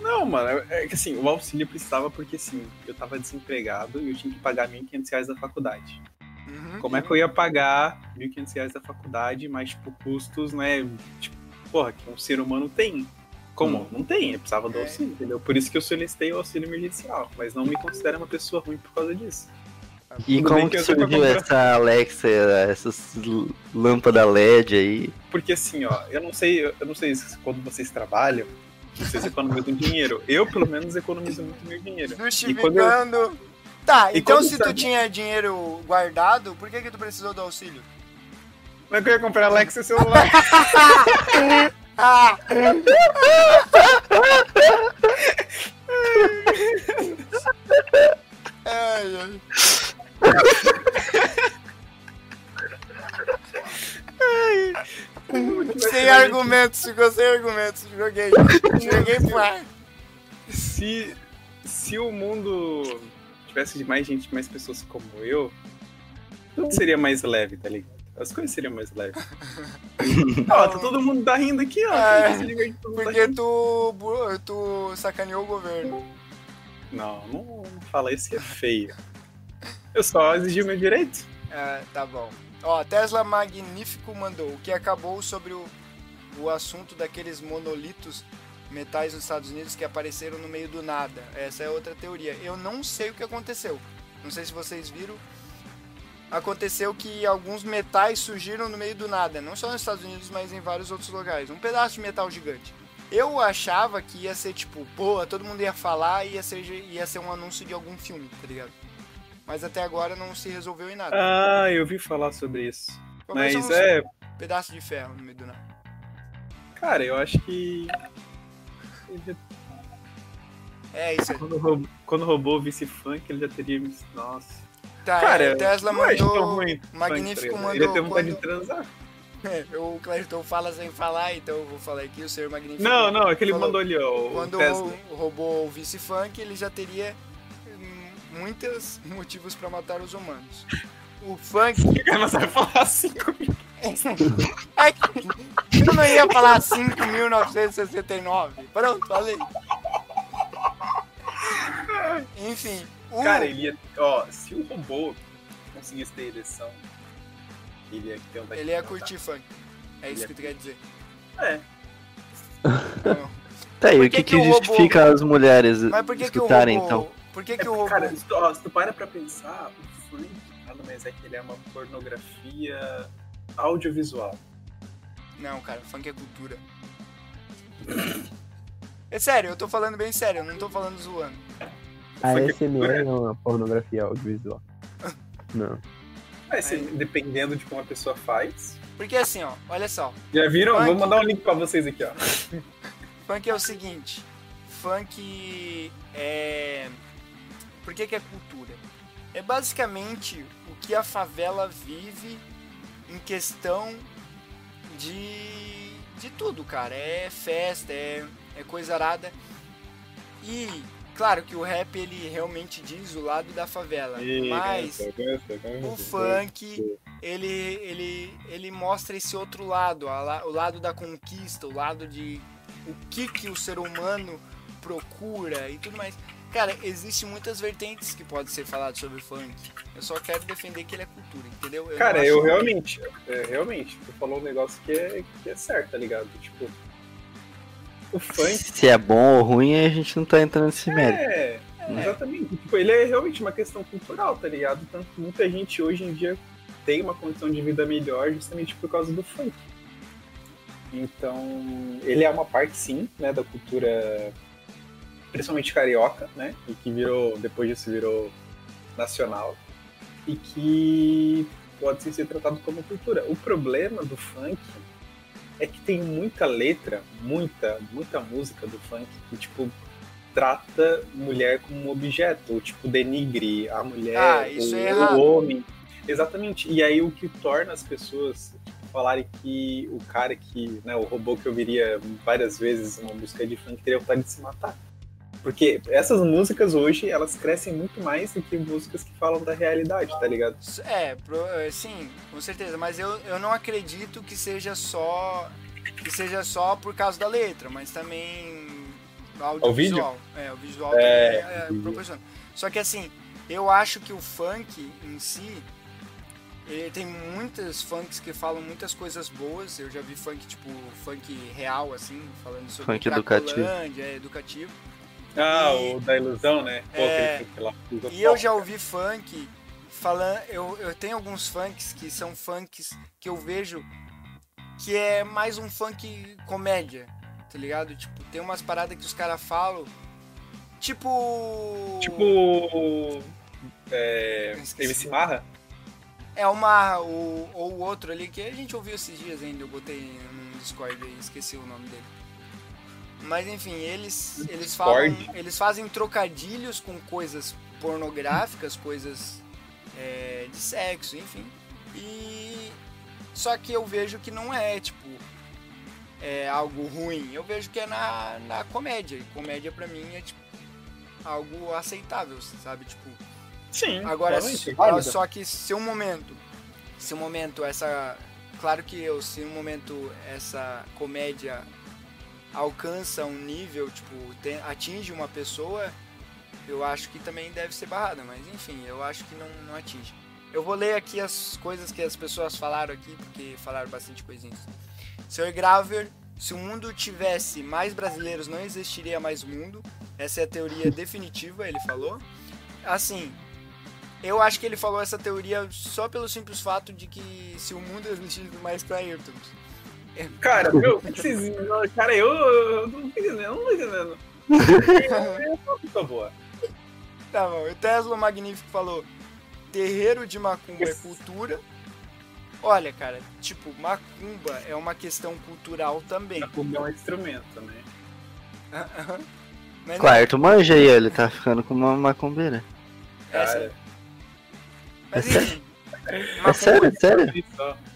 [SPEAKER 4] Não, mano, é que assim, o auxílio precisava porque assim, eu tava desempregado e eu tinha que pagar 1.500 reais da faculdade.
[SPEAKER 1] Uhum.
[SPEAKER 4] Como é que eu ia pagar 1.500 reais da faculdade, mais tipo custos, né? Tipo, porra, que um ser humano tem. Como? Não tem, eu precisava do auxílio, entendeu? Por isso que eu solicitei o auxílio emergencial, mas não me considero uma pessoa ruim por causa disso.
[SPEAKER 3] E
[SPEAKER 4] Tudo
[SPEAKER 3] como que surgiu essa Alexa, essas l- lâmpadas LED aí?
[SPEAKER 4] Porque assim, ó, eu não sei, eu não sei se quando vocês trabalham, vocês economizam dinheiro. Eu, pelo menos, economizo muito meu dinheiro. E quando eu-
[SPEAKER 1] Justificando. Tá,
[SPEAKER 4] E
[SPEAKER 1] então se tu
[SPEAKER 4] sabe-
[SPEAKER 1] tinha dinheiro guardado, por que que tu precisou do auxílio?
[SPEAKER 4] Como é que eu ia comprar Alexa e celular?
[SPEAKER 1] Ah! Ai, ai. Sem argumentos, ficou sem argumentos. Joguei. Joguei pro ar.
[SPEAKER 4] se, se o mundo tivesse de mais gente, mais pessoas como eu, tudo seria mais leve, tá ligado? As coisas seriam mais leves. ó, tá todo mundo tá rindo aqui, ó.
[SPEAKER 1] É,
[SPEAKER 4] tá
[SPEAKER 1] Porque
[SPEAKER 4] rindo.
[SPEAKER 1] tu, tu sacaneou o governo.
[SPEAKER 4] Não, não fala isso que é feio. Eu só exigi o meu direito.
[SPEAKER 1] É, tá bom. Ó, Tesla Magnífico mandou o que acabou sobre o, o assunto daqueles monolitos metais nos Estados Unidos que apareceram no meio do nada. Essa é outra teoria. Eu não sei o que aconteceu. Não sei se vocês viram. Aconteceu que alguns metais surgiram no meio do nada, não só nos Estados Unidos, mas em vários outros lugares. Um pedaço de metal gigante. Eu achava que ia ser tipo, pô, todo mundo ia falar e ia ser, ia ser um anúncio de algum filme, tá ligado? Mas até agora não se resolveu em nada.
[SPEAKER 4] Ah, eu ouvi falar sobre isso.
[SPEAKER 1] Talvez
[SPEAKER 4] Mas
[SPEAKER 1] eu não
[SPEAKER 4] é,
[SPEAKER 1] pedaço de ferro no meio do nada.
[SPEAKER 4] cara, eu acho que.
[SPEAKER 1] É isso aí.
[SPEAKER 4] Quando roubou, quando roubou o vice-funk, ele já teria. Nossa.
[SPEAKER 1] Tá,
[SPEAKER 4] Cara,
[SPEAKER 1] é, Tesla
[SPEAKER 4] não acho tão
[SPEAKER 1] mandou.
[SPEAKER 4] ruim.
[SPEAKER 1] Magnífico
[SPEAKER 4] funk, tá ligado? Ele
[SPEAKER 1] mandou.
[SPEAKER 4] vontade de
[SPEAKER 1] Quando...
[SPEAKER 4] transar.
[SPEAKER 1] É, o Clayton fala sem falar, então eu vou falar aqui. O senhor Magnífico.
[SPEAKER 4] Não, não, é que ele
[SPEAKER 1] falou-
[SPEAKER 4] mandou ali, ó. O
[SPEAKER 1] Quando
[SPEAKER 4] Tesla.
[SPEAKER 1] roubou o vice-funk, ele já teria muitos motivos pra matar os humanos. O funk.
[SPEAKER 4] Não sabe falar assim comigo.
[SPEAKER 1] É que eu não ia falar 5.969. Pronto, falei. Enfim. O...
[SPEAKER 4] Cara, ele ia. Ó, se o robô conseguisse ter ereção, ele ia ter um
[SPEAKER 1] Ele ia curtir funk. É isso
[SPEAKER 4] Ele
[SPEAKER 1] que tu quer dizer.
[SPEAKER 4] É.
[SPEAKER 1] Não.
[SPEAKER 3] Tá, e
[SPEAKER 1] Por
[SPEAKER 3] o
[SPEAKER 1] que
[SPEAKER 3] que,
[SPEAKER 1] que robô-
[SPEAKER 3] justifica as mulheres
[SPEAKER 1] Mas por que, que o
[SPEAKER 3] escutarem,
[SPEAKER 1] robô.
[SPEAKER 3] então?
[SPEAKER 1] Por que,
[SPEAKER 4] É
[SPEAKER 1] que o
[SPEAKER 4] porque,
[SPEAKER 1] robô.
[SPEAKER 4] cara, se tu, ó, se tu para pra pensar, o funk nada mais é que ele é uma pornografia audiovisual.
[SPEAKER 1] Não, cara, funk é cultura. É sério, eu tô falando bem sério, eu não tô falando zoando.
[SPEAKER 2] A
[SPEAKER 4] Funk é
[SPEAKER 2] SMR é uma pornografia audiovisual. Não.
[SPEAKER 4] Mas se-
[SPEAKER 1] Aí.
[SPEAKER 4] dependendo de como a pessoa faz.
[SPEAKER 1] Porque assim, ó, olha só.
[SPEAKER 4] Já viram?
[SPEAKER 1] Funk.
[SPEAKER 4] Vou mandar um link pra vocês aqui, ó.
[SPEAKER 1] Funk é o seguinte. Funk é. Por que, que é cultura? É basicamente o que a favela vive em questão de. de tudo, cara. É festa, é, é coisa arada. E, claro que o rap ele realmente diz o lado da favela. mas. O funk, ele, ele, ele mostra esse outro lado, a o lado da conquista, o lado de o que, que o ser humano procura e tudo mais. Cara, existem muitas vertentes que pode ser falado sobre o funk. Eu só quero defender que ele é cultura, entendeu? Eu
[SPEAKER 4] Cara, eu realmente, é, realmente, tu falou um negócio que é, que é certo, tá ligado? Tipo, o funk
[SPEAKER 3] Se é bom ou ruim, a gente não tá entrando nesse mérito.
[SPEAKER 4] é, exatamente. Tipo, ele é realmente uma questão cultural, tá ligado? Tanto que muita gente hoje em dia tem uma condição de vida melhor justamente por causa do funk. Então, ele é uma parte, sim, né, da cultura, principalmente carioca, né, e que virou, depois disso virou nacional, e que pode sim ser tratado como cultura. O problema do funk é que tem muita letra, muita, muita música do funk que, tipo, trata mulher como um objeto, ou, tipo, denigre a mulher,
[SPEAKER 1] Ah,
[SPEAKER 4] o,
[SPEAKER 1] é
[SPEAKER 4] o homem. Exatamente. E aí o que torna as pessoas falarem que o cara que, né, o robô que ouviria várias vezes uma música de funk teria vontade de se matar. Porque essas músicas hoje, elas crescem muito mais do que músicas que falam da realidade, tá ligado?
[SPEAKER 1] É, é, sim, com certeza, mas eu, eu não acredito que seja só que seja só por causa da letra, mas também audiovisual. É, o visual
[SPEAKER 4] É,
[SPEAKER 1] também é,
[SPEAKER 4] o vídeo.
[SPEAKER 1] proporciona. Só que assim, eu acho que o funk em si ele tem muitas funks que falam muitas coisas boas. Eu já vi funk, tipo, funk real, assim, falando sobre
[SPEAKER 3] Funk educativo.
[SPEAKER 1] É educativo.
[SPEAKER 4] Ah,
[SPEAKER 1] E-
[SPEAKER 4] o da ilusão, né? Pô,
[SPEAKER 1] É,
[SPEAKER 4] aquele
[SPEAKER 1] E eu já ouvi funk falando. Eu, eu tenho alguns funks que são funks que eu vejo que é mais um funk comédia, tá ligado? Tipo, tem umas paradas que os caras falam. Tipo.
[SPEAKER 4] Tipo. É. MC Marra?
[SPEAKER 1] É uma. O, ou o outro ali que a gente ouviu esses dias ainda, eu botei no Discord aí, esqueci o nome dele. Mas enfim, eles, eles falam. Eles fazem trocadilhos com coisas pornográficas, coisas é, de sexo, enfim. E. Só que eu vejo que não é, tipo. É algo ruim. Eu vejo que é na, na comédia. E comédia pra mim é tipo. Algo aceitável, sabe? Tipo.
[SPEAKER 4] Sim.
[SPEAKER 1] Agora,
[SPEAKER 4] válido.
[SPEAKER 1] só que se um momento, se um momento essa, claro que eu, se um momento essa comédia alcança um nível, tipo, tem- atinge uma pessoa, eu acho que também deve ser barrada, mas enfim, eu acho que não, não atinge. Eu vou ler aqui as coisas que as pessoas falaram aqui, porque falaram bastante coisinhas. Sr. Graver, se o mundo tivesse mais brasileiros, não existiria mais mundo. Essa é a teoria definitiva, ele falou. Assim, eu acho que ele falou essa teoria só pelo simples fato de que se o mundo existisse mais pra Ayrton.
[SPEAKER 4] Cara, meu, vocês. Cara, eu, eu não tô entendendo, eu não tô entendendo. Eu boa.
[SPEAKER 1] Tá bom, o Tesla Magnífico falou: terreiro de macumba é cultura. Olha, cara, tipo, macumba é uma questão cultural também.
[SPEAKER 4] A cumbia é um instrumento, né?
[SPEAKER 1] Mas
[SPEAKER 3] Claro, tu manja aí, ele tá ficando com uma macumbeira.
[SPEAKER 1] essa-
[SPEAKER 4] Cara,
[SPEAKER 1] mas
[SPEAKER 3] É sério?
[SPEAKER 1] enfim.
[SPEAKER 3] É sério, é sério?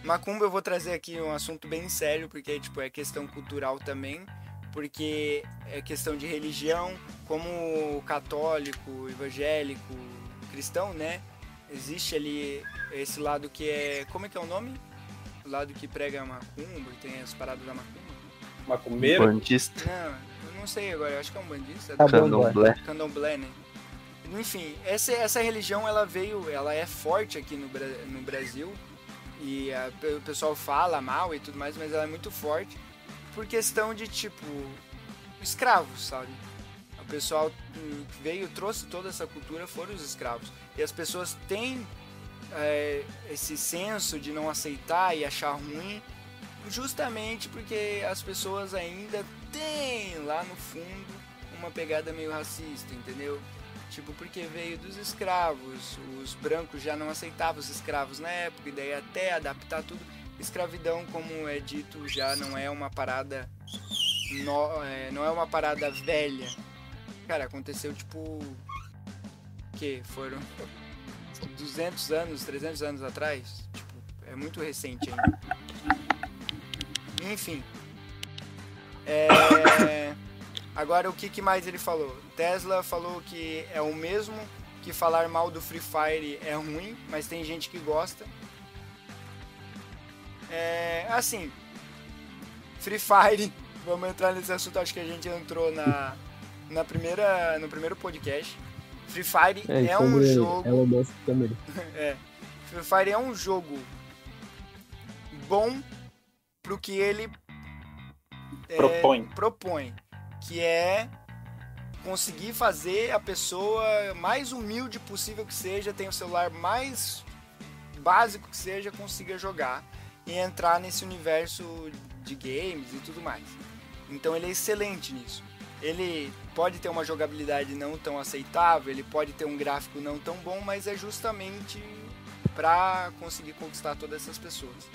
[SPEAKER 1] Macumba eu vou trazer aqui um assunto bem sério, porque tipo, é questão cultural também, porque é questão de religião, como o católico, evangélico, cristão, né? Existe ali esse lado que é. Como é que é o nome? O lado que prega a macumba, e tem as paradas da macumba?
[SPEAKER 4] Macumbeiro?
[SPEAKER 3] Bandista.
[SPEAKER 1] Não, eu não sei agora, eu acho que é um bandista.
[SPEAKER 3] Candomblé.
[SPEAKER 1] Candomblé, né? Enfim, essa, essa religião ela veio, ela é forte aqui no, no Brasil e a- o pessoal fala mal e tudo mais, mas ela é muito forte por questão de tipo escravos, sabe? O pessoal hum, veio, trouxe toda essa cultura, foram os escravos e as pessoas têm é, esse senso de não aceitar e achar ruim justamente porque as pessoas ainda têm lá no fundo uma pegada meio racista, entendeu? Tipo, porque veio dos escravos, os brancos já não aceitavam os escravos na época, e daí até adaptar tudo. Escravidão, como é dito, já não é uma parada. No, é, não é uma parada velha. Cara, aconteceu tipo. que? Foram 200 anos, 300 anos atrás? Tipo, é muito recente ainda. Enfim. É. Agora, o que, que mais ele falou? Tesla falou que é o mesmo que falar mal do Free Fire é ruim, mas tem gente que gosta. É, assim, Free Fire, vamos entrar nesse assunto, acho que a gente entrou na, na primeira, no primeiro podcast. Free Fire
[SPEAKER 2] É,
[SPEAKER 1] é, um jogo.
[SPEAKER 2] Elon Musk também.
[SPEAKER 1] É. Free Fire é um jogo bom pro que ele é,
[SPEAKER 4] Propõe.
[SPEAKER 1] propõe, que é conseguir fazer a pessoa mais humilde possível que seja, tem o celular mais básico que seja, consiga jogar e entrar nesse universo de games e tudo mais. Então ele é excelente nisso. Ele pode ter uma jogabilidade não tão aceitável, ele pode ter um gráfico não tão bom, mas é justamente para conseguir conquistar todas essas pessoas.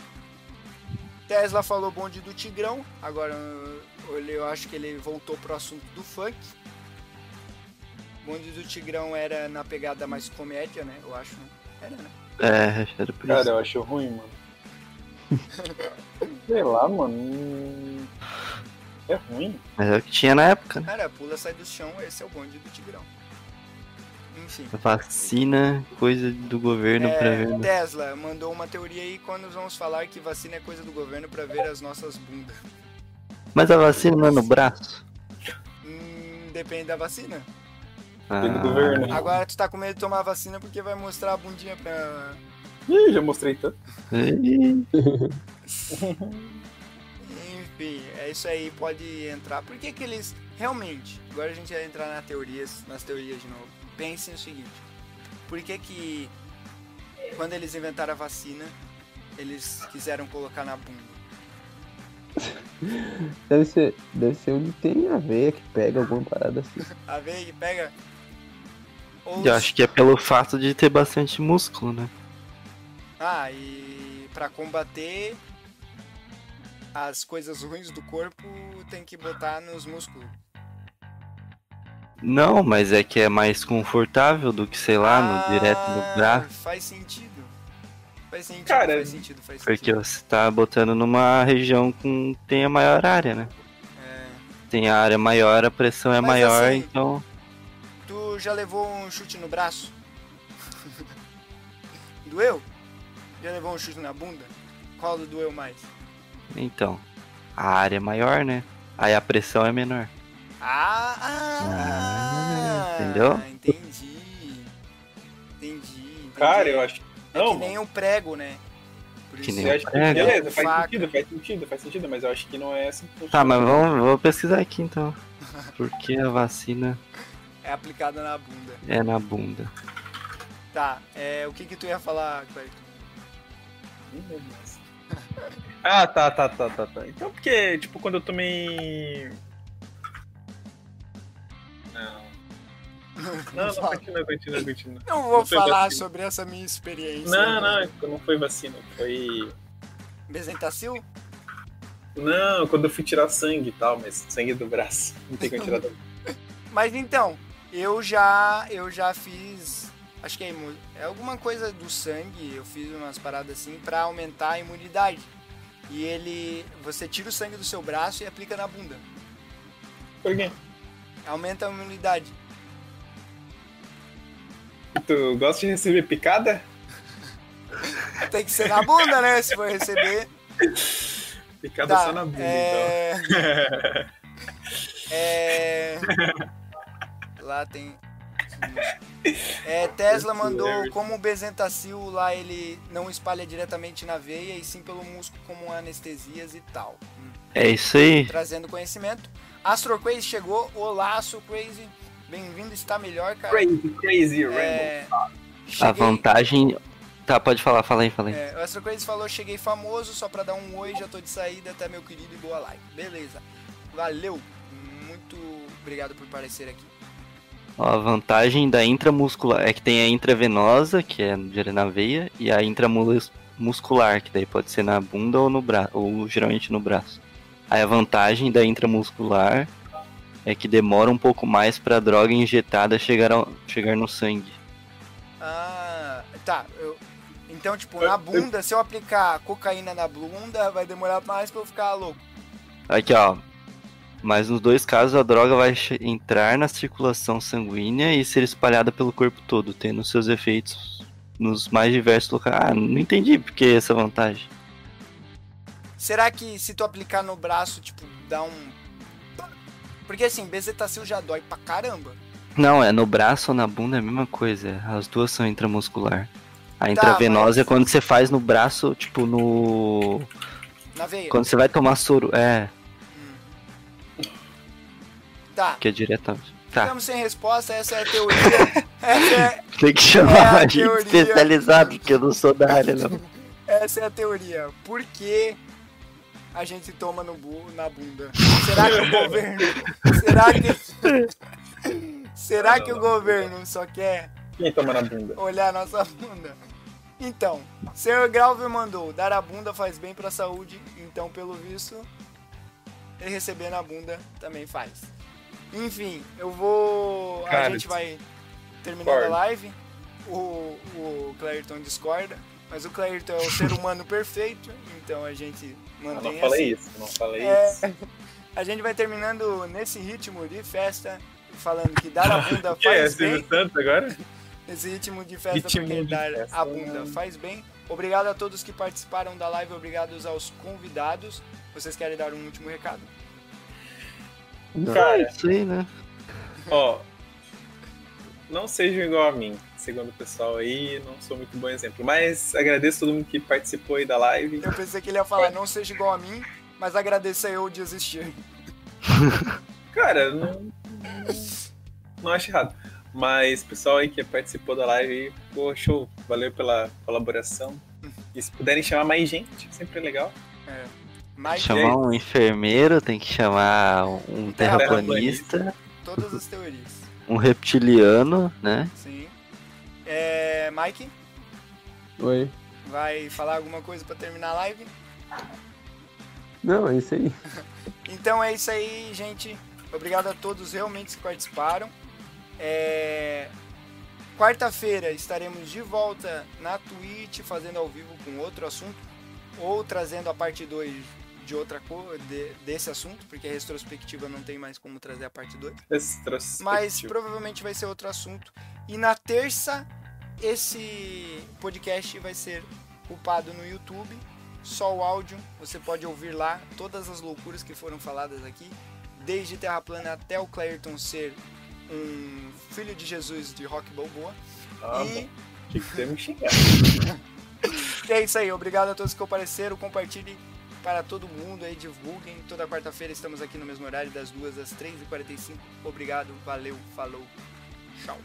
[SPEAKER 1] Tesla falou bonde do Tigrão, agora eu eu acho que ele voltou pro assunto do funk. Bonde do Tigrão era na pegada mais comédia, né? Eu acho, né? Era, né?
[SPEAKER 3] É, era por
[SPEAKER 4] Cara,
[SPEAKER 3] isso.
[SPEAKER 4] eu acho ruim, mano. Sei lá, mano. É ruim.
[SPEAKER 3] Mas é o que tinha na época, né?
[SPEAKER 1] Cara, pula, sai do chão, esse é o bonde do Tigrão. Enfim.
[SPEAKER 3] Vacina, coisa do governo pra ver.
[SPEAKER 1] É,
[SPEAKER 3] né?
[SPEAKER 1] Tesla mandou uma teoria aí quando nós vamos falar que vacina é coisa do governo pra ver as nossas bundas.
[SPEAKER 3] Mas a vacina não é no braço?
[SPEAKER 1] Hum, depende da vacina.
[SPEAKER 4] Tem do governo.
[SPEAKER 1] Agora tu tá com medo de tomar vacina porque vai mostrar a bundinha pra,
[SPEAKER 4] Ih, já mostrei tanto.
[SPEAKER 1] Enfim, é isso aí, pode entrar. Por que que eles realmente, agora a gente vai entrar nas teorias, nas teorias de novo. Pensem o seguinte, por que que quando eles inventaram a vacina, eles quiseram colocar na bunda?
[SPEAKER 2] Deve ser, deve ser onde tem a veia que pega alguma parada assim.
[SPEAKER 1] A veia que pega Ou
[SPEAKER 3] Eu acho que é pelo fato de ter bastante músculo, né?
[SPEAKER 1] Ah, e pra combater as coisas ruins do corpo, tem que botar nos músculos.
[SPEAKER 3] Não, mas é que é mais confortável do que, sei lá, no
[SPEAKER 1] Ah,
[SPEAKER 3] direto no braço.
[SPEAKER 1] Faz sentido. Faz sentido,
[SPEAKER 4] Cara,
[SPEAKER 1] faz sentido, faz
[SPEAKER 3] Porque
[SPEAKER 1] sentido.
[SPEAKER 3] você tá botando numa região com tem a maior área, né?
[SPEAKER 1] É.
[SPEAKER 3] Tem a área maior, a pressão é
[SPEAKER 1] Mas
[SPEAKER 3] maior,
[SPEAKER 1] assim,
[SPEAKER 3] então.
[SPEAKER 1] Tu já levou um chute no braço? doeu? Já levou um chute na bunda? Qual doeu mais?
[SPEAKER 3] Então. A área é maior, né? Aí a pressão é menor.
[SPEAKER 1] Ah, ah,
[SPEAKER 3] Ah, entendeu?
[SPEAKER 1] Entendi. Entendi. entendi.
[SPEAKER 4] Cara, eu acho.
[SPEAKER 1] É
[SPEAKER 4] Não,
[SPEAKER 1] que nem o prego, né? Por
[SPEAKER 3] Que
[SPEAKER 1] isso-
[SPEAKER 3] nem
[SPEAKER 4] que,
[SPEAKER 3] prego.
[SPEAKER 4] beleza, faz
[SPEAKER 1] Faca.
[SPEAKER 4] sentido, faz sentido, faz sentido, mas eu acho que não é assim que
[SPEAKER 3] Tá, mas vamos, vou pesquisar aqui então. Por que a vacina
[SPEAKER 1] É aplicada na bunda.
[SPEAKER 3] é na bunda?
[SPEAKER 1] Tá, é, o que que tu ia falar, Cleiton?
[SPEAKER 4] Nem lembro mais. Ah, tá, tá, tá, tá, tá. Então, porque, tipo, quando eu tomei. Não, não, continua, continua, continua.
[SPEAKER 1] Não vou
[SPEAKER 4] Não
[SPEAKER 1] falar
[SPEAKER 4] vacina.
[SPEAKER 1] sobre essa minha experiência.
[SPEAKER 4] Não, não, não foi vacina, foi.
[SPEAKER 1] Bezentacil?
[SPEAKER 4] Não, quando eu fui tirar sangue e tal, mas sangue do braço. Não tem como tirar do
[SPEAKER 1] Mas então, eu já eu já fiz, acho que é, imu- é alguma coisa do sangue, eu fiz umas paradas assim pra aumentar a imunidade. E ele, você tira o sangue do seu braço e aplica na bunda.
[SPEAKER 4] Por quê?
[SPEAKER 1] Aumenta a imunidade.
[SPEAKER 4] Tu gosta de receber picada?
[SPEAKER 1] Tem que ser na bunda, né? Se for receber.
[SPEAKER 4] Picada
[SPEAKER 1] Tá,
[SPEAKER 4] só na bunda, então.
[SPEAKER 1] é... é... Lá tem... É, Tesla mandou como o Bezentacil lá ele não espalha diretamente na veia e sim pelo músculo como anestesias e tal. Hum.
[SPEAKER 3] É isso aí.
[SPEAKER 1] Trazendo conhecimento. Astro Crazy chegou. Olá, Astro Crazy. Bem-vindo, está melhor, cara.
[SPEAKER 4] Crazy, crazy, Rainbow.
[SPEAKER 1] É,
[SPEAKER 3] A
[SPEAKER 1] cheguei-
[SPEAKER 3] vantagem. Tá, pode falar, fala aí, fala aí.
[SPEAKER 1] É, o Astro Crazy falou, cheguei famoso, só pra dar um oi, já tô de saída, até meu querido e boa live. Beleza. Valeu. Muito obrigado por aparecer aqui.
[SPEAKER 3] Ó, a vantagem da intramuscular é que tem a intravenosa, que é direto na veia, e a intramuscular, que daí pode ser na bunda ou no braço, ou geralmente no braço. Aí a vantagem da intramuscular é que demora um pouco mais pra droga injetada chegar, ao- chegar no sangue.
[SPEAKER 1] Ah, tá. eu- então, tipo, na bunda, se eu aplicar cocaína na bunda, vai demorar mais pra eu ficar louco.
[SPEAKER 3] Aqui, ó. Mas nos dois casos a droga vai entrar na circulação sanguínea e ser espalhada pelo corpo todo, tendo seus efeitos nos mais diversos locais. Ah, não entendi por que essa vantagem.
[SPEAKER 1] Será que se tu aplicar no braço, tipo, dá um. Porque assim, bezetacil já dói pra caramba.
[SPEAKER 3] Não, é no braço ou na bunda é a mesma coisa. As duas são intramuscular. A
[SPEAKER 1] Tá,
[SPEAKER 3] intravenosa
[SPEAKER 1] mas-
[SPEAKER 3] é quando você faz no braço, tipo no.
[SPEAKER 1] Na veia.
[SPEAKER 3] Quando você vai tomar soro. É,
[SPEAKER 1] Tá.
[SPEAKER 3] que é diretamente. Tá,
[SPEAKER 1] Ficamos sem resposta, essa é a teoria. é,
[SPEAKER 3] tem que
[SPEAKER 1] É a
[SPEAKER 3] chamar de
[SPEAKER 1] teoria.
[SPEAKER 3] especializado, porque eu não sou da área, não.
[SPEAKER 1] essa é a teoria. Por que a gente toma no bu na bunda? Será que o governo. Será que. Será que o governo só quer
[SPEAKER 4] Quem toma na bunda?
[SPEAKER 1] olhar nossa bunda? Então, Sr. Grauver mandou, dar a bunda faz bem pra saúde, então pelo visto, ele receber na bunda também faz. Enfim, eu vou. a
[SPEAKER 4] Cara,
[SPEAKER 1] gente vai terminando a live. O, o Clairton discorda, mas o Clairton é o ser humano perfeito, então a gente
[SPEAKER 4] Eu
[SPEAKER 1] mantém
[SPEAKER 4] não falei
[SPEAKER 1] assim.
[SPEAKER 4] isso, não falei
[SPEAKER 1] É,
[SPEAKER 4] isso.
[SPEAKER 1] a gente vai terminando nesse ritmo de festa, falando que dar a bunda
[SPEAKER 4] Que é,
[SPEAKER 1] faz bem.
[SPEAKER 4] Silvio Santos agora?
[SPEAKER 1] Esse ritmo de festa
[SPEAKER 4] Ritmo
[SPEAKER 1] porque
[SPEAKER 4] de
[SPEAKER 1] dar
[SPEAKER 4] festa,
[SPEAKER 1] a bunda
[SPEAKER 4] né?
[SPEAKER 1] faz bem. Obrigado a todos que participaram da live, obrigado aos convidados. Vocês querem dar um último recado?
[SPEAKER 3] É
[SPEAKER 4] Cara,
[SPEAKER 3] isso aí, né?
[SPEAKER 4] ó. Não sejam igual a mim. Segundo o pessoal aí, não sou muito bom exemplo. Mas agradeço todo mundo que participou aí da live.
[SPEAKER 1] Eu pensei que ele ia falar, não seja igual a mim, mas agradeço a eu de existir.
[SPEAKER 4] Cara, não, não acho errado. Mas pessoal aí que participou da live, pô, show. Valeu pela colaboração. E se puderem chamar mais gente, sempre é legal.
[SPEAKER 1] É. Mas
[SPEAKER 3] Chamar um enfermeiro, tem que chamar um terraplanista,
[SPEAKER 1] todas as teorias.
[SPEAKER 3] um reptiliano, né?
[SPEAKER 1] Sim. É, Mike,
[SPEAKER 2] Oi.
[SPEAKER 1] vai falar alguma coisa pra terminar a live?
[SPEAKER 2] Não, é isso aí.
[SPEAKER 1] Então é isso aí, gente. Obrigado a todos realmente que participaram. É, Quarta-feira estaremos de volta na Twitch fazendo ao vivo com outro assunto ou trazendo a parte 2 de outra coisa desse assunto, porque a retrospectiva não tem mais como trazer a parte 2. Mas provavelmente vai ser outro assunto. E na terça, esse podcast vai ser upado no YouTube, só o áudio. Você pode ouvir lá todas as loucuras que foram faladas aqui, desde Terra Plana até o Clairton ser um filho de Jesus de rock balboa.
[SPEAKER 4] Ah,
[SPEAKER 1] e
[SPEAKER 4] bom. Tinha que ter me xingado.
[SPEAKER 1] é isso aí. Obrigado a todos que compareceram. Compartilhem para todo mundo aí, divulguem. Toda quarta-feira estamos aqui no mesmo horário, das 2 às 3h45. Obrigado, valeu, falou, tchau.